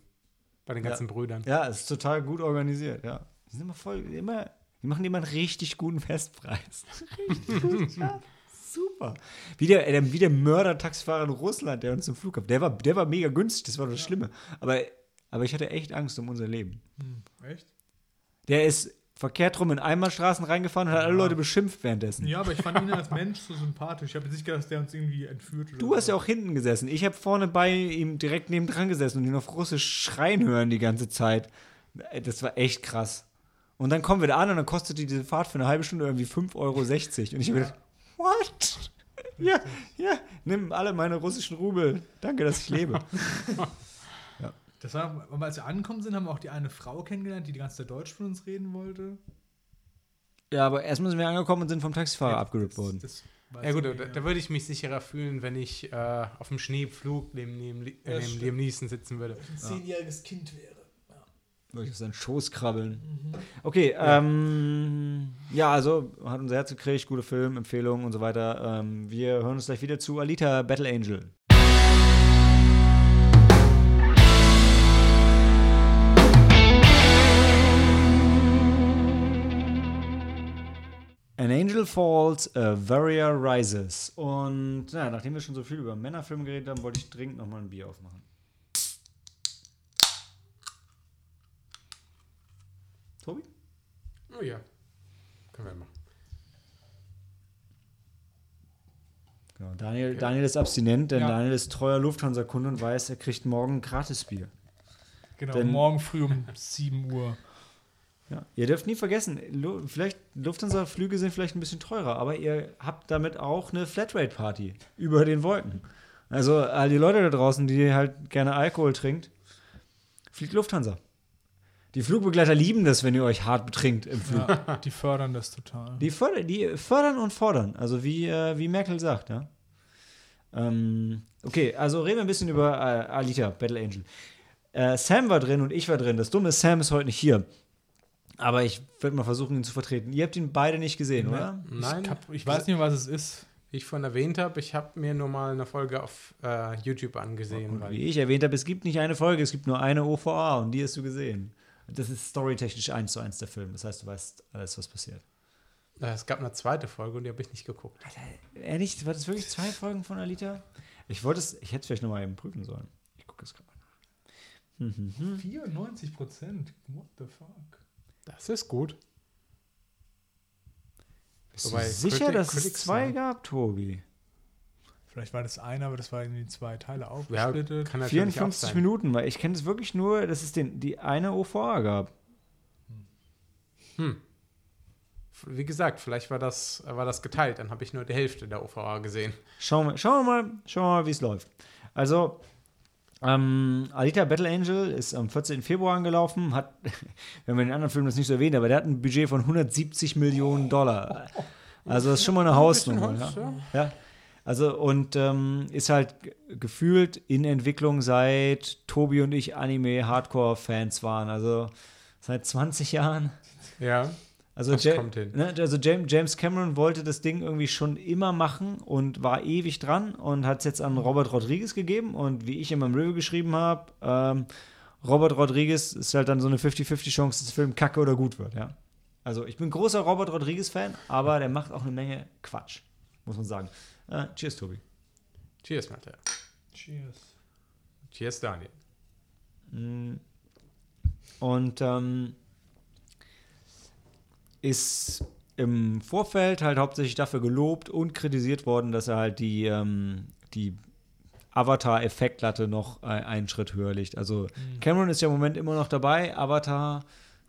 Bei den ganzen Brüdern. Ja, es ist total gut organisiert, ja. Die sind immer voll, immer, die machen immer einen richtig guten Festpreis. Richtig gut, ja. Super. Wie der, äh, der, wie der Mörder-Taxifahrer in Russland, der uns zum Flughafen, der war, der war mega günstig, das war das Schlimme. Aber, aber ich hatte echt Angst um unser Leben. Hm, echt? Der ist verkehrt rum in Einbahnstraßen reingefahren und hat alle Leute beschimpft währenddessen. Ja, aber ich fand ihn als Mensch so sympathisch. Ich habe jetzt nicht gedacht, dass der uns irgendwie entführt. Du hast ja auch hinten gesessen. Ich habe vorne bei ihm direkt nebendran gesessen und ihn auf Russisch schreien hören die ganze Zeit. Das war echt krass. Und dann kommen wir da an und dann kostet diese Fahrt für eine halbe Stunde irgendwie 5,60 Euro. Und ich habe gedacht, what? Ja, ja, nimm alle meine russischen Rubel. Danke, dass ich lebe. Das war, aber als wir angekommen sind, haben wir auch die eine Frau kennengelernt, die die ganze Zeit Deutsch mit uns reden wollte. Ja, aber erstmal sind wir angekommen und sind vom Taxifahrer abgerippt Das- worden. das Ja gut, ich da, da würde ich mich sicherer fühlen, wenn ich äh, auf dem Schneepflug neben, neben, Li- Ja, äh, neben. Liam Neeson sitzen würde. ein zehnjähriges Kind wäre. Würde ich auf seinen Schoß krabbeln. Okay, ähm, ja, also hat unser Herz gekriegt, gute Film, Empfehlungen und so weiter. Ähm, wir hören uns gleich wieder zu Alita Battle Angel. An Angel Falls, a Warrior Rises. Und ja, nachdem wir schon so viel über Männerfilme geredet haben, wollte ich dringend nochmal ein Bier aufmachen. Tobi? Oh ja, können wir machen. Genau, Daniel, Daniel ist abstinent, denn Ja. Daniel ist treuer Lufthansa-Kunde und weiß, er kriegt morgen gratis Bier. Genau, Denn- morgen früh um 7 Uhr. Ja. Ihr dürft nie vergessen, Lu vielleicht Lufthansa-Flüge sind vielleicht ein bisschen teurer, aber ihr habt damit auch eine Flatrate-Party über den Wolken. Also all die Leute da draußen, die halt gerne Alkohol trinkt, fliegt Lufthansa. Die Flugbegleiter lieben das, wenn ihr euch hart betrinkt im Flug. Ja, die fördern das total. Die, förder die fördern und fordern, also wie, äh, wie Merkel sagt, ja. Ähm, okay, also reden wir ein bisschen über äh, Alita, Battle Angel. Äh, Sam war drin und ich war drin. Das Dumme ist, Sam ist heute nicht hier. Aber ich werde mal versuchen, ihn zu vertreten. Ihr habt ihn beide nicht gesehen, oder? Nein, Ich, hab, ich weiß nicht, was es ist. wie ich vorhin erwähnt habe, ich habe mir nur mal eine Folge auf äh, YouTube angesehen. Und weil wie ich erwähnt habe, es gibt nicht eine Folge, es gibt nur eine OVA und die hast du gesehen. Das ist storytechnisch eins zu eins der Film. Das heißt, du weißt alles, was passiert. äh, es gab eine zweite Folge und die habe ich nicht geguckt. Ehrlich, war das wirklich zwei Folgen von Alita? Ich wollte es, ich hätte es vielleicht nochmal eben prüfen sollen. Ich gucke es gerade mal nach. Mhm, mhm. 94 Prozent. What the fuck? Das ist gut. Bist Wobei du sicher, Criti- dass es zwei sagen- gab, Tobi? Vielleicht war das eine, aber das war in die zwei Teile Ja, aufgesplittet. auch 54 sein. Minuten, weil ich kenne es wirklich nur, dass es den, die eine OVA gab. Wie gesagt, vielleicht war das, war das geteilt. Dann habe ich nur die Hälfte der OVA gesehen. Schauen wir, schauen wir mal, schauen wir mal, wie es läuft. Also, ähm, Alita Battle Angel ist am 14. Februar angelaufen, hat, wenn man den anderen Film das nicht so erwähnt, aber der hat ein Budget von 170 Millionen Dollar. Also das ist schon mal eine Hausnummer. Haus, Ja. ja. Also und ähm, ist halt ge- gefühlt in Entwicklung seit Tobi und ich Anime-Hardcore-Fans waren. Also seit 20 Jahren. Ja. Also, Das Ja- kommt hin. Ne, also James, James Cameron wollte das Ding irgendwie schon immer machen und war ewig dran und hat es jetzt an Robert Rodriguez gegeben. Und wie ich in meinem Review geschrieben habe, ähm, Robert Rodriguez ist halt dann so eine 50-50 Chance, dass der Film kacke oder gut wird. Ja? Also ich bin großer Robert Rodriguez-Fan, aber der macht auch eine Menge Quatsch, muss man sagen. Äh, cheers, Tobi. Cheers, Matthias. Cheers. Cheers, Daniel. Und ähm, ist im Vorfeld halt hauptsächlich dafür gelobt und kritisiert worden, dass er halt die, ähm, die Avatar-Effektlatte noch äh, einen Schritt höher liegt. Also Cameron ist ja im Moment immer noch dabei, Avatar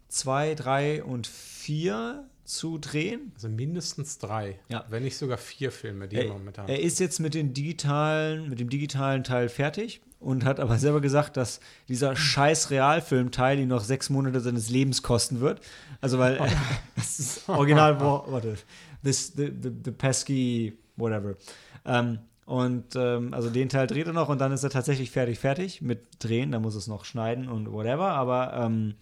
2, 3 und 4 zu drehen. Also mindestens drei. Ja. Wenn nicht sogar vier Filme, die Er, momentan. er ist jetzt mit, den digitalen, mit dem digitalen Teil fertig und hat aber selber gesagt, dass dieser scheiß Realfilm-Teil ihn noch sechs Monate seines Lebens kosten wird. Also, weil äh, das ist original, warte, this, the, the, the pesky, whatever. Ähm, und ähm, also den Teil dreht er noch und dann ist er tatsächlich fertig, fertig mit Drehen. Da muss es noch schneiden und whatever. Aber ähm,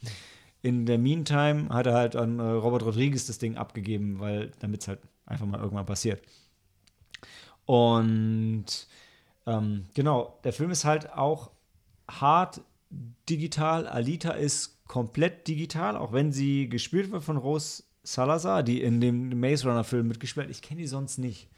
in der Meantime hat er halt an äh, Robert Rodriguez das Ding abgegeben, weil damit es halt einfach mal irgendwann passiert. Und ähm, genau, der Film ist halt auch hart digital. Alita ist komplett digital, auch wenn sie gespielt wird von Rose Salazar, die in dem Maze Runner Film mitgespielt hat. Ich kenne die sonst nicht.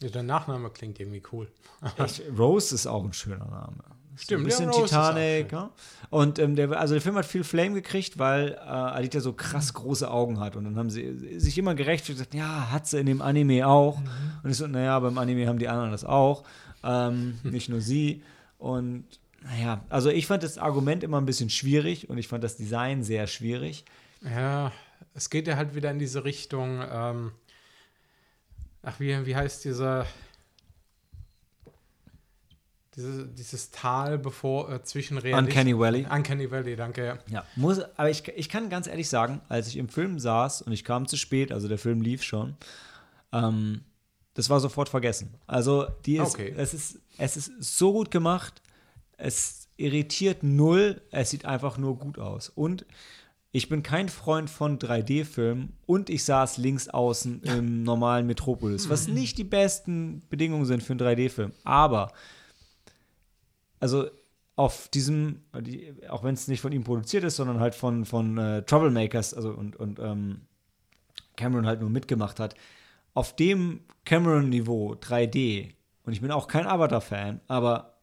Ja, der Nachname klingt irgendwie cool. Echt, Rose ist auch ein schöner Name. Stimmt, ein bisschen ja, Titanic. Ja? Und ähm, der, also der Film hat viel Flame gekriegt, weil äh, Alita so krass große Augen hat. Und dann haben sie sich immer gerechtfertigt und gesagt, ja, hat sie in dem Anime auch. Und ich so, naja, beim Anime haben die anderen das auch. Ähm, nicht nur sie. Und naja, also ich fand das Argument immer ein bisschen schwierig und ich fand das Design sehr schwierig. Ja, es geht ja halt wieder in diese Richtung. Ähm, ach, wie, wie heißt dieser. Diese, dieses Tal bevor äh, zwischen Realität. Uncanny Valley. Uncanny Valley, danke. Ja. Ja, muss, aber ich, ich kann ganz ehrlich sagen, als ich im Film saß und ich kam zu spät, also der Film lief schon, ähm, das war sofort vergessen. Also die ist, Okay. es ist, es ist so gut gemacht, es irritiert null, es sieht einfach nur gut aus. Und ich bin kein Freund von 3D-Filmen und ich saß links außen im normalen Metropolis, was nicht die besten Bedingungen sind für einen 3D-Film. Aber also auf diesem, die, auch wenn es nicht von ihm produziert ist, sondern halt von, von äh, Troublemakers, also und, und ähm, Cameron halt nur mitgemacht hat, auf dem Cameron-Niveau 3D, und ich bin auch kein Avatar-Fan, aber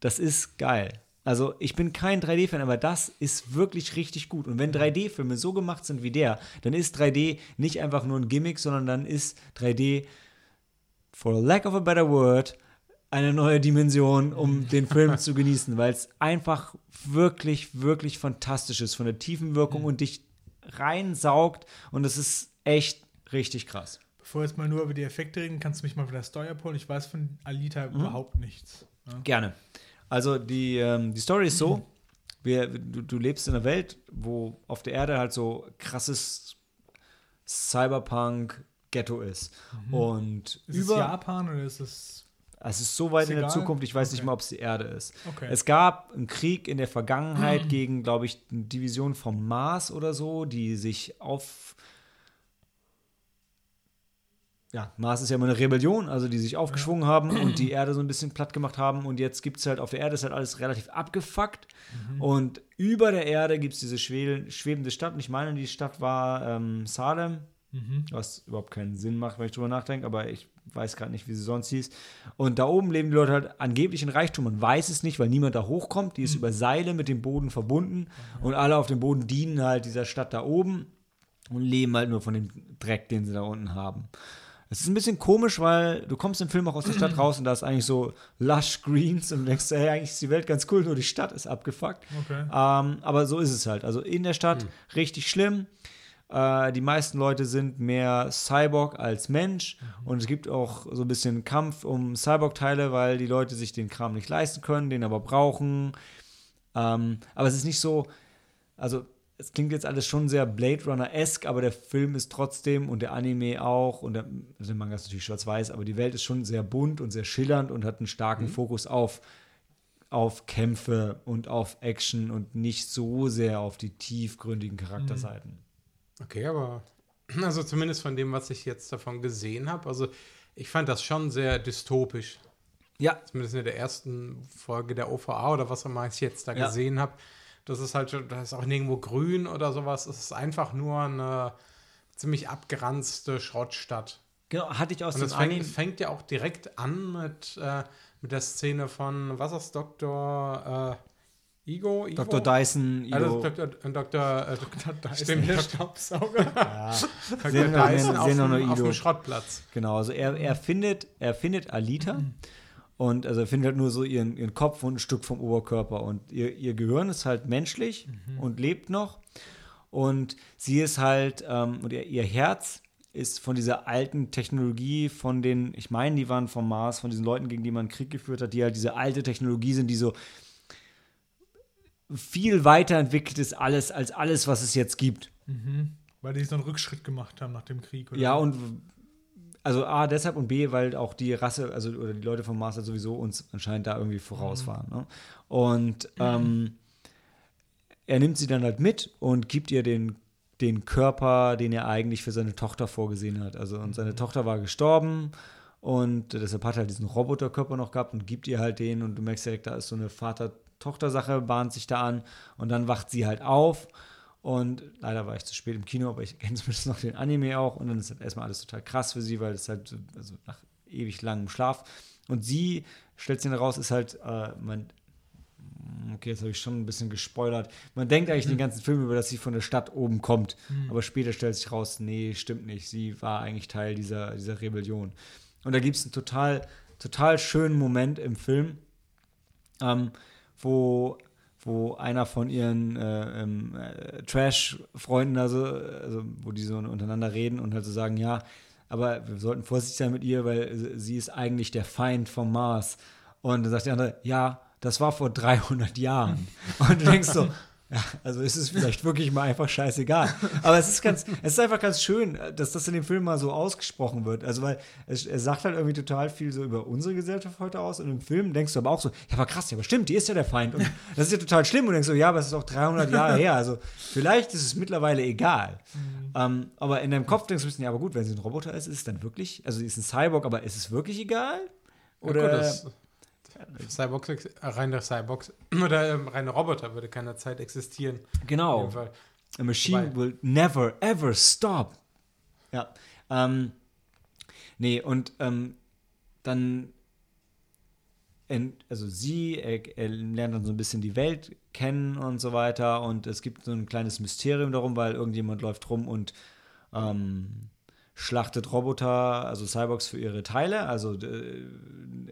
das ist geil. Also ich bin kein 3D-Fan, aber das ist wirklich richtig gut. Und wenn 3D-Filme so gemacht sind wie der, dann ist 3D nicht einfach nur ein Gimmick, sondern dann ist 3D, for lack of a better word, eine neue Dimension, um den Film zu genießen, weil es einfach wirklich, wirklich fantastisch ist von der Tiefenwirkung und dich reinsaugt und es ist echt richtig krass. Bevor wir jetzt mal nur über die Effekte reden, kannst du mich mal wieder Story abholen. Ich weiß von Alita überhaupt nichts. Ja. Gerne. Also die, ähm, die Story ist so, wir, du, du lebst in einer Welt, wo auf der Erde halt so krasses Cyberpunk-Ghetto ist. Und Ist über es Japan oder ist es. Es ist so weit Ist in der? Zukunft, ich weiß nicht Okay. mal, ob es die Erde ist. Okay. Es gab einen Krieg in der Vergangenheit gegen, glaube ich, eine Division vom Mars oder so, die sich auf. Ja, Mars ist ja immer eine Rebellion, also die sich aufgeschwungen haben und die Erde so ein bisschen platt gemacht haben. Und jetzt gibt es halt, auf der Erde ist halt alles relativ abgefuckt. Und über der Erde gibt es diese schwebende Stadt. Und ich meine, die Stadt war ähm, Salem, was überhaupt keinen Sinn macht, wenn ich drüber nachdenke, aber ich weiß gerade nicht, wie sie sonst hieß. Und da oben leben die Leute halt angeblich in Reichtum. Man weiß es nicht, weil niemand da hochkommt. Die ist über Seile mit dem Boden verbunden und alle auf dem Boden dienen halt dieser Stadt da oben und leben halt nur von dem Dreck, den sie da unten haben. Es ist ein bisschen komisch, weil du kommst im Film auch aus der Stadt raus und da ist eigentlich so lush Greens und denkst, hey, eigentlich ist die Welt ganz cool, nur die Stadt ist abgefuckt. Okay. Ähm, aber so ist es halt. Also in der Stadt richtig schlimm. Äh, die meisten Leute sind mehr Cyborg als Mensch und es gibt auch so ein bisschen Kampf um Cyborg-Teile, weil die Leute sich den Kram nicht leisten können, den aber brauchen. Ähm, aber es ist nicht so, also es klingt jetzt alles schon sehr Blade Runner-esque, aber der Film ist trotzdem und der Anime auch und der, also der Manga ist natürlich schwarz-weiß, aber die Welt ist schon sehr bunt und sehr schillernd und hat einen starken Fokus auf, auf Kämpfe und auf Action und nicht so sehr auf die tiefgründigen Charakterseiten. Okay, aber also zumindest von dem, was ich jetzt davon gesehen habe, also ich fand das schon sehr dystopisch. Ja, Zumindest in der ersten Folge der OVA oder was auch immer ich jetzt da Ja. gesehen habe. Das ist halt, schon- das ist auch nirgendwo grün oder sowas. Es ist einfach nur eine ziemlich abgeranzte Schrottstadt. genau, hatte ich aus Und dem es fängt, Anime. es fängt ja auch direkt an mit, äh, mit der Szene von, was ist Dr. Äh, Igo? Ivo? Dr. Dyson, Ah, das Ido, ist Dr. Äh, Dr. Äh, Dr. Dyson, Stimmt, der Dr. Staubsauger. Dr. Sehen wir- Dyson auf, sehen wir nur dem, auf dem Schrottplatz. Genau, also er, er, findet, er findet Alita und also er findet halt nur so ihren, ihren Kopf und ein Stück vom Oberkörper und ihr, ihr Gehirn ist halt menschlich und lebt noch und sie ist halt, ähm, und ihr, ihr Herz ist von dieser alten Technologie von den, ich meine, die waren vom Mars, von diesen Leuten, gegen die man Krieg geführt hat, die halt diese alte Technologie sind, die so viel weiterentwickelt ist alles als alles, was es jetzt gibt. Weil die so einen Rückschritt gemacht haben nach dem Krieg. Oder? Ja, und also A, deshalb und B, weil auch die Rasse, also oder die Leute vom Mars halt sowieso uns anscheinend da irgendwie voraus waren. Ne? Und ähm, er nimmt sie dann halt mit und gibt ihr den, den Körper, den er eigentlich für seine Tochter vorgesehen hat. Also und seine Tochter war gestorben und deshalb hat er halt diesen Roboterkörper noch gehabt und gibt ihr halt den und du merkst direkt, da ist so eine Vater-Tochter-Sache, bahnt sich da an und dann wacht sie halt auf und leider war ich zu spät im Kino, aber ich kenne zumindest noch den Anime auch. Und dann ist halt erstmal alles total krass für sie, weil es halt so, also nach ewig langem Schlaf. Und sie, stellt sich dann raus, ist halt, äh, man, okay, jetzt habe ich schon ein bisschen gespoilert. Man denkt eigentlich den ganzen Film über, dass sie von der Stadt oben kommt, aber später stellt sich raus, nee, stimmt nicht. Sie war eigentlich Teil dieser, dieser Rebellion. Und da gibt es einen total, total schönen Moment im Film, ähm, wo, wo einer von ihren äh, ähm, äh, Trash-Freunden, also, also wo die so untereinander reden und halt so sagen, ja, aber wir sollten vorsichtig sein mit ihr, weil sie ist eigentlich der Feind vom Mars. Und dann sagt der andere, ja, das war vor 300 Jahren. Und du denkst so, ja, also ist es vielleicht wirklich mal einfach scheißegal. Aber es ist ganz, es ist einfach ganz schön, dass das in dem Film mal so ausgesprochen wird. Also, weil es, er sagt halt irgendwie total viel so über unsere Gesellschaft heute aus. Und im Film denkst du aber auch so, ja, aber krass, ja, aber stimmt, die ist ja der Feind. Und das ist ja total schlimm. Und denkst so, ja, aber es ist auch 300 Jahre her. Also, vielleicht ist es mittlerweile egal. Ähm, aber in deinem Kopf denkst du ein bisschen, ja, aber gut, wenn sie ein Roboter ist, ist es dann wirklich, also sie ist ein Cyborg, aber ist es wirklich egal? Oder. Ja, gut, das, Cyborgs, reine Cyborgs oder ähm, reine Roboter würde keine Zeit existieren. Genau. A machine Wobei- will never ever stop. Ja. Ähm, nee, und ähm, dann, also sie, er, er lernt dann so ein bisschen die Welt kennen und so weiter. Und es gibt so ein kleines Mysterium darum, weil irgendjemand läuft rum und ähm, schlachtet Roboter, also Cyborgs für ihre Teile, also äh,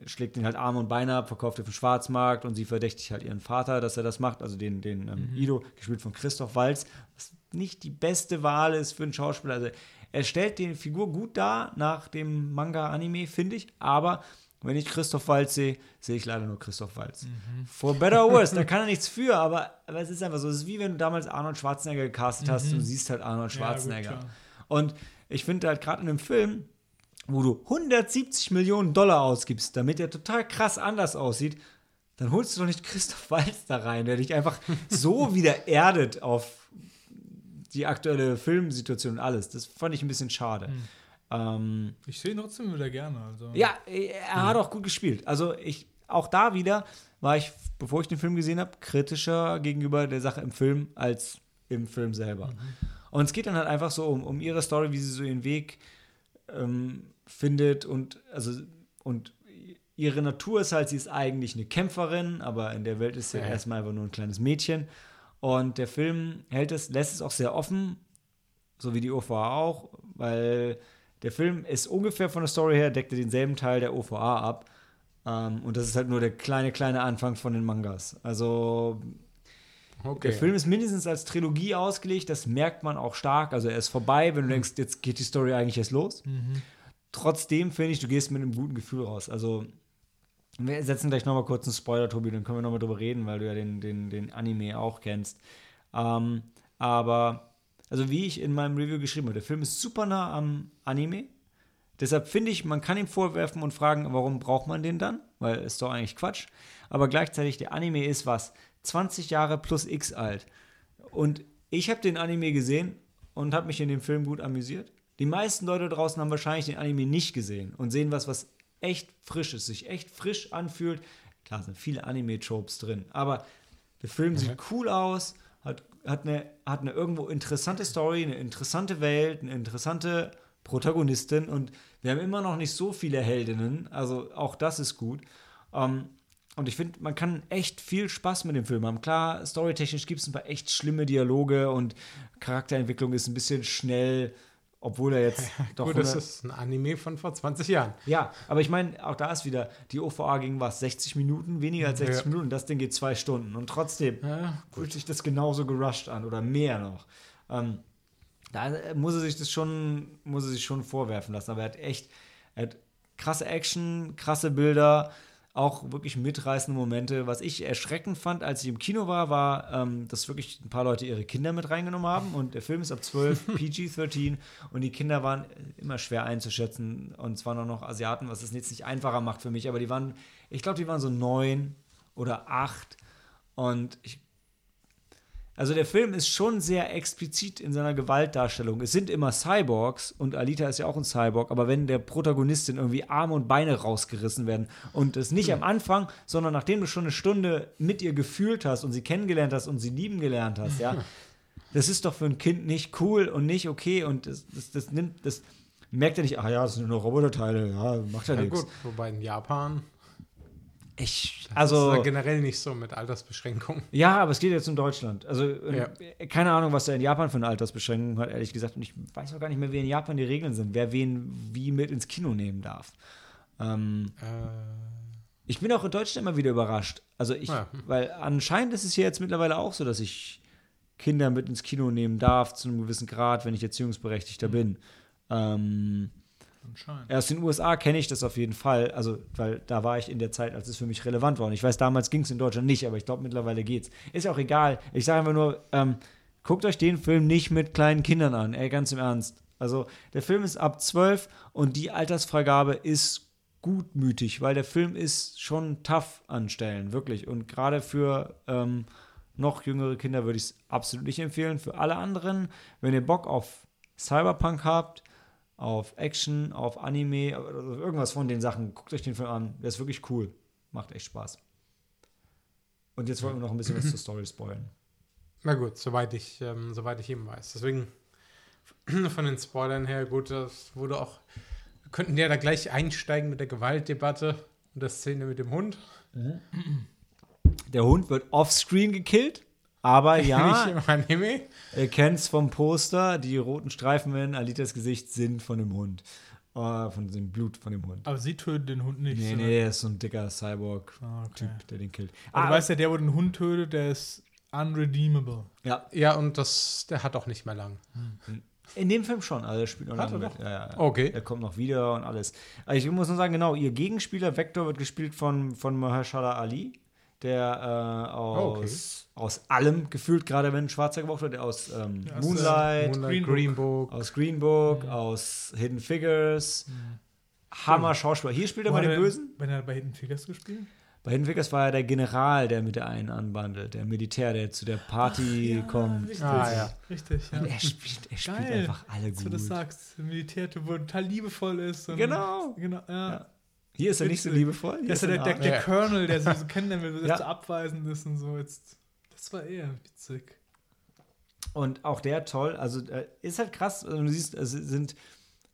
schlägt ihnen halt Arme und Beine ab, verkauft auf dem Schwarzmarkt und sie verdächtigt halt ihren Vater, dass er das macht, also den, den ähm, Ido, gespielt von Christoph Waltz, was nicht die beste Wahl ist für einen Schauspieler. Also er stellt die Figur gut dar nach dem Manga-Anime, finde ich, aber wenn ich Christoph Waltz sehe, sehe ich leider nur Christoph Waltz. For better or worse, da kann er nichts für, aber, aber es ist einfach so. Es ist wie wenn du damals Arnold Schwarzenegger gecastet hast und du siehst halt Arnold Ja, gut, Schwarzenegger. und ich finde halt gerade in einem Film, wo du 170 Millionen Dollar ausgibst, damit er total krass anders aussieht, dann holst du doch nicht Christoph Waltz da rein, der dich einfach so wieder erdet auf die aktuelle Filmsituation und alles. Das fand ich ein bisschen schade. Ähm, Ich sehe ihn trotzdem wieder gerne. Also. ja, er hat auch gut gespielt. Also ich, auch da wieder war ich, bevor ich den Film gesehen habe, kritischer gegenüber der Sache im Film als im Film selber. Und es geht dann halt einfach so um, um ihre Story, wie sie so ihren Weg ähm, findet und also und ihre Natur ist halt, sie ist eigentlich eine Kämpferin, aber in der Welt ist sie Ja. erstmal einfach nur ein kleines Mädchen. Und der Film hält es, lässt es auch sehr offen, so wie die OVA auch, weil der Film ist ungefähr von der Story her, deckt er denselben Teil der OVA ab. Ähm, und das ist halt nur der kleine, kleine Anfang von den Mangas. Also Okay. der Film ist mindestens als Trilogie ausgelegt, das merkt man auch stark. Also er ist vorbei, wenn du denkst, jetzt geht die Story eigentlich erst los. Trotzdem finde ich, du gehst mit einem guten Gefühl raus. Also wir setzen gleich nochmal kurz einen Spoiler, Tobi, dann können wir nochmal drüber reden, weil du ja den, den, den Anime auch kennst. Ähm, aber, also wie ich in meinem Review geschrieben habe, der Film ist super nah am Anime. Deshalb finde ich, man kann ihm vorwerfen und fragen, warum braucht man den dann? Weil ist doch eigentlich Quatsch. Aber gleichzeitig, der Anime ist was? 20 Jahre plus X alt. Und ich habe den Anime gesehen und habe mich in dem Film gut amüsiert. Die meisten Leute draußen haben wahrscheinlich den Anime nicht gesehen und sehen was, was echt frisch ist, sich echt frisch anfühlt. Klar sind viele Anime-Tropes drin, aber der Film sieht cool aus, hat, hat, eine, hat eine irgendwo interessante Story, eine interessante Welt, eine interessante Protagonistin und wir haben immer noch nicht so viele Heldinnen, also auch das ist gut. Ähm, und ich finde, man kann echt viel Spaß mit dem Film haben. Klar, storytechnisch gibt es ein paar echt schlimme Dialoge und Charakterentwicklung ist ein bisschen schnell, obwohl er jetzt doch. Gut, das 100 ist ein Anime von vor 20 Jahren. ja, aber ich meine, auch da ist wieder, die OVA ging was, 60 Minuten, weniger als 60 Ja. Minuten, das Ding geht zwei Stunden. Und trotzdem Ja, fühlt sich das genauso gerusht an oder mehr noch. Ähm, da muss er sich das schon, muss er sich schon vorwerfen lassen. Aber er hat echt, er hat krasse Action, krasse Bilder, auch wirklich mitreißende Momente. Was ich erschreckend fand, als ich im Kino war, war, ähm, dass wirklich ein paar Leute ihre Kinder mit reingenommen haben. Und der Film ist ab 12, PG-13. Und die Kinder waren immer schwer einzuschätzen. Und es waren auch noch Asiaten, was es jetzt nicht einfacher macht für mich. Aber die waren, ich glaube, die waren so neun oder acht. Und ich also der Film ist schon sehr explizit in seiner Gewaltdarstellung. Es sind immer Cyborgs und Alita ist ja auch ein Cyborg, aber wenn der Protagonistin irgendwie Arme und Beine rausgerissen werden und es nicht am Anfang, sondern nachdem du schon eine Stunde mit ihr gefühlt hast und sie kennengelernt hast und sie lieben gelernt hast, ja, das ist doch für ein Kind nicht cool und nicht okay und das, das, das nimmt, das merkt er nicht, ach ja, das sind nur Roboterteile, ja, macht ja, Ja, nichts. gut, wobei in Japan Ich, Das also. ist ja generell nicht so mit Altersbeschränkungen. Ja, aber es geht jetzt um Deutschland. Also ähm, Ja. keine Ahnung, was er in Japan für eine Altersbeschränkung hat, ehrlich gesagt. Und ich weiß auch gar nicht mehr, wie in Japan die Regeln sind, wer wen wie mit ins Kino nehmen darf. Ähm, Äh, ich bin auch in Deutschland immer wieder überrascht. Also ich, Ja. weil anscheinend ist es hier jetzt mittlerweile auch so, dass ich Kinder mit ins Kino nehmen darf zu einem gewissen Grad, wenn ich Erziehungsberechtigter bin. Ähm, Anscheinend. aus den USA kenne ich das auf jeden Fall, also weil da war ich in der Zeit, als es für mich relevant war. Und ich weiß, damals ging es in Deutschland nicht, aber ich glaube, mittlerweile geht's. Ist ja auch egal. Ich sage einfach nur, ähm, guckt euch den Film nicht mit kleinen Kindern an, ey, ganz im Ernst. Also der Film ist ab 12 und die Altersfreigabe ist gutmütig, weil der Film ist schon tough an Stellen, wirklich. Und gerade für ähm, noch jüngere Kinder würde ich es absolut nicht empfehlen. Für alle anderen, wenn ihr Bock auf Cyberpunk habt, auf Action, auf Anime, also irgendwas von den Sachen, guckt euch den Film an. Der ist wirklich cool. Macht echt Spaß. Und jetzt wollen wir noch ein bisschen was zur Story spoilern. na gut, soweit ich, ähm, soweit ich eben weiß. Deswegen von den Spoilern her, gut, das wurde auch. Wir könnten ja da gleich einsteigen mit der Gewaltdebatte und der Szene mit dem Hund. Der Hund wird offscreen gekillt, aber Nicht ja, im Anime. ihr kennt es vom Poster, die roten Streifen in Alitas Gesicht sind von dem Hund. Äh, von dem Blut von dem Hund. Aber sie tötet den Hund nicht. Nee, nee, der ist so ein dicker Cyborg-Typ, Ah, okay. der den killt. Aber Ah, du weißt ja, der, wo den Hund tötet, der ist unredeemable. ja, Ja, und das, der hat auch nicht mehr lang. In dem Film schon, also er spielt noch Hat lange er mit. ja, ja. Okay. Er kommt noch wieder und alles. Also ich muss nur sagen, genau, ihr Gegenspieler Vector wird gespielt von, von Mahershala Ali, der äh, aus, aus allem gefühlt, gerade wenn ein Schwarzer gebraucht wird, der aus ähm, Ja, aus, äh, Moonlight, Moonlight, Green Book. Green Book. aus Green Book, aus Hidden Figures. Hammer Schauspieler. Hier spielt er Wo mal den er- Bösen. Wenn er bei Hidden Figures gespielt? Bei Hidden Figures war er der General, der mit der einen anbandelt, der Militär, der zu der Party kommt. Richtig. Ah, ja. Richtig, ja. Und er spielt, er spielt Geil, einfach alle Dass du das gut. sagst. Militärtyp, wo total liebevoll ist. Und Genau. genau ja. Hier ist er nicht so liebevoll. Hier Das ist ja er der, der, der Ja. Colonel, der sie so kennenlernen will, der Ja. so abweisend ist und so. Jetzt, das war eher witzig. Und auch der toll. Also äh, ist halt krass. Also, du siehst, es sind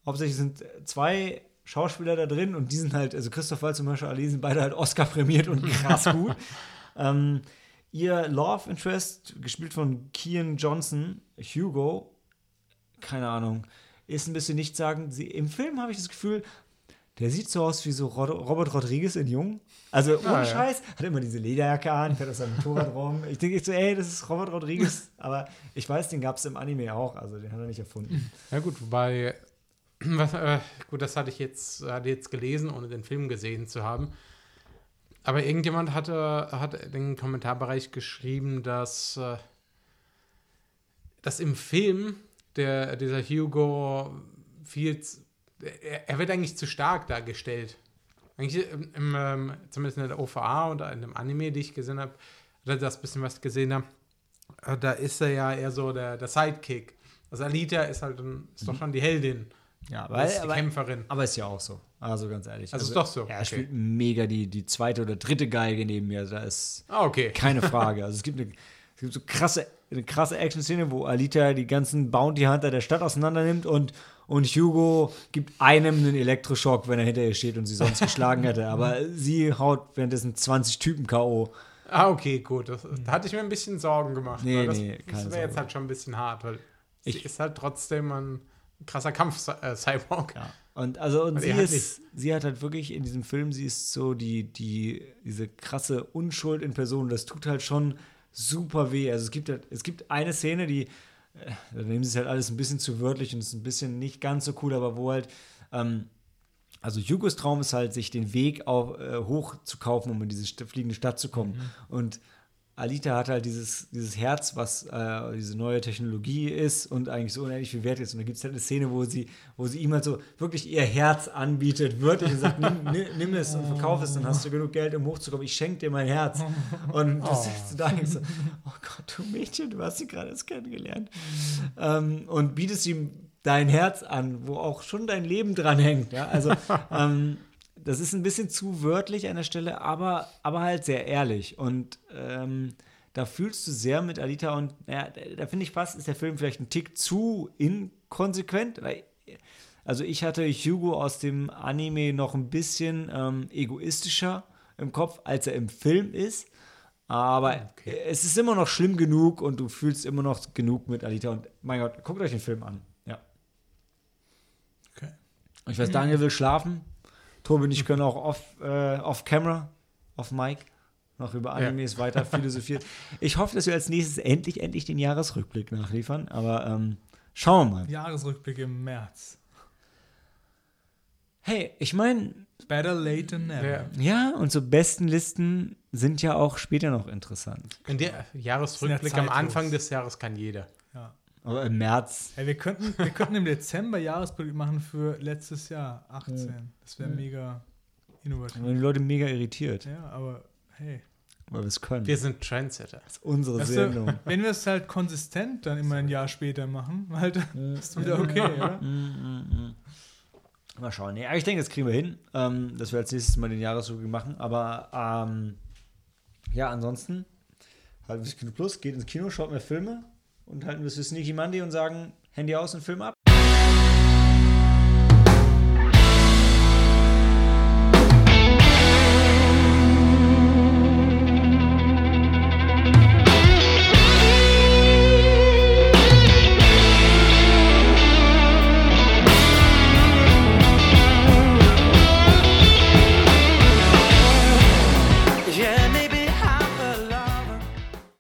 hauptsächlich sind zwei Schauspieler da drin und die sind halt, also Christoph Waltz und Mahershala Ali sind beide halt Oscar prämiert und krass gut. ähm, ihr Love Interest, gespielt von Kian Johnson, Hugo, keine Ahnung, ist ein bisschen nichtssagend. Sie, Im Film habe ich das Gefühl, der sieht so aus wie so Rod Robert Rodriguez in Jung. Also ohne Ah, ja. Scheiß, hat immer diese Lederjacke an, fährt aus seinem Motorrad rum. Ich denke so, ey, das ist Robert Rodriguez. Aber ich weiß, den gab es im Anime auch, also den hat er nicht erfunden. Ja gut, wobei, was, äh, gut, das hatte ich jetzt, hatte jetzt gelesen, ohne den Film gesehen zu haben. Aber irgendjemand hatte, hat in den Kommentarbereich geschrieben, dass, äh, dass im Film der, dieser Hugo viel, z- er, er wird eigentlich zu stark dargestellt. Eigentlich im, im, ähm, zumindest in der OVA oder in dem Anime, die ich gesehen habe, oder das bisschen was gesehen habe, äh, da ist er ja eher so der, der Sidekick. Also Alita ist halt ein, ist doch schon die Heldin. Ja, Das ist weil, die aber, Kämpferin. aber ist ja auch so. Also ganz ehrlich. Also ist doch so, Er okay. spielt mega die, die zweite oder dritte Geige neben mir. Da ist Ah, okay. keine Frage. Also es gibt eine, es gibt so krasse, eine krasse Action-Szene, wo Alita die ganzen Bounty Hunter der Stadt auseinander nimmt und, und Hugo gibt einem einen Elektroschock, wenn er hinter ihr steht und sie sonst geschlagen hätte. Aber sie haut währenddessen 20 Typen K.O. Ah, okay, gut. Das, da hatte ich mir ein bisschen Sorgen gemacht. Nee, das, nee, das wäre jetzt halt schon ein bisschen hart, weil sie Ich- ist halt trotzdem ein krasser Kampf-Cyborg. Ja. Und also und Und sie hat ist, sie hat halt wirklich in diesem Film, sie ist so die, die, diese krasse Unschuld in Person. Das tut halt schon super weh. Also es gibt halt, es gibt eine Szene, die, äh, da nehmen sie es halt alles ein bisschen zu wörtlich und ist ein bisschen nicht ganz so cool, aber wo halt, ähm, also Hugos Traum ist halt, sich den Weg auf, äh, hoch zu kaufen, um in diese fliegende Stadt zu kommen. Und Alita hat halt dieses, dieses Herz, was äh, diese neue Technologie ist und eigentlich so unendlich viel wert ist. Und da gibt es halt eine Szene, wo sie, wo sie ihm halt so wirklich ihr Herz anbietet, wirklich, und sagt, nimm, nimm, es und verkauf es, dann hast du genug Geld, um hochzukommen. Ich schenke dir mein Herz. Und du sitzt da und so, oh Gott, du Mädchen, du hast sie gerade erst kennengelernt. Ähm, und bietest ihm dein Herz an, wo auch schon dein Leben dran hängt. Ja? Also, ähm, das ist ein bisschen zu wörtlich an der Stelle, aber, aber halt sehr ehrlich. Und ähm, da fühlst du sehr mit Alita und ja, da, finde ich fast, ist der Film vielleicht ein Tick zu inkonsequent. Weil, also ich hatte Hugo aus dem Anime noch ein bisschen ähm, egoistischer im Kopf, als er im Film ist. Aber es ist immer noch schlimm genug und du fühlst immer noch genug mit Alita. Und mein Gott, guckt euch den Film an. Ja. Okay. Und ich weiß, Daniel will schlafen. Tobi und ich können auch off, äh, off camera, off mic, noch über Animes weiter philosophieren. Ich hoffe, dass wir als nächstes endlich, endlich den Jahresrückblick nachliefern. Aber ähm, schauen wir mal. Jahresrückblick im März. Hey, ich meine, Better late than never. Ja. ja, und so besten Listen sind ja auch später noch interessant. Und der Jahresrückblick ja am Anfang des Jahres kann jeder. Ja. Aber im März. Hey, wir, könnten, wir könnten im Dezember Jahresrückblick machen für letztes Jahr, 18. Das wäre mega innovativ. Dann die Leute mega irritiert, Ja, aber hey. weil wir es können. Wir sind Trendsetter. das ist unsere Weißt Sendung. du, wenn wir es halt konsistent dann immer ein Jahr später machen, halt, ist wieder okay, oder? Mal schauen. Nee, ich denke, das kriegen wir hin, ähm, dass wir als nächstes mal den Jahresrückblick machen. Aber ähm, ja, ansonsten halten wir das Kino Plus, geht ins Kino, schaut mehr Filme und halten wir es für Sneaky Monday und sagen Handy aus und Film ab.